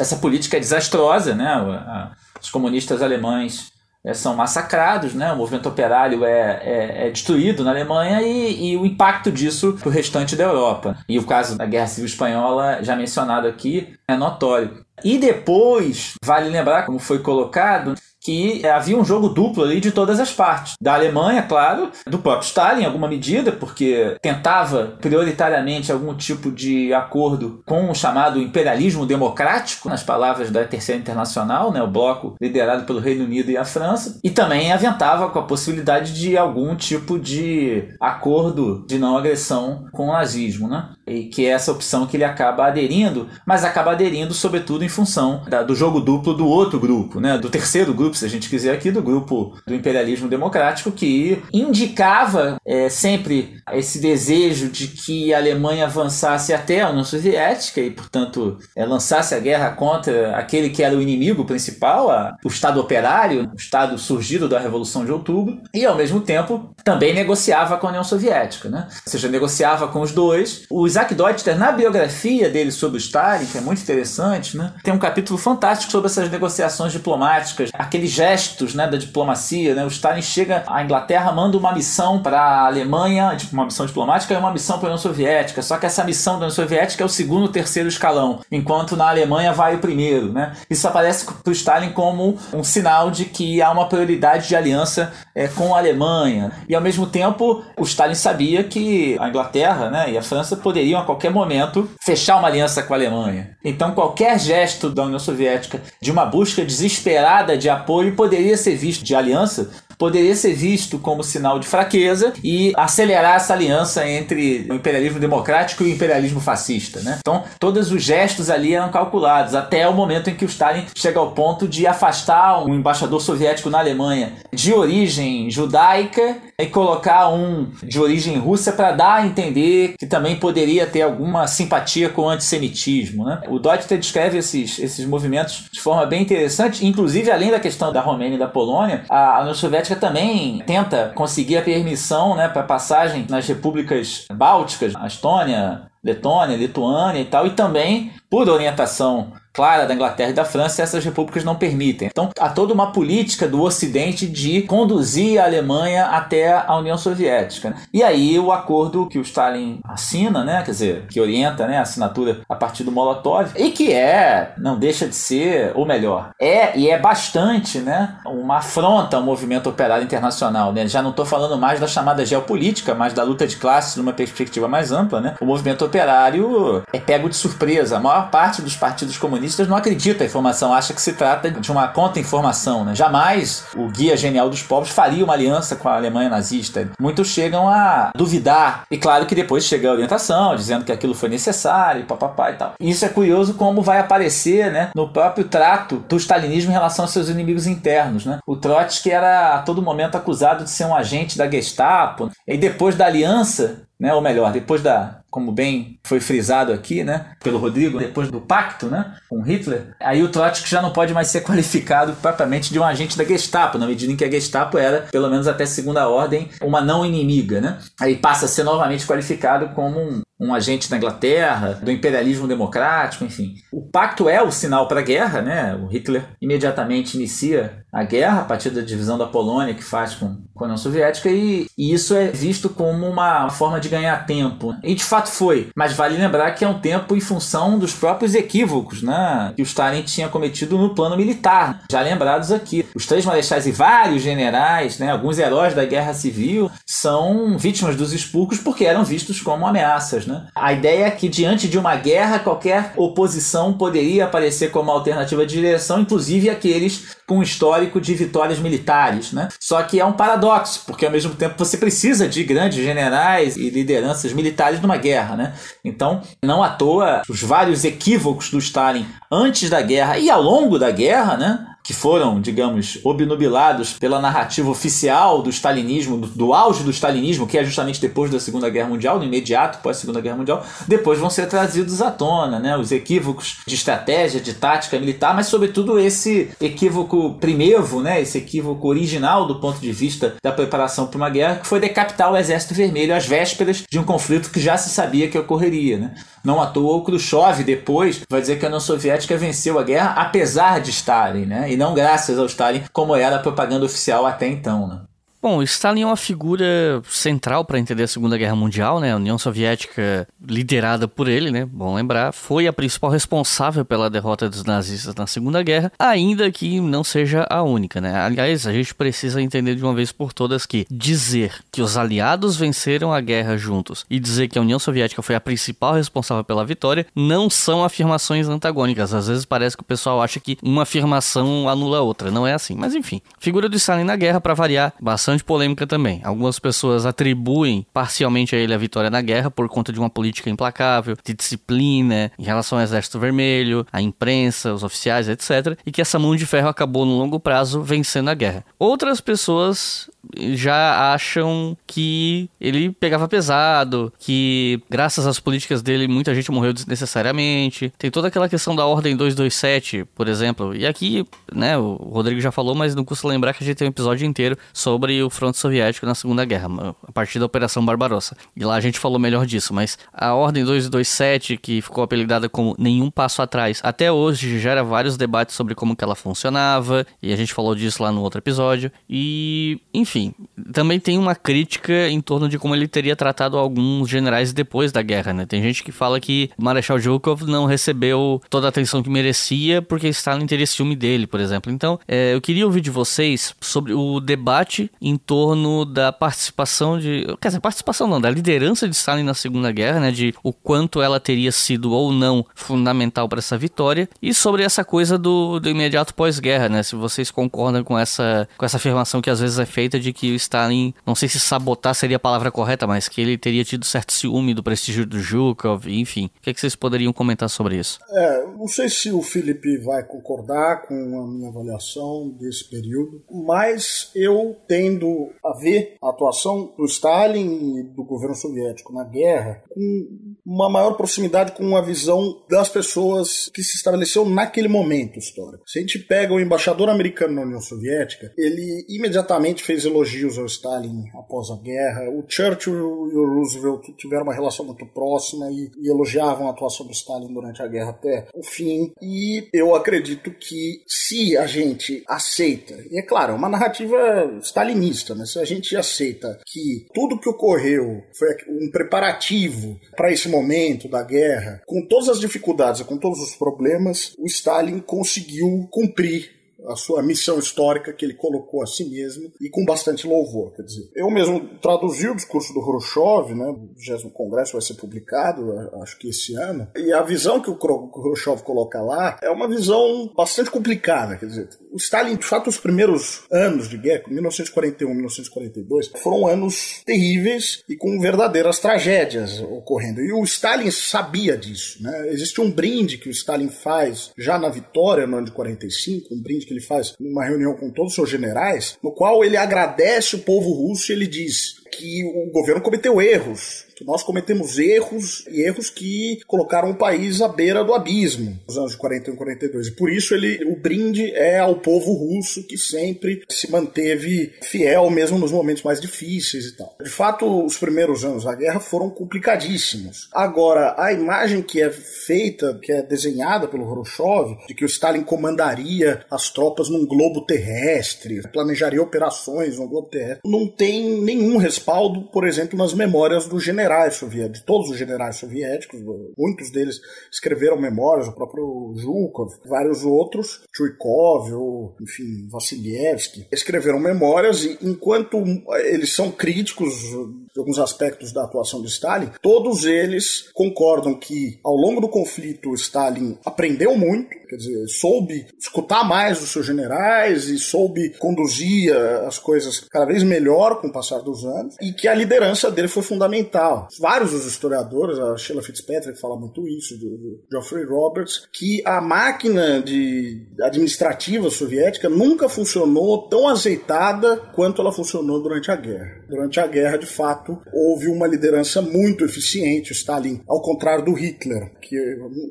Essa política é desastrosa, né? os comunistas alemães são massacrados, né? o movimento operário é, é, é destruído na Alemanha e, e o impacto disso para o restante da Europa. E o caso da Guerra Civil Espanhola, já mencionado aqui, é notório. E depois, vale lembrar, como foi colocado, que havia um jogo duplo ali de todas as partes. Da Alemanha, claro, do próprio Stalin, em alguma medida, porque tentava prioritariamente algum tipo de acordo com o chamado imperialismo democrático, nas palavras da Terceira Internacional, né, o bloco liderado pelo Reino Unido e a França, e também aventava com a possibilidade de algum tipo de acordo de não agressão com o nazismo, né? E que é essa opção que ele acaba aderindo, mas acaba aderindo sobretudo em função da, do jogo duplo do outro grupo, né, do terceiro grupo se a gente quiser aqui, do grupo do imperialismo democrático, que indicava é, sempre esse desejo de que a Alemanha avançasse até a União Soviética e, portanto, é, lançasse a guerra contra aquele que era o inimigo principal, a, o Estado operário, o Estado surgido da Revolução de Outubro, e, ao mesmo tempo, também negociava com a União Soviética, né? ou seja, negociava com os dois. O Isaac Deutscher, na biografia dele sobre o Stalin, que é muito interessante, né? tem um capítulo fantástico sobre essas negociações diplomáticas, aquele aqueles gestos né, da diplomacia. Né? O Stalin chega à Inglaterra, manda uma missão para a Alemanha, tipo, uma missão diplomática e uma missão para a União Soviética. Só que essa missão da União Soviética é o segundo, terceiro escalão, enquanto na Alemanha vai o primeiro. Né? Isso aparece para o Stalin como um sinal de que há uma prioridade de aliança é, com a Alemanha. E ao mesmo tempo, o Stalin sabia que a Inglaterra né, e a França poderiam a qualquer momento fechar uma aliança com a Alemanha. Então, qualquer gesto da União Soviética de uma busca desesperada de apoio poderia ser visto de aliança poderia ser visto como sinal de fraqueza e acelerar essa aliança entre o imperialismo democrático e o imperialismo fascista. Né? Então, todos os gestos ali eram calculados, até o momento em que o Stalin chega ao ponto de afastar um embaixador soviético na Alemanha de origem judaica e colocar um de origem russa para dar a entender que também poderia ter alguma simpatia com o antissemitismo. Né? O Deutscher descreve esses, esses movimentos de forma bem interessante, inclusive além da questão da Romênia e da Polônia, a União Soviética Também tenta conseguir a permissão né, para passagem nas repúblicas bálticas, Estônia, Letônia, Lituânia e tal, e também por orientação clara da Inglaterra e da França, essas repúblicas não permitem. Então, há toda uma política do Ocidente de conduzir a Alemanha até a União Soviética. Né? E aí o acordo que o Stalin assina, né, quer dizer, que orienta né, a assinatura a partir do Molotov, e que é, não deixa de ser, ou melhor, é e é bastante né, uma afronta ao movimento operário internacional. Né? Já não estou falando mais da chamada geopolítica, mas da luta de classes numa perspectiva mais ampla. Né? O movimento operário é pego de surpresa. A maior parte dos partidos comunistas comunistas não acredita a informação, acha que se trata de uma contra-informação. Né? Jamais o Guia Genial dos Povos faria uma aliança com a Alemanha nazista. Muitos chegam a duvidar. E claro que depois chega a orientação, dizendo que aquilo foi necessário, papapá e tal. Isso é curioso como vai aparecer né, no próprio trato do stalinismo em relação aos seus inimigos internos. Né? O Trotsky era a todo momento acusado de ser um agente da Gestapo. E depois da aliança, né, ou melhor, depois da, como bem foi frisado aqui, né, pelo Rodrigo, depois do pacto, né, com Hitler, aí o Trotsky já não pode mais ser qualificado propriamente de um agente da Gestapo, na medida em que a Gestapo era, pelo menos até segunda ordem, uma não inimiga, né? Aí passa a ser novamente qualificado como um, um agente da Inglaterra, do imperialismo democrático, enfim. O pacto é o sinal para a guerra, né? O Hitler imediatamente inicia a guerra a partir da divisão da Polônia que faz com, com a União Soviética e, e isso é visto como uma forma de ganhar tempo. E de fato foi, mas vale lembrar que é um tempo em função dos próprios equívocos, né? Que o Stalin tinha cometido no plano militar, já lembrados aqui. Os três marechais e vários generais, né? Alguns heróis da Guerra Civil são vítimas dos expurgos porque eram vistos como ameaças, né? Né? A ideia é que diante de uma guerra, qualquer oposição poderia aparecer como alternativa de direção, inclusive aqueles com histórico de vitórias militares. Né? Só que é um paradoxo, porque ao mesmo tempo você precisa de grandes generais e lideranças militares numa guerra. Né? Então, não à toa, os vários equívocos do Stalin antes da guerra e ao longo da guerra, né? Que foram, digamos, obnubilados pela narrativa oficial do stalinismo, do, do, auge do stalinismo, que é justamente depois da Segunda Guerra Mundial, no imediato pós Segunda Guerra Mundial, depois vão ser trazidos à tona, né? Os equívocos de estratégia, de tática militar, mas sobretudo esse equívoco primevo, né? Esse equívoco original do ponto de vista da preparação para uma guerra, que foi decapitar o Exército Vermelho às vésperas de um conflito que já se sabia que ocorreria, né? Não à toa o Khrushchev depois vai dizer que a União Soviética venceu a guerra apesar de Stalin, né? e não graças ao Stalin, como era a propaganda oficial até então. Né? Bom, Stalin é uma figura central para entender a Segunda Guerra Mundial, né? A União Soviética, liderada por ele, né? Bom lembrar, foi a principal responsável pela derrota dos nazistas na Segunda Guerra, ainda que não seja a única, né? Aliás, a gente precisa entender de uma vez por todas que dizer que os aliados venceram a guerra juntos e dizer que a União Soviética foi a principal responsável pela vitória não são afirmações antagônicas. Às vezes parece que o pessoal acha que uma afirmação anula a outra. Não é assim. Mas enfim, figura do Stalin na guerra para variar bastante bastante polêmica também. Algumas pessoas atribuem parcialmente a ele a vitória na guerra por conta de uma política implacável, de disciplina em relação ao Exército Vermelho, à imprensa, os oficiais, etc. E que essa mão de ferro acabou no longo prazo vencendo a guerra. Outras pessoas já acham que ele pegava pesado, que graças às políticas dele muita gente morreu desnecessariamente. Tem toda aquela questão da Ordem 227, por exemplo. E aqui, né, o Rodrigo já falou, mas não custa lembrar que a gente tem um episódio inteiro sobre o fronte soviético na Segunda Guerra, a partir da Operação Barbarossa. E lá a gente falou melhor disso, mas a Ordem 227, que ficou apelidada como nenhum passo atrás, até hoje gera vários debates sobre como que ela funcionava, e a gente falou disso lá no outro episódio. E, enfim, também tem uma crítica em torno de como ele teria tratado alguns generais depois da guerra, né? Tem gente que fala que Marechal Zhukov não recebeu toda a atenção que merecia porque Stalin teria ciúme dele, por exemplo. Então, é, eu queria ouvir de vocês sobre o debate em torno da participação de... Quer dizer, participação não, da liderança de Stalin na Segunda Guerra, né? De o quanto ela teria sido ou não fundamental para essa vitória e sobre essa coisa do, do imediato pós-guerra, né? Se vocês concordam com essa, com essa afirmação que às vezes é feita de que o Stalin não sei se sabotar seria a palavra correta, mas que ele teria tido certo ciúme do prestígio do Zhukov, enfim. O que, é que vocês poderiam comentar sobre isso? É, não sei se o Felipe vai concordar com a minha avaliação desse período, mas eu tendo a ver a atuação do Stalin e do governo soviético na guerra com uma maior proximidade com a visão das pessoas que se estabeleceu naquele momento histórico. Se a gente pega o embaixador americano na União Soviética, ele imediatamente fez elogios ao Stalin após a guerra. O Churchill e o Roosevelt tiveram uma relação muito próxima e, e elogiavam a atuação do Stalin durante a guerra até o fim. E eu acredito que se a gente aceita, e é claro, é uma narrativa stalinista, mas se a gente aceita que tudo que ocorreu foi um preparativo para esse momento da guerra, com todas as dificuldades e com todos os problemas, o Stalin conseguiu cumprir a sua missão histórica que ele colocou a si mesmo e com bastante louvor. Quer dizer, eu mesmo traduzi o discurso do Khrushchev, né? O 20 Congresso vai ser publicado, acho que esse ano. E a visão que o Khrushchev coloca lá é uma visão bastante complicada. Quer dizer, o Stalin, de fato, os primeiros anos de guerra, 1941, 1942, foram anos terríveis e com verdadeiras tragédias ocorrendo. E o Stalin sabia disso, né? Existe um brinde que o Stalin faz já na vitória no ano de 45, um brinde que ele faz numa reunião com todos os seus generais, no qual ele agradece o povo russo e ele diz que o governo cometeu erros, que nós cometemos erros e erros que colocaram o país à beira do abismo nos anos de 41 e 42. E por isso ele, o brinde é ao povo russo que sempre se manteve fiel mesmo nos momentos mais difíceis e tal. De fato, os primeiros anos da guerra foram complicadíssimos. Agora, a imagem que é feita, que é desenhada pelo Khrushchev, de que o Stalin comandaria as tropas num globo terrestre, planejaria operações no globo terrestre, não tem nenhum respaldo, por exemplo, nas memórias dos generais generais soviéticos, de todos os generais soviéticos, muitos deles escreveram memórias, o próprio Zhukov, vários outros, Chuikov, ou, enfim, Vassilievsky, escreveram memórias e enquanto eles são críticos de alguns aspectos da atuação de Stalin, todos eles concordam que ao longo do conflito Stalin aprendeu muito, quer dizer, soube escutar mais os seus generais e soube conduzir as coisas cada vez melhor com o passar dos anos e que a liderança dele foi fundamental Vários dos historiadores, a Sheila Fitzpatrick fala muito isso, do, do Geoffrey Roberts, que a máquina de administrativa soviética nunca funcionou tão azeitada quanto ela funcionou durante a guerra. Durante a guerra, de fato, houve uma liderança muito eficiente, Stalin, ao contrário do Hitler, que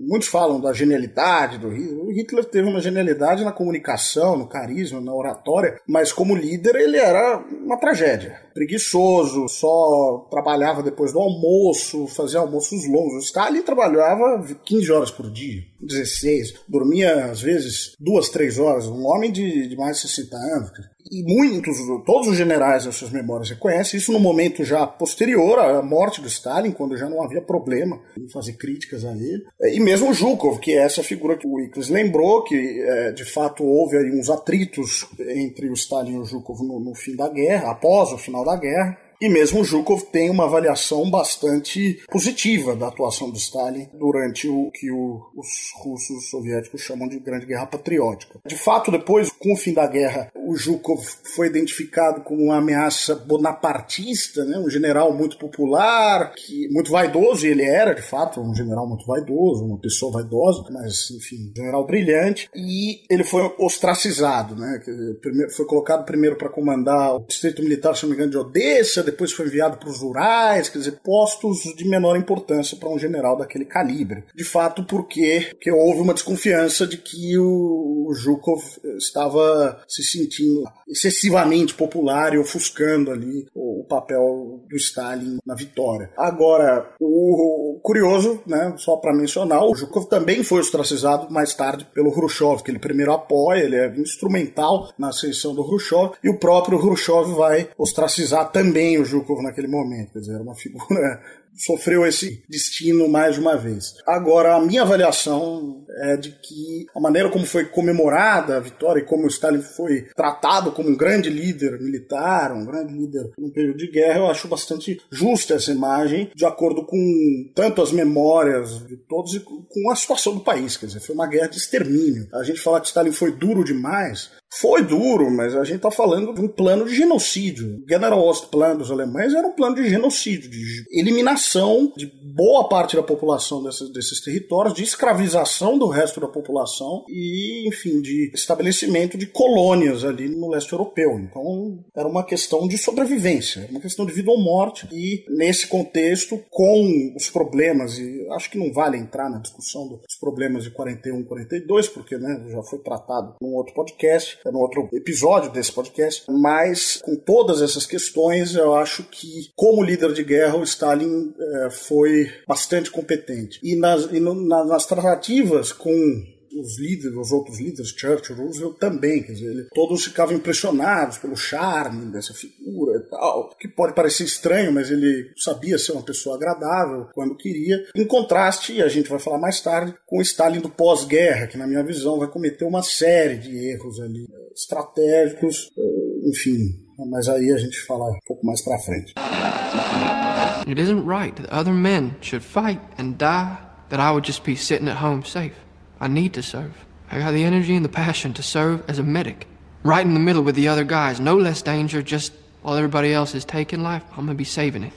muitos falam da genialidade do Hitler. O Hitler teve uma genialidade na comunicação, no carisma, na oratória, mas como líder ele era uma tragédia. Preguiçoso, só trabalhava depois do almoço, fazia almoços longos. O Stalin trabalhava 15 horas por dia, 16, dormia às vezes duas, três horas. Um homem de, de mais de 60 anos e muitos, todos os generais das suas memórias reconhecem isso no momento já posterior à morte do Stalin, quando já não havia problema em fazer críticas a ele. E mesmo Zhukov, que é essa figura que o Wickles lembrou, que é, de fato houve aí uns atritos entre o Stalin e o Zhukov no, no fim da guerra, após o final da guerra. E mesmo Zhukov tem uma avaliação bastante positiva da atuação de Stalin durante o que o, os russos soviéticos chamam de Grande Guerra Patriótica. De fato, depois, com o fim da guerra, o Zhukov foi identificado como uma ameaça bonapartista, né? um general muito popular, que, muito vaidoso, e ele era, de fato, um general muito vaidoso, uma pessoa vaidosa, mas, enfim, um general brilhante, e ele foi ostracizado, né? foi colocado primeiro para comandar o distrito militar, se não me engano, de Odessa, depois foi enviado para os Urais, quer dizer, postos de menor importância para um general daquele calibre. De fato, porque, porque houve uma desconfiança de que o, o Zhukov estava se sentindo excessivamente popular e ofuscando ali o, o papel do Stalin na vitória. Agora, o, o curioso, né, só para mencionar, o Zhukov também foi ostracizado mais tarde pelo Khrushchev, que ele primeiro apoia, ele é instrumental na ascensão do Khrushchev, e o próprio Khrushchev vai ostracizar também o Zhukov naquele momento. Quer dizer, era uma figura sofreu esse destino mais uma vez. Agora, a minha avaliação é de que a maneira como foi comemorada a vitória e como o Stalin foi tratado como um grande líder militar, um grande líder no período de guerra, eu acho bastante justa essa imagem, de acordo com tanto as memórias de todos e com a situação do país. Quer dizer, foi uma guerra de extermínio. A gente fala que Stalin foi duro demais, Foi duro, mas a gente está falando de um plano de genocídio. O General Ostplan dos alemães era um plano de genocídio, de eliminação de boa parte da população desses, desses territórios, de escravização do resto da população e, enfim, de estabelecimento de colônias ali no leste europeu. Então, era uma questão de sobrevivência, uma questão de vida ou morte. E, nesse contexto, com os problemas, e acho que não vale entrar na discussão dos problemas de 41, 42, porque né, já foi tratado num outro podcast, num outro episódio desse podcast, mas com todas essas questões, eu acho que, como líder de guerra, o Stalin é, foi bastante competente. E nas, e no, nas tratativas com os líderes, os outros líderes, Churchill, Roosevelt também, quer dizer, ele, todos ficavam impressionados pelo charme dessa figura e tal, que pode parecer estranho, mas ele sabia ser uma pessoa agradável quando queria. Em contraste, a gente vai falar mais tarde, com Stalin do pós-guerra, que na minha visão vai cometer uma série de erros ali estratégicos, eh, enfim, mas aí a gente fala um pouco mais para frente. It isn't right that other men should fight and die, that I would just be sitting at home safe. I need to serve. I got the energy and the passion to serve as a medic. Right in the middle with the other guys. No less danger, just while everybody else is taking life, I'm gonna be saving it.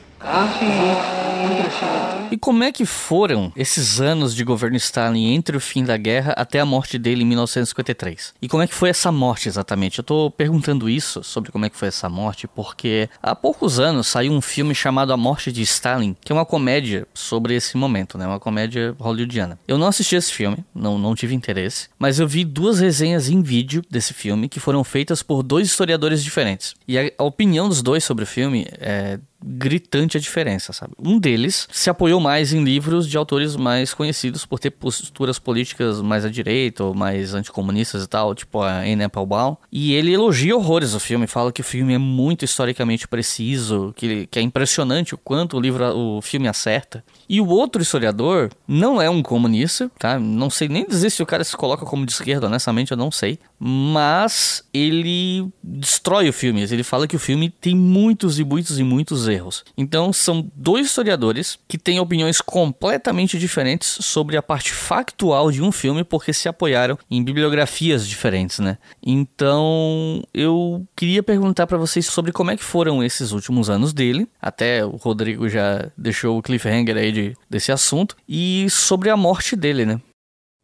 E como é que foram esses anos de governo Stalin entre o fim da guerra até a morte dele em 1953? E como é que foi essa morte exatamente? Eu tô perguntando isso sobre como é que foi essa morte porque há poucos anos saiu um filme chamado A Morte de Stalin, que é uma comédia sobre esse momento, né? Uma comédia hollywoodiana. Eu não assisti esse filme, não, não tive interesse, mas eu vi duas resenhas em vídeo desse filme que foram feitas por dois historiadores diferentes. E a, a opinião dos dois sobre o filme é gritante a diferença, sabe? Um deles se apoiou mais em livros de autores mais conhecidos por ter posturas políticas mais à direita ou mais anticomunistas e tal, tipo a Anne Applebaum, e ele elogia horrores o filme, fala que o filme é muito historicamente preciso, que, que é impressionante o quanto o livro, o filme acerta. E o outro historiador não é um comunista, tá? Não sei nem dizer se o cara se coloca como de esquerda, honestamente eu não sei, mas ele destrói o filme, ele fala que o filme tem muitos e muitos e muitos erros. Então são dois historiadores que têm opiniões completamente diferentes sobre a parte factual de um filme porque se apoiaram em bibliografias diferentes, né? Então eu queria perguntar para vocês sobre como é que foram esses últimos anos dele. Até o Rodrigo já deixou o cliffhanger aí de, desse assunto e sobre a morte dele, né?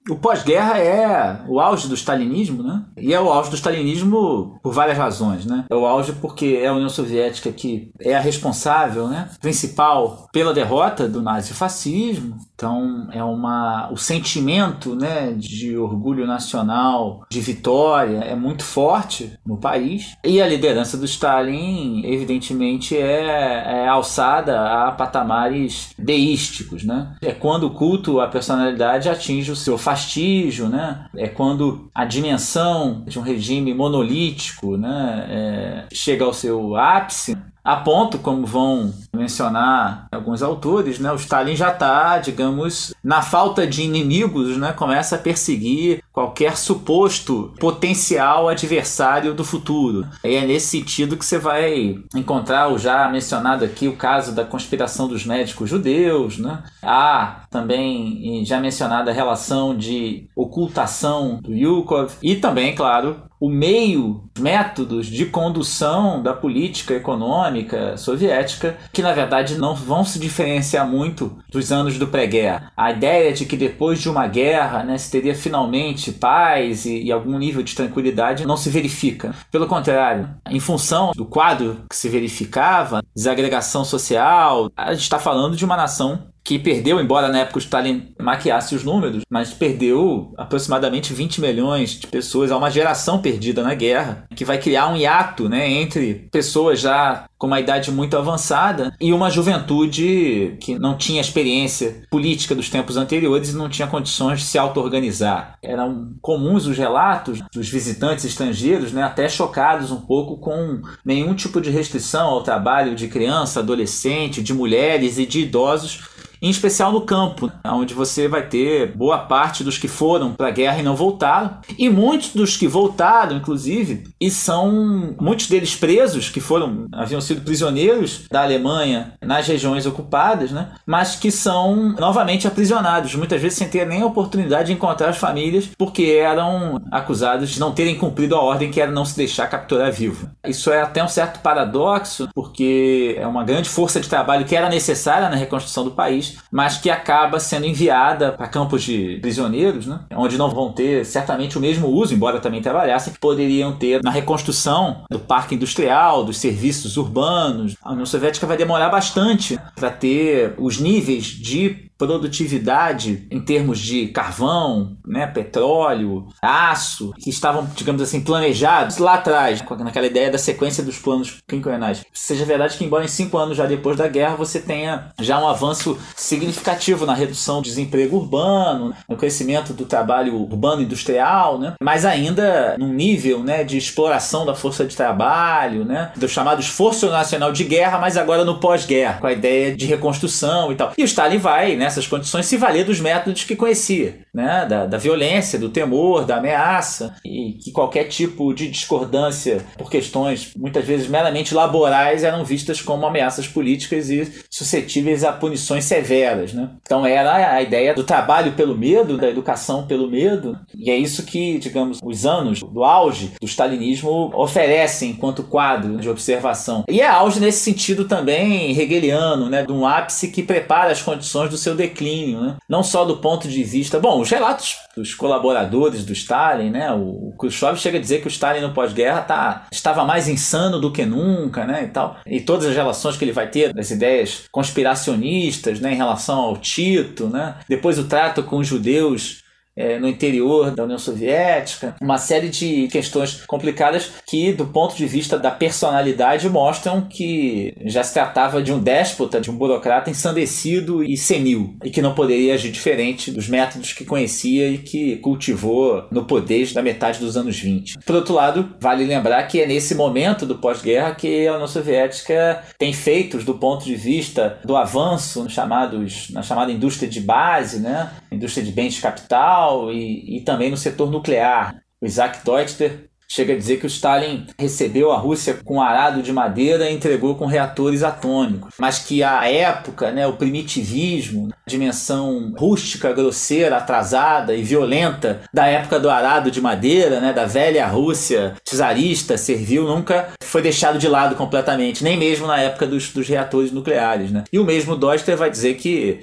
O pós-guerra é o auge do stalinismo, né? E é o auge do stalinismo por várias razões, né? É o auge porque é a União Soviética que é a responsável, né, principal pela derrota do nazifascismo. Então, é uma o sentimento, né, de orgulho nacional, de vitória é muito forte no país. E a liderança do Stalin, evidentemente, é, é alçada a patamares deísticos, né? É quando o culto à personalidade atinge o seu fastígio, né? É quando a dimensão de um regime monolítico, né, é, chega ao seu ápice. A ponto, como vão mencionar alguns autores, né, o Stalin já está, digamos, na falta de inimigos, né, começa a perseguir qualquer suposto potencial adversário do futuro. E é nesse sentido que você vai encontrar o já mencionado aqui o caso da conspiração dos médicos judeus, né? Há também já mencionada a relação de ocultação do Yukov e também, claro, o meio, métodos de condução da política econômica soviética, que na verdade não vão se diferenciar muito dos anos do pré-guerra. A ideia de que depois de uma guerra né, se teria finalmente paz e, e algum nível de tranquilidade não se verifica. Pelo contrário, em função do quadro que se verificava, desagregação social, a gente está falando de uma nação que perdeu, embora na época o Stalin maquiasse os números, mas perdeu aproximadamente 20 milhões de pessoas, há uma geração perdida na guerra, que vai criar um hiato né, entre pessoas já com uma idade muito avançada e uma juventude que não tinha experiência política dos tempos anteriores e não tinha condições de se auto-organizar. Eram comuns os relatos dos visitantes estrangeiros, né, até chocados um pouco com nenhum tipo de restrição ao trabalho de criança, adolescente, de mulheres e de idosos em especial no campo, onde você vai ter boa parte dos que foram para a guerra e não voltaram, e muitos dos que voltaram, inclusive, e são muitos deles presos, que foram haviam sido prisioneiros da Alemanha nas regiões ocupadas, né? mas que são novamente aprisionados, muitas vezes sem ter nem a oportunidade de encontrar as famílias, porque eram acusados de não terem cumprido a ordem que era não se deixar capturar vivo. Isso é até um certo paradoxo, porque é uma grande força de trabalho que era necessária na reconstrução do país, mas que acaba sendo enviada para campos de prisioneiros, né? onde não vão ter certamente o mesmo uso, embora também trabalhassem, que poderiam ter na reconstrução do parque industrial, dos serviços urbanos. A União Soviética vai demorar bastante para ter os níveis de produtividade em termos de carvão, né, petróleo, aço, que estavam, digamos assim, planejados lá atrás, naquela ideia da sequência dos planos quinquenais. Seja verdade que, embora em cinco anos já depois da guerra você tenha já um avanço significativo na redução do desemprego urbano, no crescimento do trabalho urbano industrial, né, mas ainda num nível né, de exploração da força de trabalho, né, do chamado esforço nacional de guerra, mas agora no pós-guerra, com a ideia de reconstrução e tal. E o Stalin vai, né, nessas condições, se valer dos métodos que conhecia, né? da, da violência, do temor, da ameaça, e que qualquer tipo de discordância por questões muitas vezes meramente laborais eram vistas como ameaças políticas e suscetíveis a punições severas. Né? Então era a ideia do trabalho pelo medo, da educação pelo medo, e é isso que, digamos, os anos do auge do stalinismo oferecem enquanto quadro de observação. E é auge nesse sentido também hegeliano, né? de um ápice que prepara as condições do seu declínio, né? não só do ponto de vista. Bom, os relatos dos colaboradores do Stalin, né? o Khrushchev chega a dizer que o Stalin no pós-guerra tá, estava mais insano do que nunca, né? e tal. E todas as relações que ele vai ter das ideias conspiracionistas né? em relação ao Tito, né? depois o trato com os judeus é, no interior da União Soviética, uma série de questões complicadas que, do ponto de vista da personalidade, mostram que já se tratava de um déspota, de um burocrata ensandecido e senil, e que não poderia agir diferente dos métodos que conhecia e que cultivou no poder da metade dos anos 20. Por outro lado, vale lembrar que é nesse momento do pós-guerra que a União Soviética tem feitos do ponto de vista do avanço chamados, na chamada indústria de base, né? indústria de bens de capital, e, e também no setor nuclear. O Isaac Deutscher chega a dizer que o Stalin recebeu a Rússia com arado de madeira e entregou com reatores atômicos, mas que a época, né, o primitivismo, a dimensão rústica, grosseira, atrasada e violenta da época do arado de madeira, né, da velha Rússia czarista, servil, nunca foi deixado de lado completamente, nem mesmo na época dos, dos reatores nucleares. Né? E o mesmo Doster vai dizer que,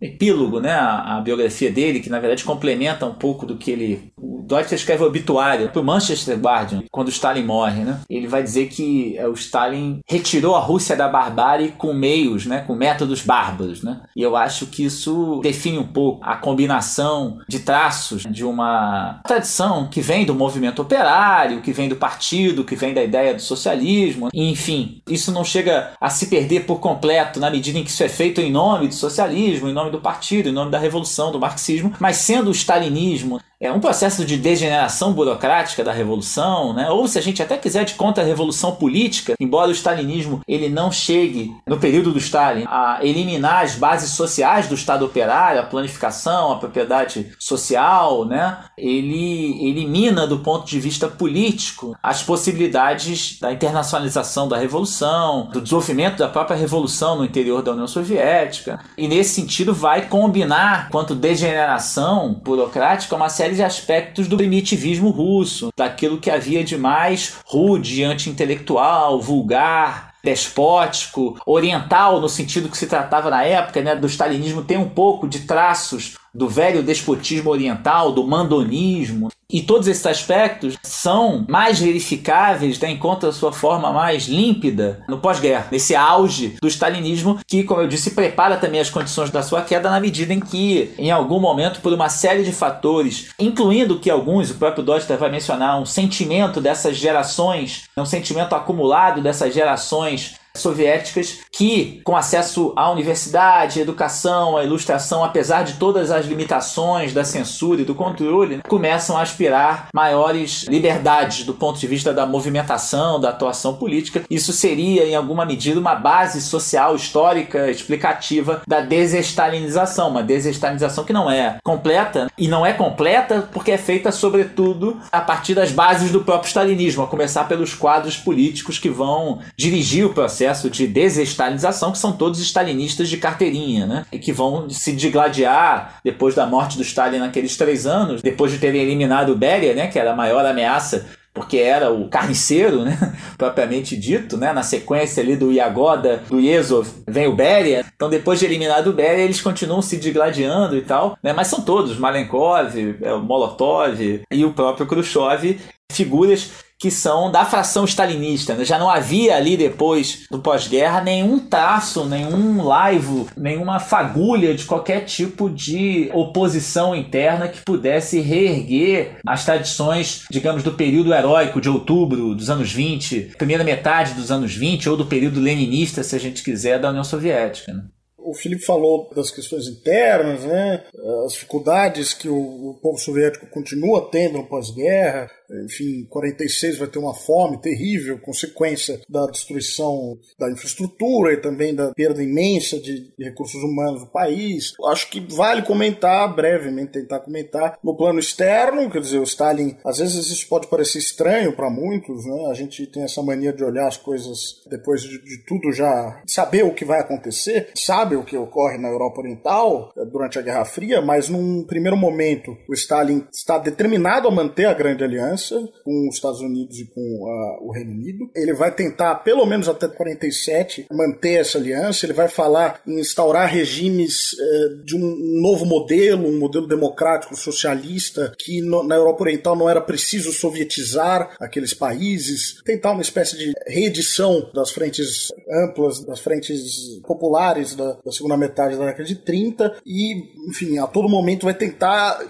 epílogo, né, a, a, biografia dele, que na verdade complementa um pouco do que ele. O Doster escreve o obituário para o Manchester Guardian, quando Stalin morre. Né? Ele vai dizer que é, o Stalin retirou a Rússia da barbárie com meios, né, com métodos bárbaros. Né? E eu acho que isso define um pouco a combinação de traços de uma tradição que vem do movimento operário, que vem do partido, que vem da ideia do socialismo, enfim, isso não chega a se perder por completo na medida em que isso é feito em nome do socialismo, em nome do partido, em nome da revolução, do marxismo, mas sendo o stalinismo é um processo de degeneração burocrática da revolução, né? ou se a gente até quiser de contra-revolução política, embora o stalinismo ele não chegue, no período do Stalin, a eliminar as bases sociais do Estado operário, a planificação, a propriedade social, né? ele elimina do ponto de vista político as possibilidades da internacionalização da revolução, do desenvolvimento da própria revolução no interior da União Soviética, e nesse sentido vai combinar, quanto degeneração burocrática, uma série série de aspectos do primitivismo russo, daquilo que havia de mais rude, anti-intelectual, vulgar, despótico, oriental no sentido que se tratava na época, né, do stalinismo tem um pouco de traços do velho despotismo oriental, do mandonismo. E todos esses aspectos são mais verificáveis, né, encontram a sua forma mais límpida no pós-guerra, nesse auge do stalinismo, que, como eu disse, prepara também as condições da sua queda na medida em que, em algum momento, por uma série de fatores, incluindo que alguns, o próprio Doster vai mencionar, um sentimento dessas gerações, um sentimento acumulado dessas gerações soviéticas que, com acesso à universidade, à educação, à ilustração, apesar de todas as limitações da censura e do controle, começam a aspirar maiores liberdades do ponto de vista da movimentação, da atuação política. Isso seria, em alguma medida, uma base social, histórica, explicativa da desestalinização, uma desestalinização que não é completa e não é completa porque é feita, sobretudo, a partir das bases do próprio stalinismo, a começar pelos quadros políticos que vão dirigir o processo de desestalinização, que são todos stalinistas de carteirinha, né? E que vão se digladiar depois da morte do Stalin naqueles três anos, depois de terem eliminado o Beria, né? Que era a maior ameaça porque era o carniceiro, né, propriamente dito, né, na sequência ali do Iagoda, do Yezov, vem o Beria, então depois de eliminado o Beria, eles continuam se digladiando e tal, né, mas são todos, Malenkov, é, Molotov e o próprio Khrushchev, figuras que são da fração stalinista. Né? Já não havia ali depois do pós-guerra nenhum traço, nenhum laivo, nenhuma fagulha de qualquer tipo de oposição interna que pudesse reerguer as tradições, digamos, do período heróico de outubro dos anos 20, primeira metade dos anos 20 ou do período leninista, se a gente quiser, da União Soviética. Né? O Felipe falou das questões internas, né? as dificuldades que o, o povo soviético continua tendo no pós-guerra, enfim, 46 vai ter uma fome terrível, consequência da destruição da infraestrutura e também da perda imensa de, recursos humanos do país. Acho que vale comentar, brevemente tentar comentar, no plano externo, quer dizer, o Stalin, às vezes isso pode parecer estranho para muitos, né? A gente tem essa mania de olhar as coisas depois de, de tudo já, saber o que vai acontecer, sabe o que ocorre na Europa Oriental eh, durante a Guerra Fria, mas num primeiro momento o Stalin está determinado a manter a Grande Aliança aliança com os Estados Unidos e com uh, o Reino Unido. Ele vai tentar, pelo menos até 47, manter essa aliança. Ele vai falar em instaurar regimes uh, de um novo modelo, um modelo democrático socialista, que no, na Europa Oriental não era preciso sovietizar aqueles países. Tentar uma espécie de reedição das frentes amplas, das frentes populares da, da segunda metade da década de 30 e, enfim, a todo momento vai tentar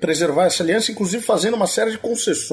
preservar essa aliança, inclusive fazendo uma série de concessões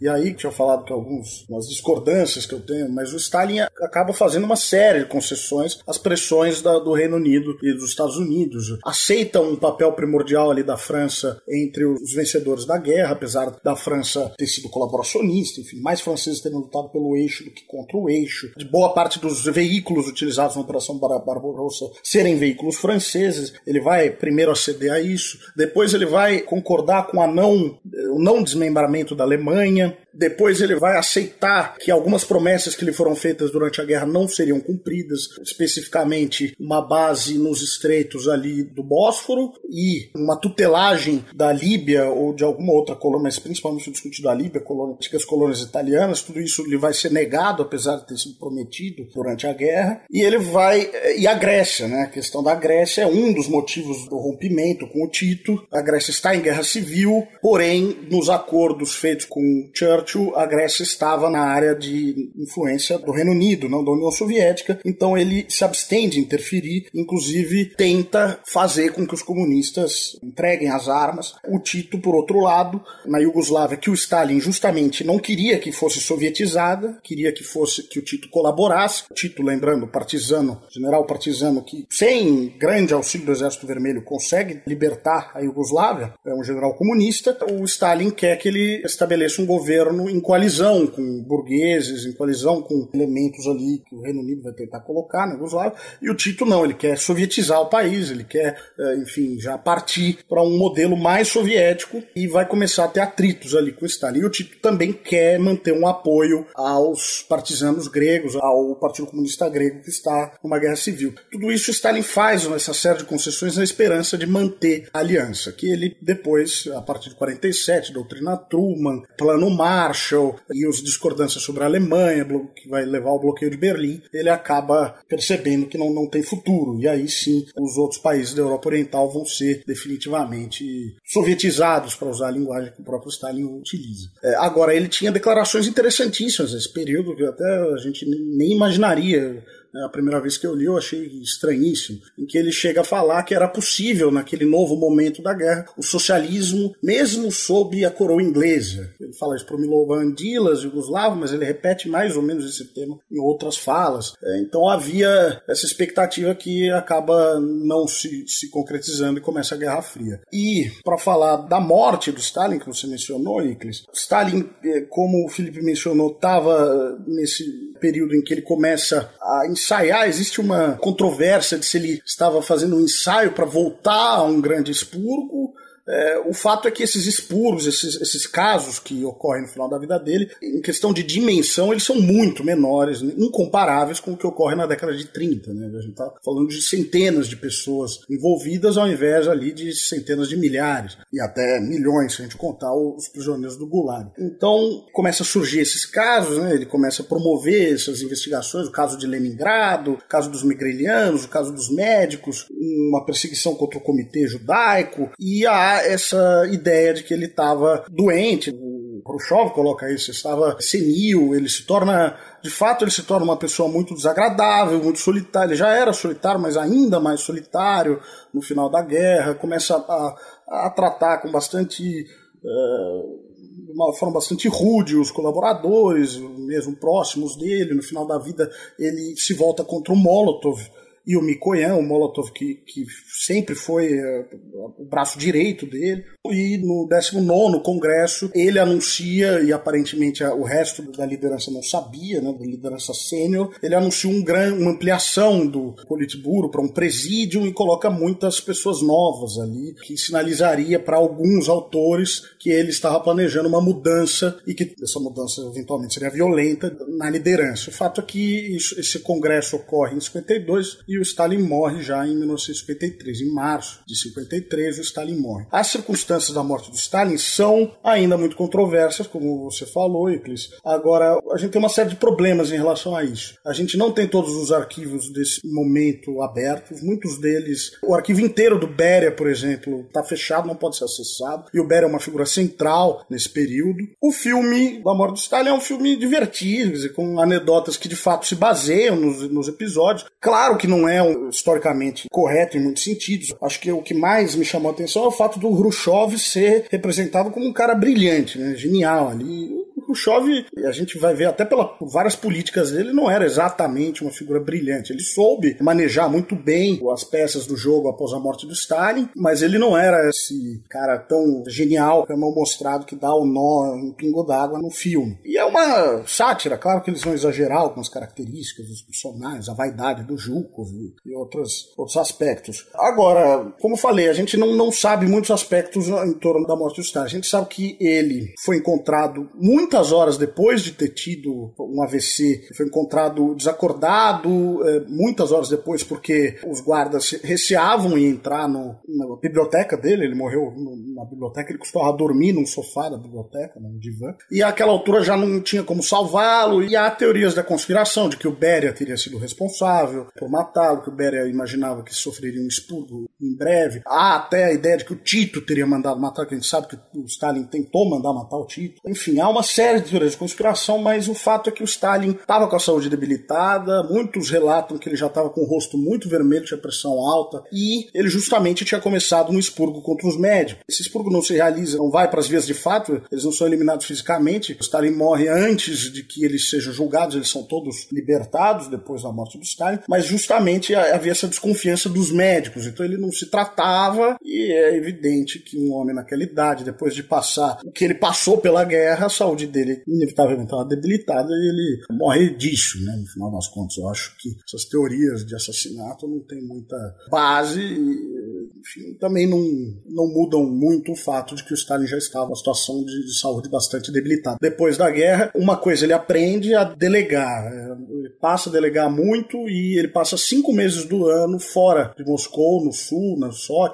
e aí, tinha falado que alguns, umas discordâncias que eu tenho, mas o Stalin acaba fazendo uma série de concessões às pressões da, do Reino Unido e dos Estados Unidos. Aceita um papel primordial ali da França entre os vencedores da guerra, apesar da França ter sido colaboracionista, enfim, mais franceses terem lutado pelo eixo do que contra o eixo. De boa parte dos veículos utilizados na Operação Bar Barbarossa serem veículos franceses. Ele vai primeiro aceder a isso, depois ele vai concordar com a não, o não desmembramento da Alemanha Alemanha. Depois ele vai aceitar que algumas promessas que lhe foram feitas durante a guerra não seriam cumpridas, especificamente uma base nos estreitos ali do Bósforo e uma tutelagem da Líbia ou de alguma outra colônia, mas principalmente o discutido da Líbia, colônia, antigas colônias italianas, tudo isso lhe vai ser negado, apesar de ter sido prometido durante a guerra. E ele vai. E a Grécia, né? A questão da Grécia é um dos motivos do rompimento com o Tito. A Grécia está em guerra civil, porém, nos acordos feitos com Churchill, a Grécia estava na área de influência do Reino Unido, não da União Soviética, então ele se abstém de interferir, inclusive tenta fazer com que os comunistas entreguem as armas. O Tito, por outro lado, na Iugoslávia, que o Stalin justamente não queria que fosse sovietizada, queria que fosse que o Tito colaborasse. O Tito, lembrando, partisano, general partisano que sem grande auxílio do Exército Vermelho consegue libertar a Iugoslávia, é um general comunista. O Stalin quer que ele estabeleça um governo em coalizão com burgueses, em coalizão com elementos ali que o Reino Unido vai tentar colocar na Yugoslávia, e o Tito não, ele quer sovietizar o país, ele quer, eh, enfim, já partir para um modelo mais soviético e vai começar a ter atritos ali com o Stalin. E o Tito também quer manter um apoio aos partisanos gregos, ao Partido Comunista Grego que está numa guerra civil. Tudo isso Stalin faz nessa série de concessões na esperança de manter a aliança, que ele depois, a partir de 47, doutrina Truman, plano Marshall e os discordâncias sobre a Alemanha, que vai levar ao bloqueio de Berlim, ele acaba percebendo que não, não tem futuro. E aí sim, os outros países da Europa Oriental vão ser definitivamente sovietizados, para usar a linguagem que o próprio Stalin utiliza. É, agora, ele tinha declarações interessantíssimas nesse período, que até a gente nem imaginaria a primeira vez que eu li eu achei estranhíssimo, em que ele chega a falar que era possível, naquele novo momento da guerra, o socialismo, mesmo sob a coroa inglesa. Ele fala isso para o Milovan Dilas, Yugoslavo, mas ele repete mais ou menos esse tema em outras falas. É, então havia essa expectativa que acaba não se, se concretizando e começa a Guerra Fria. E, para falar da morte do Stalin, que você mencionou, Iclis, Stalin, é, como o Felipe mencionou, estava nesse período em que ele começa a ensaiar, existe uma controvérsia de se ele estava fazendo um ensaio para voltar a um grande expurgo é, o fato é que esses expurgos, esses, esses casos que ocorrem no final da vida dele, em questão de dimensão, eles são muito menores, incomparáveis com o que ocorre na década de 30. Né? A gente está falando de centenas de pessoas envolvidas, ao invés ali de centenas de milhares, e até milhões, se a gente contar os prisioneiros do Gulag. Então, começa a surgir esses casos, né? ele começa a promover essas investigações, o caso de Leningrado, o caso dos migrelianos, o caso dos médicos, uma perseguição contra o comitê judaico, e a essa ideia de que ele estava doente. O Khrushchev coloca isso, estava senil, ele se torna, de fato, ele se torna uma pessoa muito desagradável, muito solitária. Ele já era solitário, mas ainda mais solitário no final da guerra. Começa a, a tratar com bastante. Uh, de uma forma bastante rude os colaboradores, mesmo próximos dele. No final da vida, ele se volta contra o Molotov e o Mikoyan, o Molotov, que, que sempre foi uh, o braço direito dele. E no 19 Congresso, ele anuncia, e aparentemente o resto da liderança não sabia, né, da liderança sênior, ele anuncia um gran, uma ampliação do Politburo para um presídio e coloca muitas pessoas novas ali, que sinalizaria para alguns autores que ele estava planejando uma mudança e que essa mudança eventualmente seria violenta na liderança. O fato é que isso, esse congresso ocorre em 52 e o Stalin morre já em 1953, em março de 53 o Stalin morre. As circunstâncias da morte do Stalin são ainda muito controversas, como você falou, Eclis. Agora, a gente tem uma série de problemas em relação a isso. A gente não tem todos os arquivos desse momento abertos, muitos deles, o arquivo inteiro do Beria, por exemplo, está fechado, não pode ser acessado, e o Beria é uma figura central nesse período. O filme da morte do Stalin é um filme divertido, com anedotas que de fato se baseiam nos, nos episódios. Claro que não não é historicamente correto em muitos sentidos. Acho que o que mais me chamou a atenção é o fato do Khrushchev ser representado como um cara brilhante, né? genial ali. Khrushchev, a gente vai ver até pelas várias políticas dele, não era exatamente uma figura brilhante. Ele soube manejar muito bem as peças do jogo após a morte do Stalin, mas ele não era esse cara tão genial que é mal mostrado que dá o nó em pingo d'água no filme. E é uma sátira, claro que eles vão exagerar algumas características dos personagens, a vaidade do Zhukov e outros, outros aspectos. Agora, como falei, a gente não, não sabe muitos aspectos em torno da morte do Stalin. A gente sabe que ele foi encontrado muitas horas depois de ter tido um AVC, foi encontrado desacordado, é, muitas horas depois, porque os guardas receavam em entrar no, na biblioteca dele, ele morreu na biblioteca, ele costumava dormir num sofá da biblioteca, num divã, e àquela altura já não tinha como salvá-lo, e há teorias da conspiração de que o Beria teria sido responsável por matá-lo, que o Beria imaginava que sofreria um expurgo em breve. Há até a ideia de que o Tito teria mandado matar, que a gente sabe que o Stalin tentou mandar matar o Tito. Enfim, há uma série de teorias de conspiração, mas o fato é que o Stalin estava com a saúde debilitada, muitos relatam que ele já estava com o rosto muito vermelho, tinha pressão alta, e ele justamente tinha começado um expurgo contra os médicos. Esse expurgo não se realiza, não vai para as vias de fato, eles não são eliminados fisicamente. O Stalin morre antes de que eles sejam julgados, eles são todos libertados depois da morte do Stalin, mas justamente havia essa desconfiança dos médicos, então ele não se tratava, e é evidente que um homem naquela idade, depois de passar o que ele passou pela guerra, a saúde dele dele inevitavelmente estava debilitado e ele morre disso, né? No final das contas, eu acho que essas teorias de assassinato não tem muita base e, enfim, também não, não mudam muito o fato de que o Stalin já estava numa situação de, de saúde bastante debilitada. Depois da guerra, uma coisa ele aprende a delegar, é, ele passa a delegar muito e ele passa cinco meses do ano fora de Moscou, no sul, na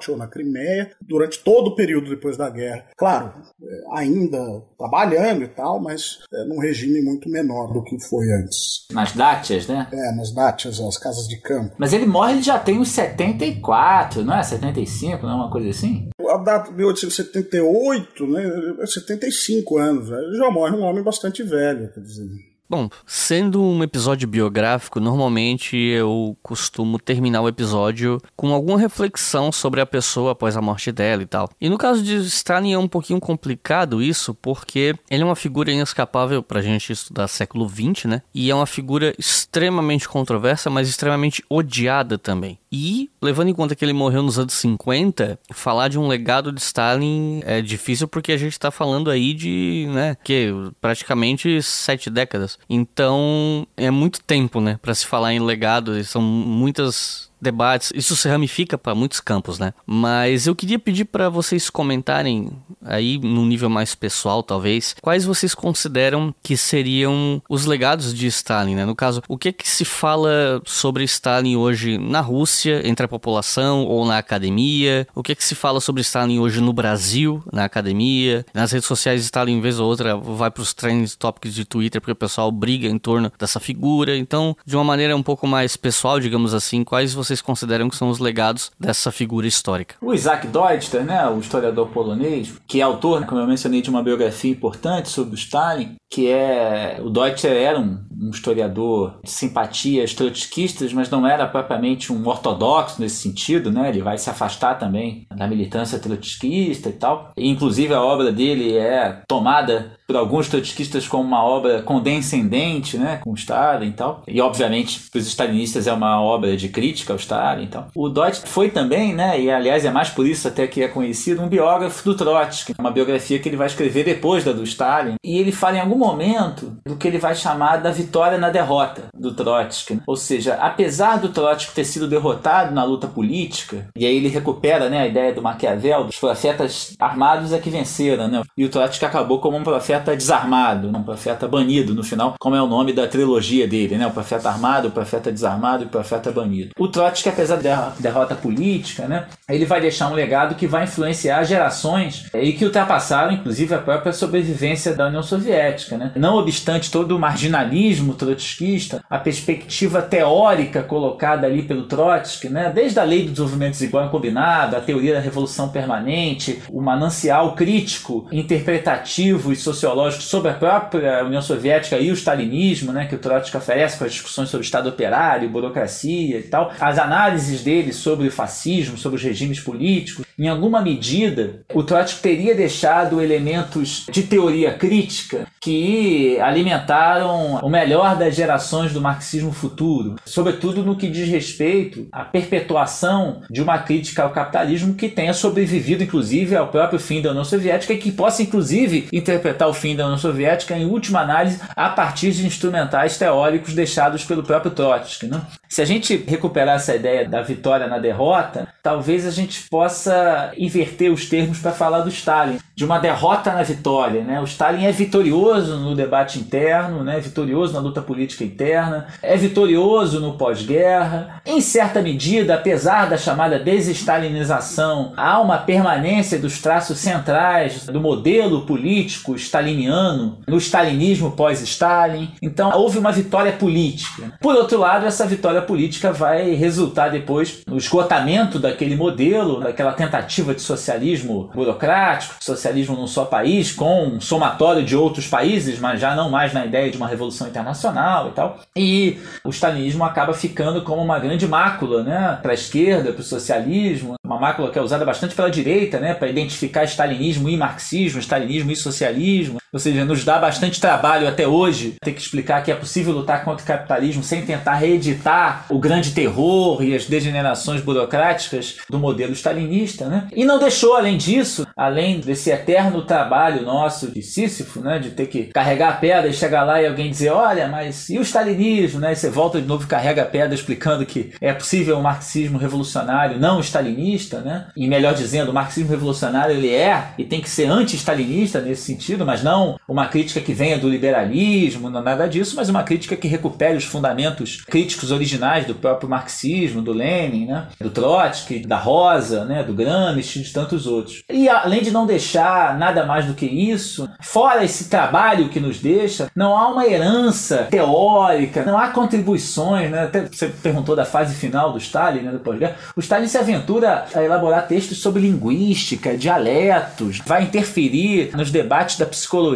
ou na Crimeia, durante todo o período depois da guerra. Claro, é, ainda trabalhando e tal, mas é, num regime muito menor do que foi antes. Nas dátias, né? É, nas dátias, as casas de campo. Mas ele morre, ele já tem uns 74, não é? 75, não é uma coisa assim? A data de 1878, né? 75 anos. Ele já morre um homem bastante velho, quer dizer. Bom, sendo um episódio biográfico, normalmente eu costumo terminar o episódio com alguma reflexão sobre a pessoa após a morte dela e tal. E no caso de Stalin é um pouquinho complicado isso, porque ele é uma figura inescapável pra gente estudar século XX, né? E é uma figura extremamente controversa, mas extremamente odiada também. E, levando em conta que ele morreu nos anos 50, falar de um legado de Stalin é difícil porque a gente tá falando aí de, né, que praticamente sete décadas. Então, é muito tempo, né, para se falar em legado, são muitas debates, isso se ramifica para muitos campos, né? Mas eu queria pedir para vocês comentarem aí num nível mais pessoal, talvez, quais vocês consideram que seriam os legados de Stalin, né? No caso, o que é que se fala sobre Stalin hoje na Rússia, entre a população ou na academia? O que é que se fala sobre Stalin hoje no Brasil, na academia? Nas redes sociais, Stalin, vez ou outra, vai para os trends topics de Twitter porque o pessoal briga em torno dessa figura. Então, de uma maneira um pouco mais pessoal, digamos assim, quais vocês vocês consideram que são os legados dessa figura histórica? O Isaac Deutscher, né, o historiador polonês, que é autor, como eu mencionei, de uma biografia importante sobre o Stalin, que é o Deutscher era um, um historiador de simpatias trotskistas, mas não era propriamente um ortodoxo nesse sentido, né? Ele vai se afastar também da militância trotskista e tal. Inclusive a obra dele é tomada por alguns trotskistas como uma obra condescendente, né, com Stalin e tal. E obviamente para os stalinistas é uma obra de crítica ao Stalin e tal. O Deutscher foi também, né, e aliás é mais por isso até que é conhecido, um biógrafo do Trotsky, uma biografia que ele vai escrever depois da do Stalin. E ele fala em algum momento do que ele vai chamar da vitória na derrota do Trotsky. Ou seja, apesar do Trotsky ter sido derrotado na luta política, e aí ele recupera, né, a ideia do Maquiavel, dos profetas armados é que venceram, né? E o Trotsky acabou como um profeta profeta desarmado, um profeta banido no final, como é o nome da trilogia dele, né? O profeta armado, o profeta desarmado e o profeta banido. O Trotsky, apesar da derrota política, né? Ele vai deixar um legado que vai influenciar gerações e que ultrapassaram, inclusive, a própria sobrevivência da União Soviética, né? Não obstante todo o marginalismo trotskista, a perspectiva teórica colocada ali pelo Trotsky, né? Desde a lei do desenvolvimento desigual e combinado, a teoria da revolução permanente, o manancial crítico, interpretativo e social sociológicos sobre a própria União Soviética e o stalinismo, né, que o Trotsky oferece com as discussões sobre Estado operário, burocracia e tal, as análises dele sobre o fascismo, sobre os regimes políticos, em alguma medida, o Trotsky teria deixado elementos de teoria crítica que alimentaram o melhor das gerações do marxismo futuro, sobretudo no que diz respeito à perpetuação de uma crítica ao capitalismo que tenha sobrevivido, inclusive, ao próprio fim da União Soviética e que possa, inclusive, interpretar o fim da União Soviética, em última análise, a partir de instrumentais teóricos deixados pelo próprio Trotsky. Né? Se a gente recuperar essa ideia da vitória na derrota, talvez a gente possa inverter os termos para falar do Stalin, de uma derrota na vitória. Né? O Stalin é vitorioso no debate interno, né? vitorioso na luta política interna, é vitorioso no pós-guerra. Em certa medida, apesar da chamada desestalinização, há uma permanência dos traços centrais do modelo político staliniano, no stalinismo pós-Stalin. Então, houve uma vitória política. Por outro lado, essa vitória política vai resultar depois no esgotamento daquele modelo, daquela tentativa de socialismo burocrático, socialismo num só país, com um somatório de outros países, mas já não mais na ideia de uma revolução internacional e tal. E o stalinismo acaba ficando como uma grande mácula né, para a esquerda, para o socialismo, uma mácula que é usada bastante pela direita, né, para identificar stalinismo e marxismo, stalinismo e socialismo. Ou seja, nos dá bastante trabalho até hoje ter que explicar que é possível lutar contra o capitalismo sem tentar reeditar o grande terror e as degenerações burocráticas do modelo stalinista, né? E não deixou, além disso, além desse eterno trabalho nosso de Sísifo, né, de ter que carregar a pedra e chegar lá e alguém dizer, olha, mas e o stalinismo, né? E você volta de novo e carrega a pedra explicando que é possível um marxismo revolucionário não stalinista, né? E melhor dizendo, o marxismo revolucionário ele é e tem que ser anti-stalinista nesse sentido, mas não não uma crítica que venha do liberalismo, não nada disso, mas uma crítica que recupere os fundamentos críticos originais do próprio marxismo, do Lenin, né? do Trotsky, da Rosa, né? do Gramsci e de tantos outros. E além de não deixar nada mais do que isso, fora esse trabalho que nos deixa, não há uma herança teórica, não há contribuições, né? Até você perguntou da fase final do Stalin, né? do pós-guerra. O Stalin se aventura a elaborar textos sobre linguística, dialetos, vai interferir nos debates da psicologia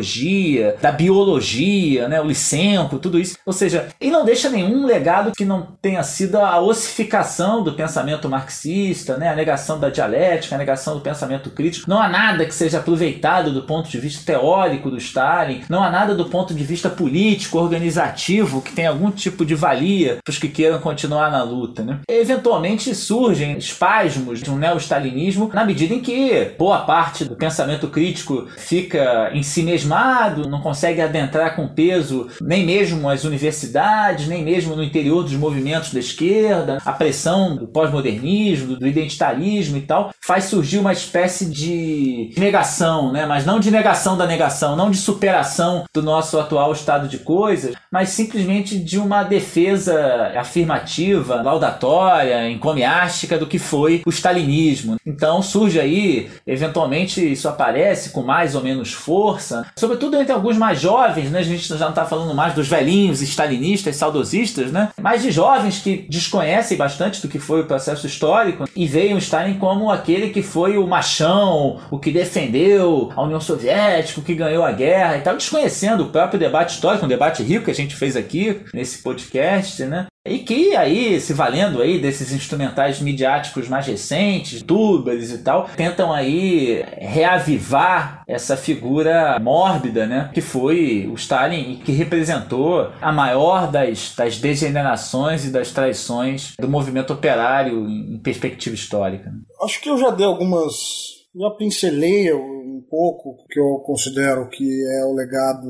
da biologia, né, o Licenco, tudo isso. Ou seja, ele não deixa nenhum legado que não tenha sido a ossificação do pensamento marxista, né, a negação da dialética, a negação do pensamento crítico. Não há nada que seja aproveitado do ponto de vista teórico do Stalin, não há nada do ponto de vista político, organizativo, que tenha algum tipo de valia para os que queiram continuar na luta. Né? Eventualmente surgem espasmos de um neo-stalinismo na medida em que boa parte do pensamento crítico fica em si não consegue adentrar com peso nem mesmo as universidades, nem mesmo no interior dos movimentos da esquerda, a pressão do pós-modernismo, do identitarismo e tal, faz surgir uma espécie de negação, né? mas não de negação da negação, não de superação do nosso atual estado de coisas, mas simplesmente de uma defesa afirmativa, laudatória, encomiástica do que foi o stalinismo. Então surge aí, eventualmente isso aparece com mais ou menos força, sobretudo entre alguns mais jovens, né? A gente já não está falando mais dos velhinhos stalinistas, saudosistas, né? Mas de jovens que desconhecem bastante do que foi o processo histórico e veem o Stalin como aquele que foi o machão, o que defendeu a União Soviética, o que ganhou a guerra e tal, desconhecendo o próprio debate histórico, um debate rico que a gente fez aqui nesse podcast, né? E que aí, se valendo aí desses instrumentais midiáticos mais recentes, tubers e tal, tentam aí reavivar essa figura mórbida, né? Que foi o Stalin e que representou a maior das, das degenerações e das traições do movimento operário em perspectiva histórica. Acho que eu já dei algumas. Já pincelei um pouco que eu considero que é o legado,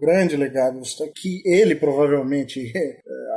grande legado, que ele provavelmente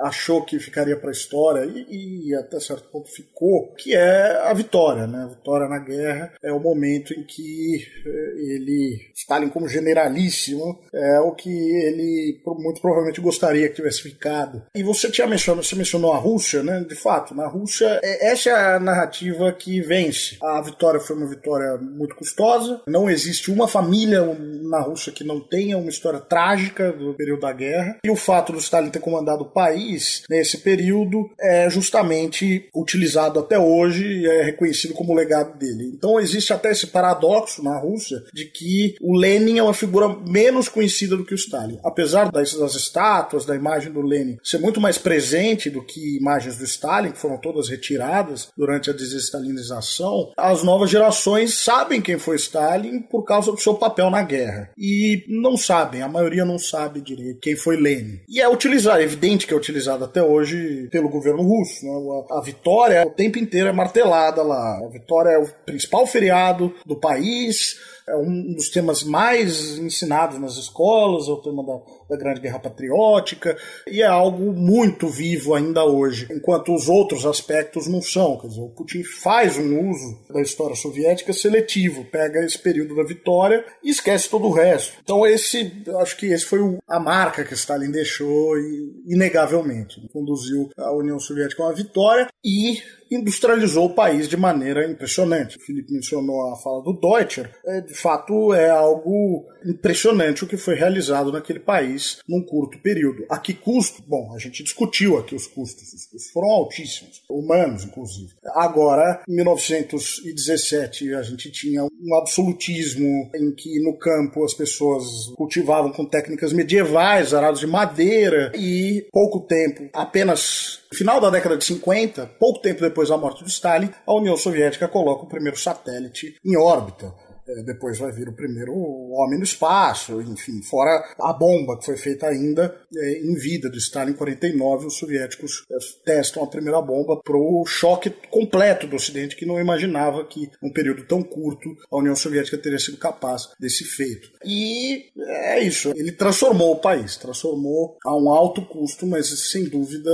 achou que ficaria para a história e, e, até certo ponto ficou, que é a vitória, né? A vitória na guerra é o momento em que eh, ele, Stalin como generalíssimo, é o que ele muito provavelmente gostaria que tivesse ficado. E você tinha mencionado, você mencionou a Rússia, né? De fato, na Rússia, é, essa é a narrativa que vence. A vitória foi uma vitória muito custosa, não existe uma família na Rússia que não tenha uma história trágica do período da guerra, e o fato do Stalin ter comandado o país país nesse período é justamente utilizado até hoje e é reconhecido como legado dele. Então existe até esse paradoxo na Rússia de que o Lenin é uma figura menos conhecida do que o Stalin. Apesar das, das estátuas, da imagem do Lenin ser muito mais presente do que imagens do Stalin, que foram todas retiradas durante a desestalinização, as novas gerações sabem quem foi Stalin por causa do seu papel na guerra. E não sabem, a maioria não sabe direito quem foi Lenin. E é utilizar, é evidente que é utilizada até hoje pelo governo russo. Né? A, a vitória o tempo inteiro é martelada lá. A vitória é o principal feriado do país é um dos temas mais ensinados nas escolas, é o tema da, da Grande Guerra Patriótica, e é algo muito vivo ainda hoje, enquanto os outros aspectos não são. Quer dizer, o Putin faz um uso da história soviética seletivo, pega esse período da vitória e esquece todo o resto. Então, esse, acho que esse foi a marca que Stalin deixou, e, inegavelmente. Conduziu a União Soviética a uma vitória e industrializou o país de maneira impressionante. O Felipe mencionou a fala do Deutscher. É, de fato, é algo impressionante o que foi realizado naquele país num curto período. A que custo? Bom, a gente discutiu aqui os custos. Os custos foram altíssimos, humanos, inclusive. Agora, em 1917, a gente tinha um absolutismo em que no campo as pessoas cultivavam com técnicas medievais, arados de madeira, e pouco tempo, apenas final da década de 50, pouco tempo depois da morte de Stalin, a União Soviética coloca o primeiro satélite em órbita. É, depois vai vir o primeiro homem no espaço, enfim, fora a bomba que foi feita ainda é, em vida do Stalin em 49, os soviéticos é, testam a primeira bomba para o choque completo do Ocidente, que não imaginava que, num período tão curto, a União Soviética teria sido capaz desse feito. E é isso, ele transformou o país, transformou a um alto custo, mas sem dúvida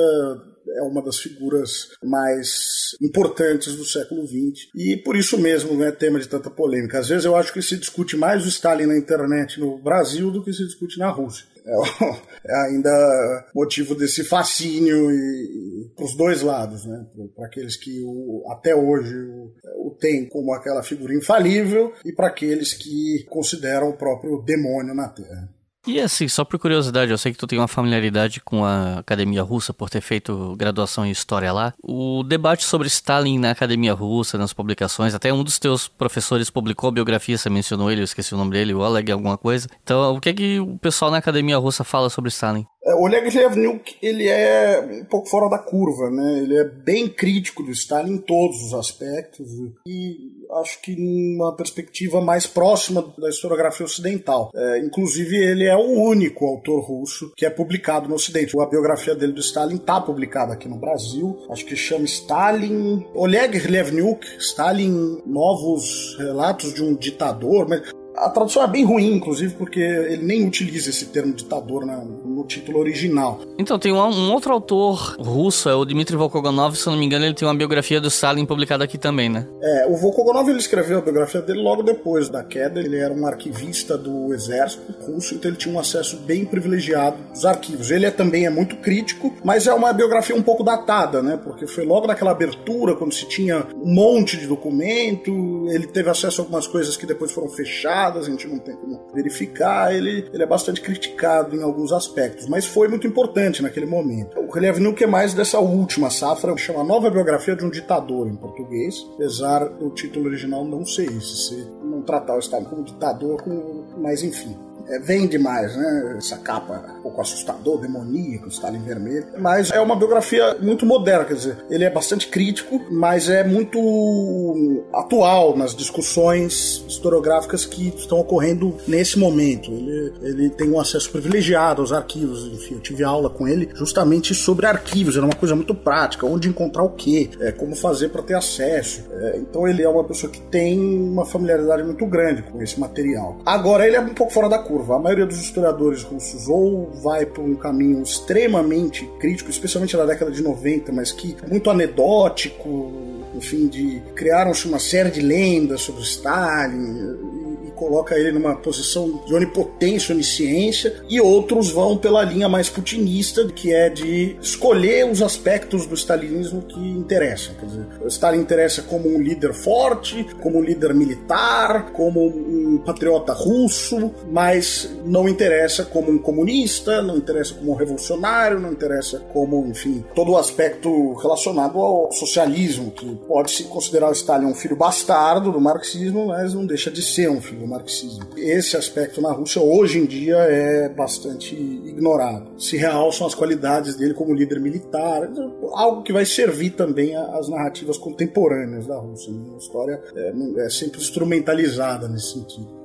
é uma das figuras mais importantes do século XX e por isso mesmo é tema de tanta polêmica. Às vezes eu acho que se discute mais o Stalin na internet no Brasil do que se discute na Rússia. É, é ainda motivo desse fascínio para os dois lados, né? para aqueles que o, até hoje o, o têm como aquela figura infalível e para aqueles que consideram o próprio demônio na Terra. E assim, só por curiosidade, eu sei que tu tem uma familiaridade com a Academia Russa por ter feito graduação em História lá. O debate sobre Stalin na Academia Russa, nas publicações, até um dos teus professores publicou a biografia, você mencionou ele, eu esqueci o nome dele, o Oleg alguma coisa. Então, o que é que o pessoal na Academia Russa fala sobre Stalin? É, o Oleg Levniuk, ele é um pouco fora da curva, né? Ele é bem crítico do Stalin em todos os aspectos e acho que numa perspectiva mais próxima da historiografia ocidental. É, inclusive, ele é o único autor russo que é publicado no Ocidente. A biografia dele do Stalin está publicada aqui no Brasil. Acho que chama Stalin... Oleg Levniuk, Stalin, Novos Relatos de um Ditador. Mas a tradução é bem ruim, inclusive, porque ele nem utiliza esse termo ditador na, no título original. Então, tem um, um, outro autor russo, é o Dmitry Volkogonov, se eu não me engano, ele tem uma biografia do Stalin publicada aqui também, né? É, o Volkogonov ele escreveu a biografia dele logo depois da queda. Ele era um arquivista do exército russo, então ele tinha um acesso bem privilegiado aos arquivos. Ele é, também é muito crítico, mas é uma biografia um pouco datada, né? Porque foi logo naquela abertura, quando se tinha um monte de documento, ele teve acesso a algumas coisas que depois foram fechadas a gente não tem como verificar. Ele, ele é bastante criticado em alguns aspectos, mas foi muito importante naquele momento. O Relevnik é mais dessa última safra, chama Nova Biografia de um Ditador em português, apesar do título original não ser esse, se não tratar o Stalin como ditador, mas enfim é, vende mais, né? Essa capa um pouco assustador, demoníaco, Stalin vermelho. Mas é uma biografia muito moderna, quer dizer, ele é bastante crítico, mas é muito atual nas discussões historiográficas que estão ocorrendo nesse momento. Ele, ele tem um acesso privilegiado aos arquivos, enfim, eu tive aula com ele justamente sobre arquivos, era uma coisa muito prática, onde encontrar o quê, é, como fazer para ter acesso. É, então ele é uma pessoa que tem uma familiaridade muito grande com esse material. Agora, ele é um pouco fora da curva curva. A maioria dos historiadores russos ou vai por um caminho extremamente crítico, especialmente na década de 90, mas que é muito anedótico, enfim, de criaram-se uma série de lendas sobre Stalin, coloca ele numa posição de onipotência, onisciência, e outros vão pela linha mais putinista, que é de escolher os aspectos do stalinismo que interessam. Quer dizer, o Stalin interessa como um líder forte, como um líder militar, como um patriota russo, mas não interessa como um comunista, não interessa como um revolucionário, não interessa como, enfim, todo o aspecto relacionado ao socialismo, que pode se considerar o Stalin um filho bastardo do marxismo, mas não deixa de ser um filho marxismo. Esse aspecto na Rússia hoje em dia é bastante ignorado. Se realçam as qualidades dele como líder militar, algo que vai servir também às narrativas contemporâneas da Rússia. Né? A história é, é sempre instrumentalizada nesse sentido.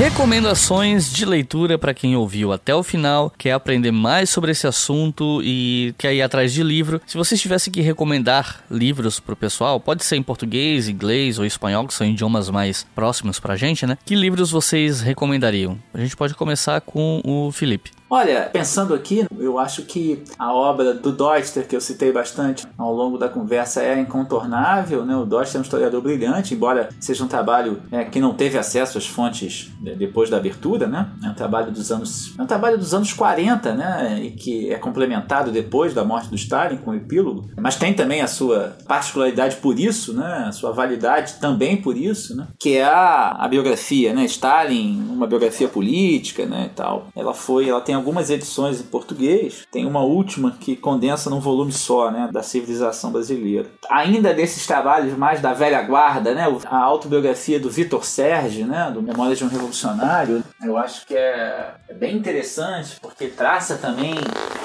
Recomendações de leitura para quem ouviu até o final, quer aprender mais sobre esse assunto e quer ir atrás de livro. Se vocês tivessem que recomendar livros pro pessoal, pode ser em português, inglês ou espanhol, que são idiomas mais próximos pra gente, né? Que livros vocês recomendariam? A gente pode começar com o Felipe. Olha, pensando aqui, eu acho que a obra do Deutster, que eu citei bastante ao longo da conversa, é incontornável. Né? O Deutster é um historiador brilhante, embora seja um trabalho é, que não teve acesso às fontes depois da abertura. Né? É um trabalho dos anos, é um trabalho dos anos 40, né? e que é complementado depois da morte do Stalin com o epílogo. Mas tem também a sua particularidade por isso, né? a sua validade também por isso, né? que é a, a biografia, né? Stalin, uma biografia política né? e tal. Ela foi, ela tem algumas edições em português, tem uma última que condensa num volume só, né, da civilização brasileira. Ainda desses trabalhos mais da velha guarda, né, a autobiografia do Vitor Sérgio, né, do Memórias de um Revolucionário, eu acho que é, é bem interessante porque traça também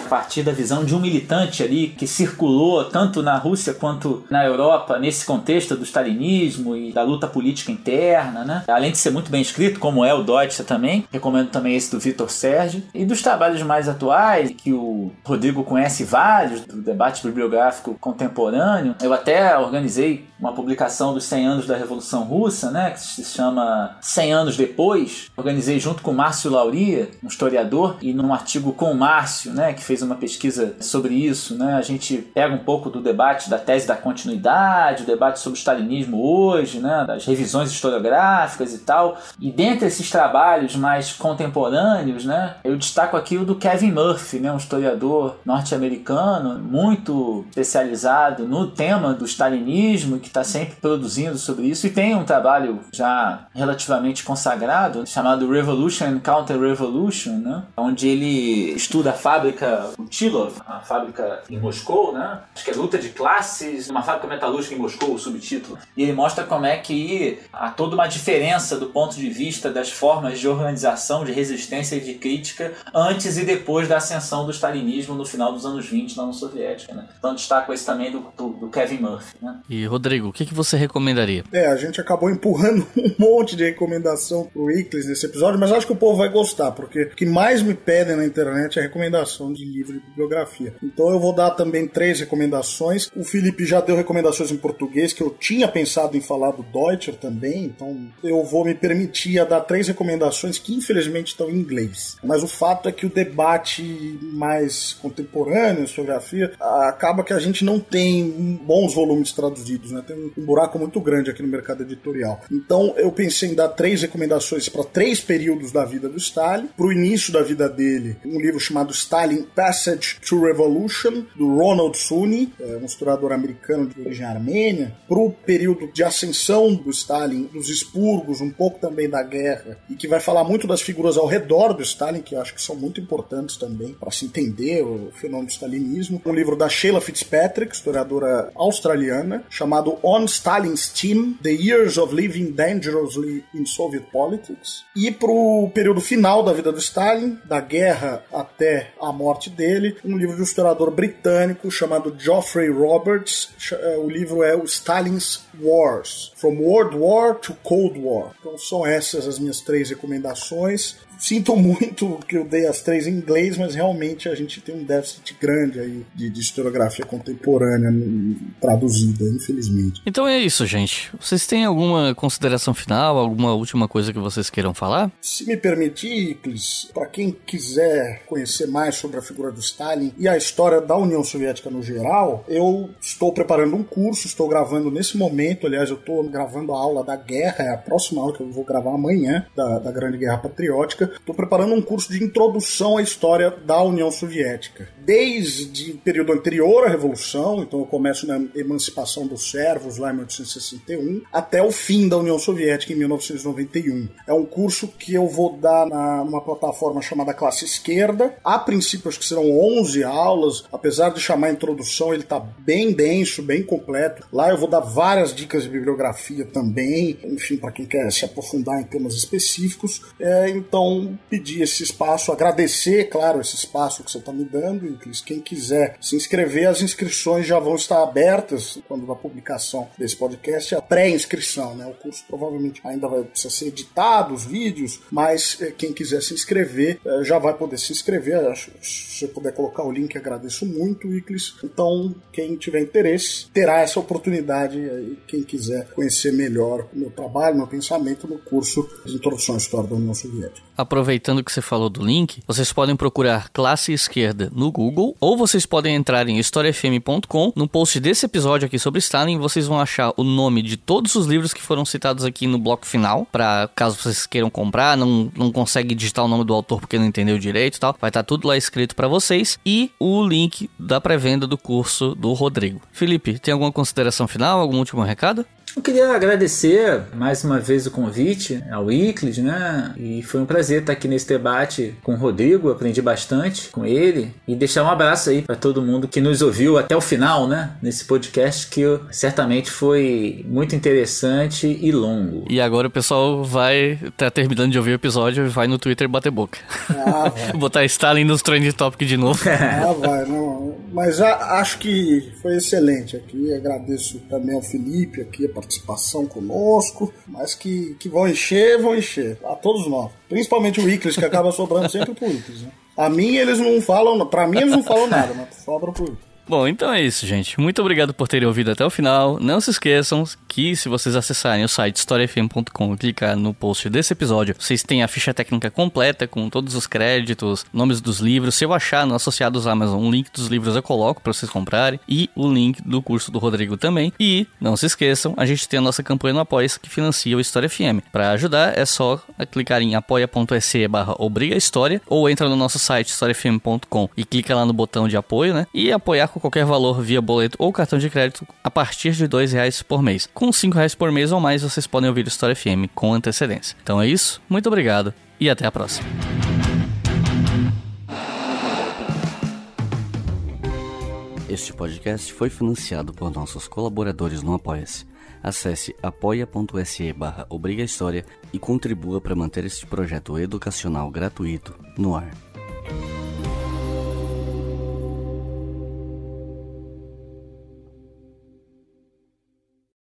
partir da visão de um militante ali que circulou tanto na Rússia quanto na Europa nesse contexto do stalinismo e da luta política interna, né? Além de ser muito bem escrito, como é o Deutsche também, recomendo também esse do Vitor Sérgio e dos trabalhos mais atuais, que o Rodrigo conhece vários, do debate bibliográfico contemporâneo, eu até organizei uma publicação dos 100 anos da Revolução Russa, né, que se chama 100 anos depois. Organizei junto com Márcio Lauria, um historiador, e num artigo com o Márcio, né, que fez fez uma pesquisa sobre isso, né? A gente pega um pouco do debate da tese da continuidade, o debate sobre o stalinismo hoje, né? Das revisões historiográficas e tal. E dentre esses trabalhos mais contemporâneos, né? Eu destaco aqui o do Kevin Murphy, né? Um historiador norte-americano muito especializado no tema do stalinismo, que está sempre produzindo sobre isso e tem um trabalho já relativamente consagrado chamado Revolution and Counter-Revolution, né? Onde ele estuda a fábrica Utilov, a fábrica em Moscou, né? Acho que é luta de classes, uma fábrica metalúrgica em Moscou, o subtítulo. E ele mostra como é que há toda uma diferença do ponto de vista das formas de organização, de resistência e de crítica antes e depois da ascensão do stalinismo no final dos anos 20 na União Soviética, né? Então destaco esse também do, do, do Kevin Murphy, né? E Rodrigo, o que, que você recomendaria? É, a gente acabou empurrando um monte de recomendação pro Iclis nesse episódio, mas acho que o povo vai gostar, porque o que mais me pedem na internet é recomendação de livro de bibliografia. Então eu vou dar também três recomendações. O Felipe já deu recomendações em português, que eu tinha pensado em falar do Deutscher também, então eu vou me permitir a dar três recomendações que infelizmente estão em inglês. Mas o fato é que o debate mais contemporâneo, geografia, acaba que a gente não tem bons volumes traduzidos, né? Tem um buraco muito grande aqui no mercado editorial. Então eu pensei em dar três recomendações para três períodos da vida do Stalin. Para o início da vida dele, um livro chamado Stalin Passage to Revolution, do Ronald Sunny, é um historiador americano de origem armênia. Para o período de ascensão do Stalin, dos expurgos, um pouco também da guerra, e que vai falar muito das figuras ao redor do Stalin, que eu acho que são muito importantes também para se entender o fenômeno do stalinismo. Um livro da Sheila Fitzpatrick, historiadora australiana, chamado On Stalin's Team: The Years of Living Dangerously in Soviet Politics. E pro período final da vida do Stalin, da guerra até a morte dele, um livro de um historiador britânico chamado Geoffrey Roberts. É, o livro é o Stalin's Wars: From World War to Cold War. Então são essas as minhas três recomendações. Sinto muito que eu dei as três em inglês, mas realmente a gente tem um déficit grande aí de, de historiografia contemporânea traduzida, infelizmente. Então é isso, gente. Vocês têm alguma consideração final, alguma última coisa que vocês queiram falar? Se me permitir, Iclis, para quem quiser conhecer mais sobre a figura do Stalin e a história da União Soviética no geral, eu estou preparando um curso, estou gravando nesse momento, aliás, eu estou gravando a aula da guerra, é a próxima aula que eu vou gravar amanhã, da, da Grande Guerra Patriótica. Estou preparando um curso de introdução à história da União Soviética. Desde o período anterior à Revolução, então eu começo na emancipação dos servos, lá em 1861, até o fim da União Soviética, em 1991. É um curso que eu vou dar na, numa plataforma chamada Classe Esquerda. A princípio, acho que serão 11 aulas, apesar de chamar introdução, ele está bem denso, bem completo. Lá eu vou dar várias dicas de bibliografia também, enfim, para quem quer se aprofundar em temas específicos. É, então, pedir esse espaço, agradecer, claro, esse espaço que você está me dando. E quem quiser se inscrever, as inscrições já vão estar abertas quando da publicação desse podcast, a pré-inscrição, né? O curso provavelmente ainda vai precisar ser editado, os vídeos, mas eh, quem quiser se inscrever eh, já vai poder se inscrever. Se você puder colocar o link, agradeço muito, Iclis. Então, quem tiver interesse, terá essa oportunidade. Quem quiser conhecer melhor o meu trabalho, meu pensamento no curso de Introdução à História da União Soviética. Aproveitando que você falou do link, vocês podem procurar Classe Esquerda no Google ou vocês podem entrar em historiafm.com. No post desse episódio aqui sobre Stalin, vocês vão achar o nome de todos os livros que foram citados aqui no bloco final, para caso vocês queiram comprar, não, não consegue digitar o nome do autor porque não entendeu direito e tal. Vai estar tá tudo lá escrito para vocês e o link da pré-venda do curso do Rodrigo. Felipe, tem alguma consideração final, algum último recado? Eu queria agradecer mais uma vez o convite ao Iclis, né? E foi um prazer estar aqui nesse debate com o Rodrigo, aprendi bastante com ele e deixar um abraço aí para todo mundo que nos ouviu até o final, né? Nesse podcast que certamente foi muito interessante e longo. E agora o pessoal vai tá terminando de ouvir o episódio e vai no Twitter bater boca. Ah, Botar Stalin nos trending topic de novo. ah, vai, não. Mas acho que foi excelente aqui. Agradeço também ao Felipe aqui a participação conosco, mas que, que vão encher, vão encher. A todos nós. Principalmente o Iclis, que acaba sobrando sempre pro Iclis. Né? A mim eles não falam, pra mim eles não falam nada, mas sobra pro Iclis. Bom, então é isso, gente. Muito obrigado por terem ouvido até o final. Não se esqueçam que se vocês acessarem o site historiafm.com e clicar no post desse episódio, vocês têm a ficha técnica completa com todos os créditos, nomes dos livros. Se eu achar no Associados Amazon um link dos livros eu coloco para vocês comprarem e o link do curso do Rodrigo também. E não se esqueçam, a gente tem a nossa campanha no Apoia que financia o História FM. Para ajudar é só clicar em apoia.se barra obriga história ou entra no nosso site historiafm.com e clica lá no botão de apoio, né? E apoiar com qualquer valor via boleto ou cartão de crédito a partir de dois reais por mês. Com cinco reais por mês ou mais, vocês podem ouvir História FM com antecedência. Então é isso, muito obrigado e até a próxima. Este podcast foi financiado por nossos colaboradores no Apoia-se. Acesse apoia.se barra e contribua para manter este projeto educacional gratuito no ar.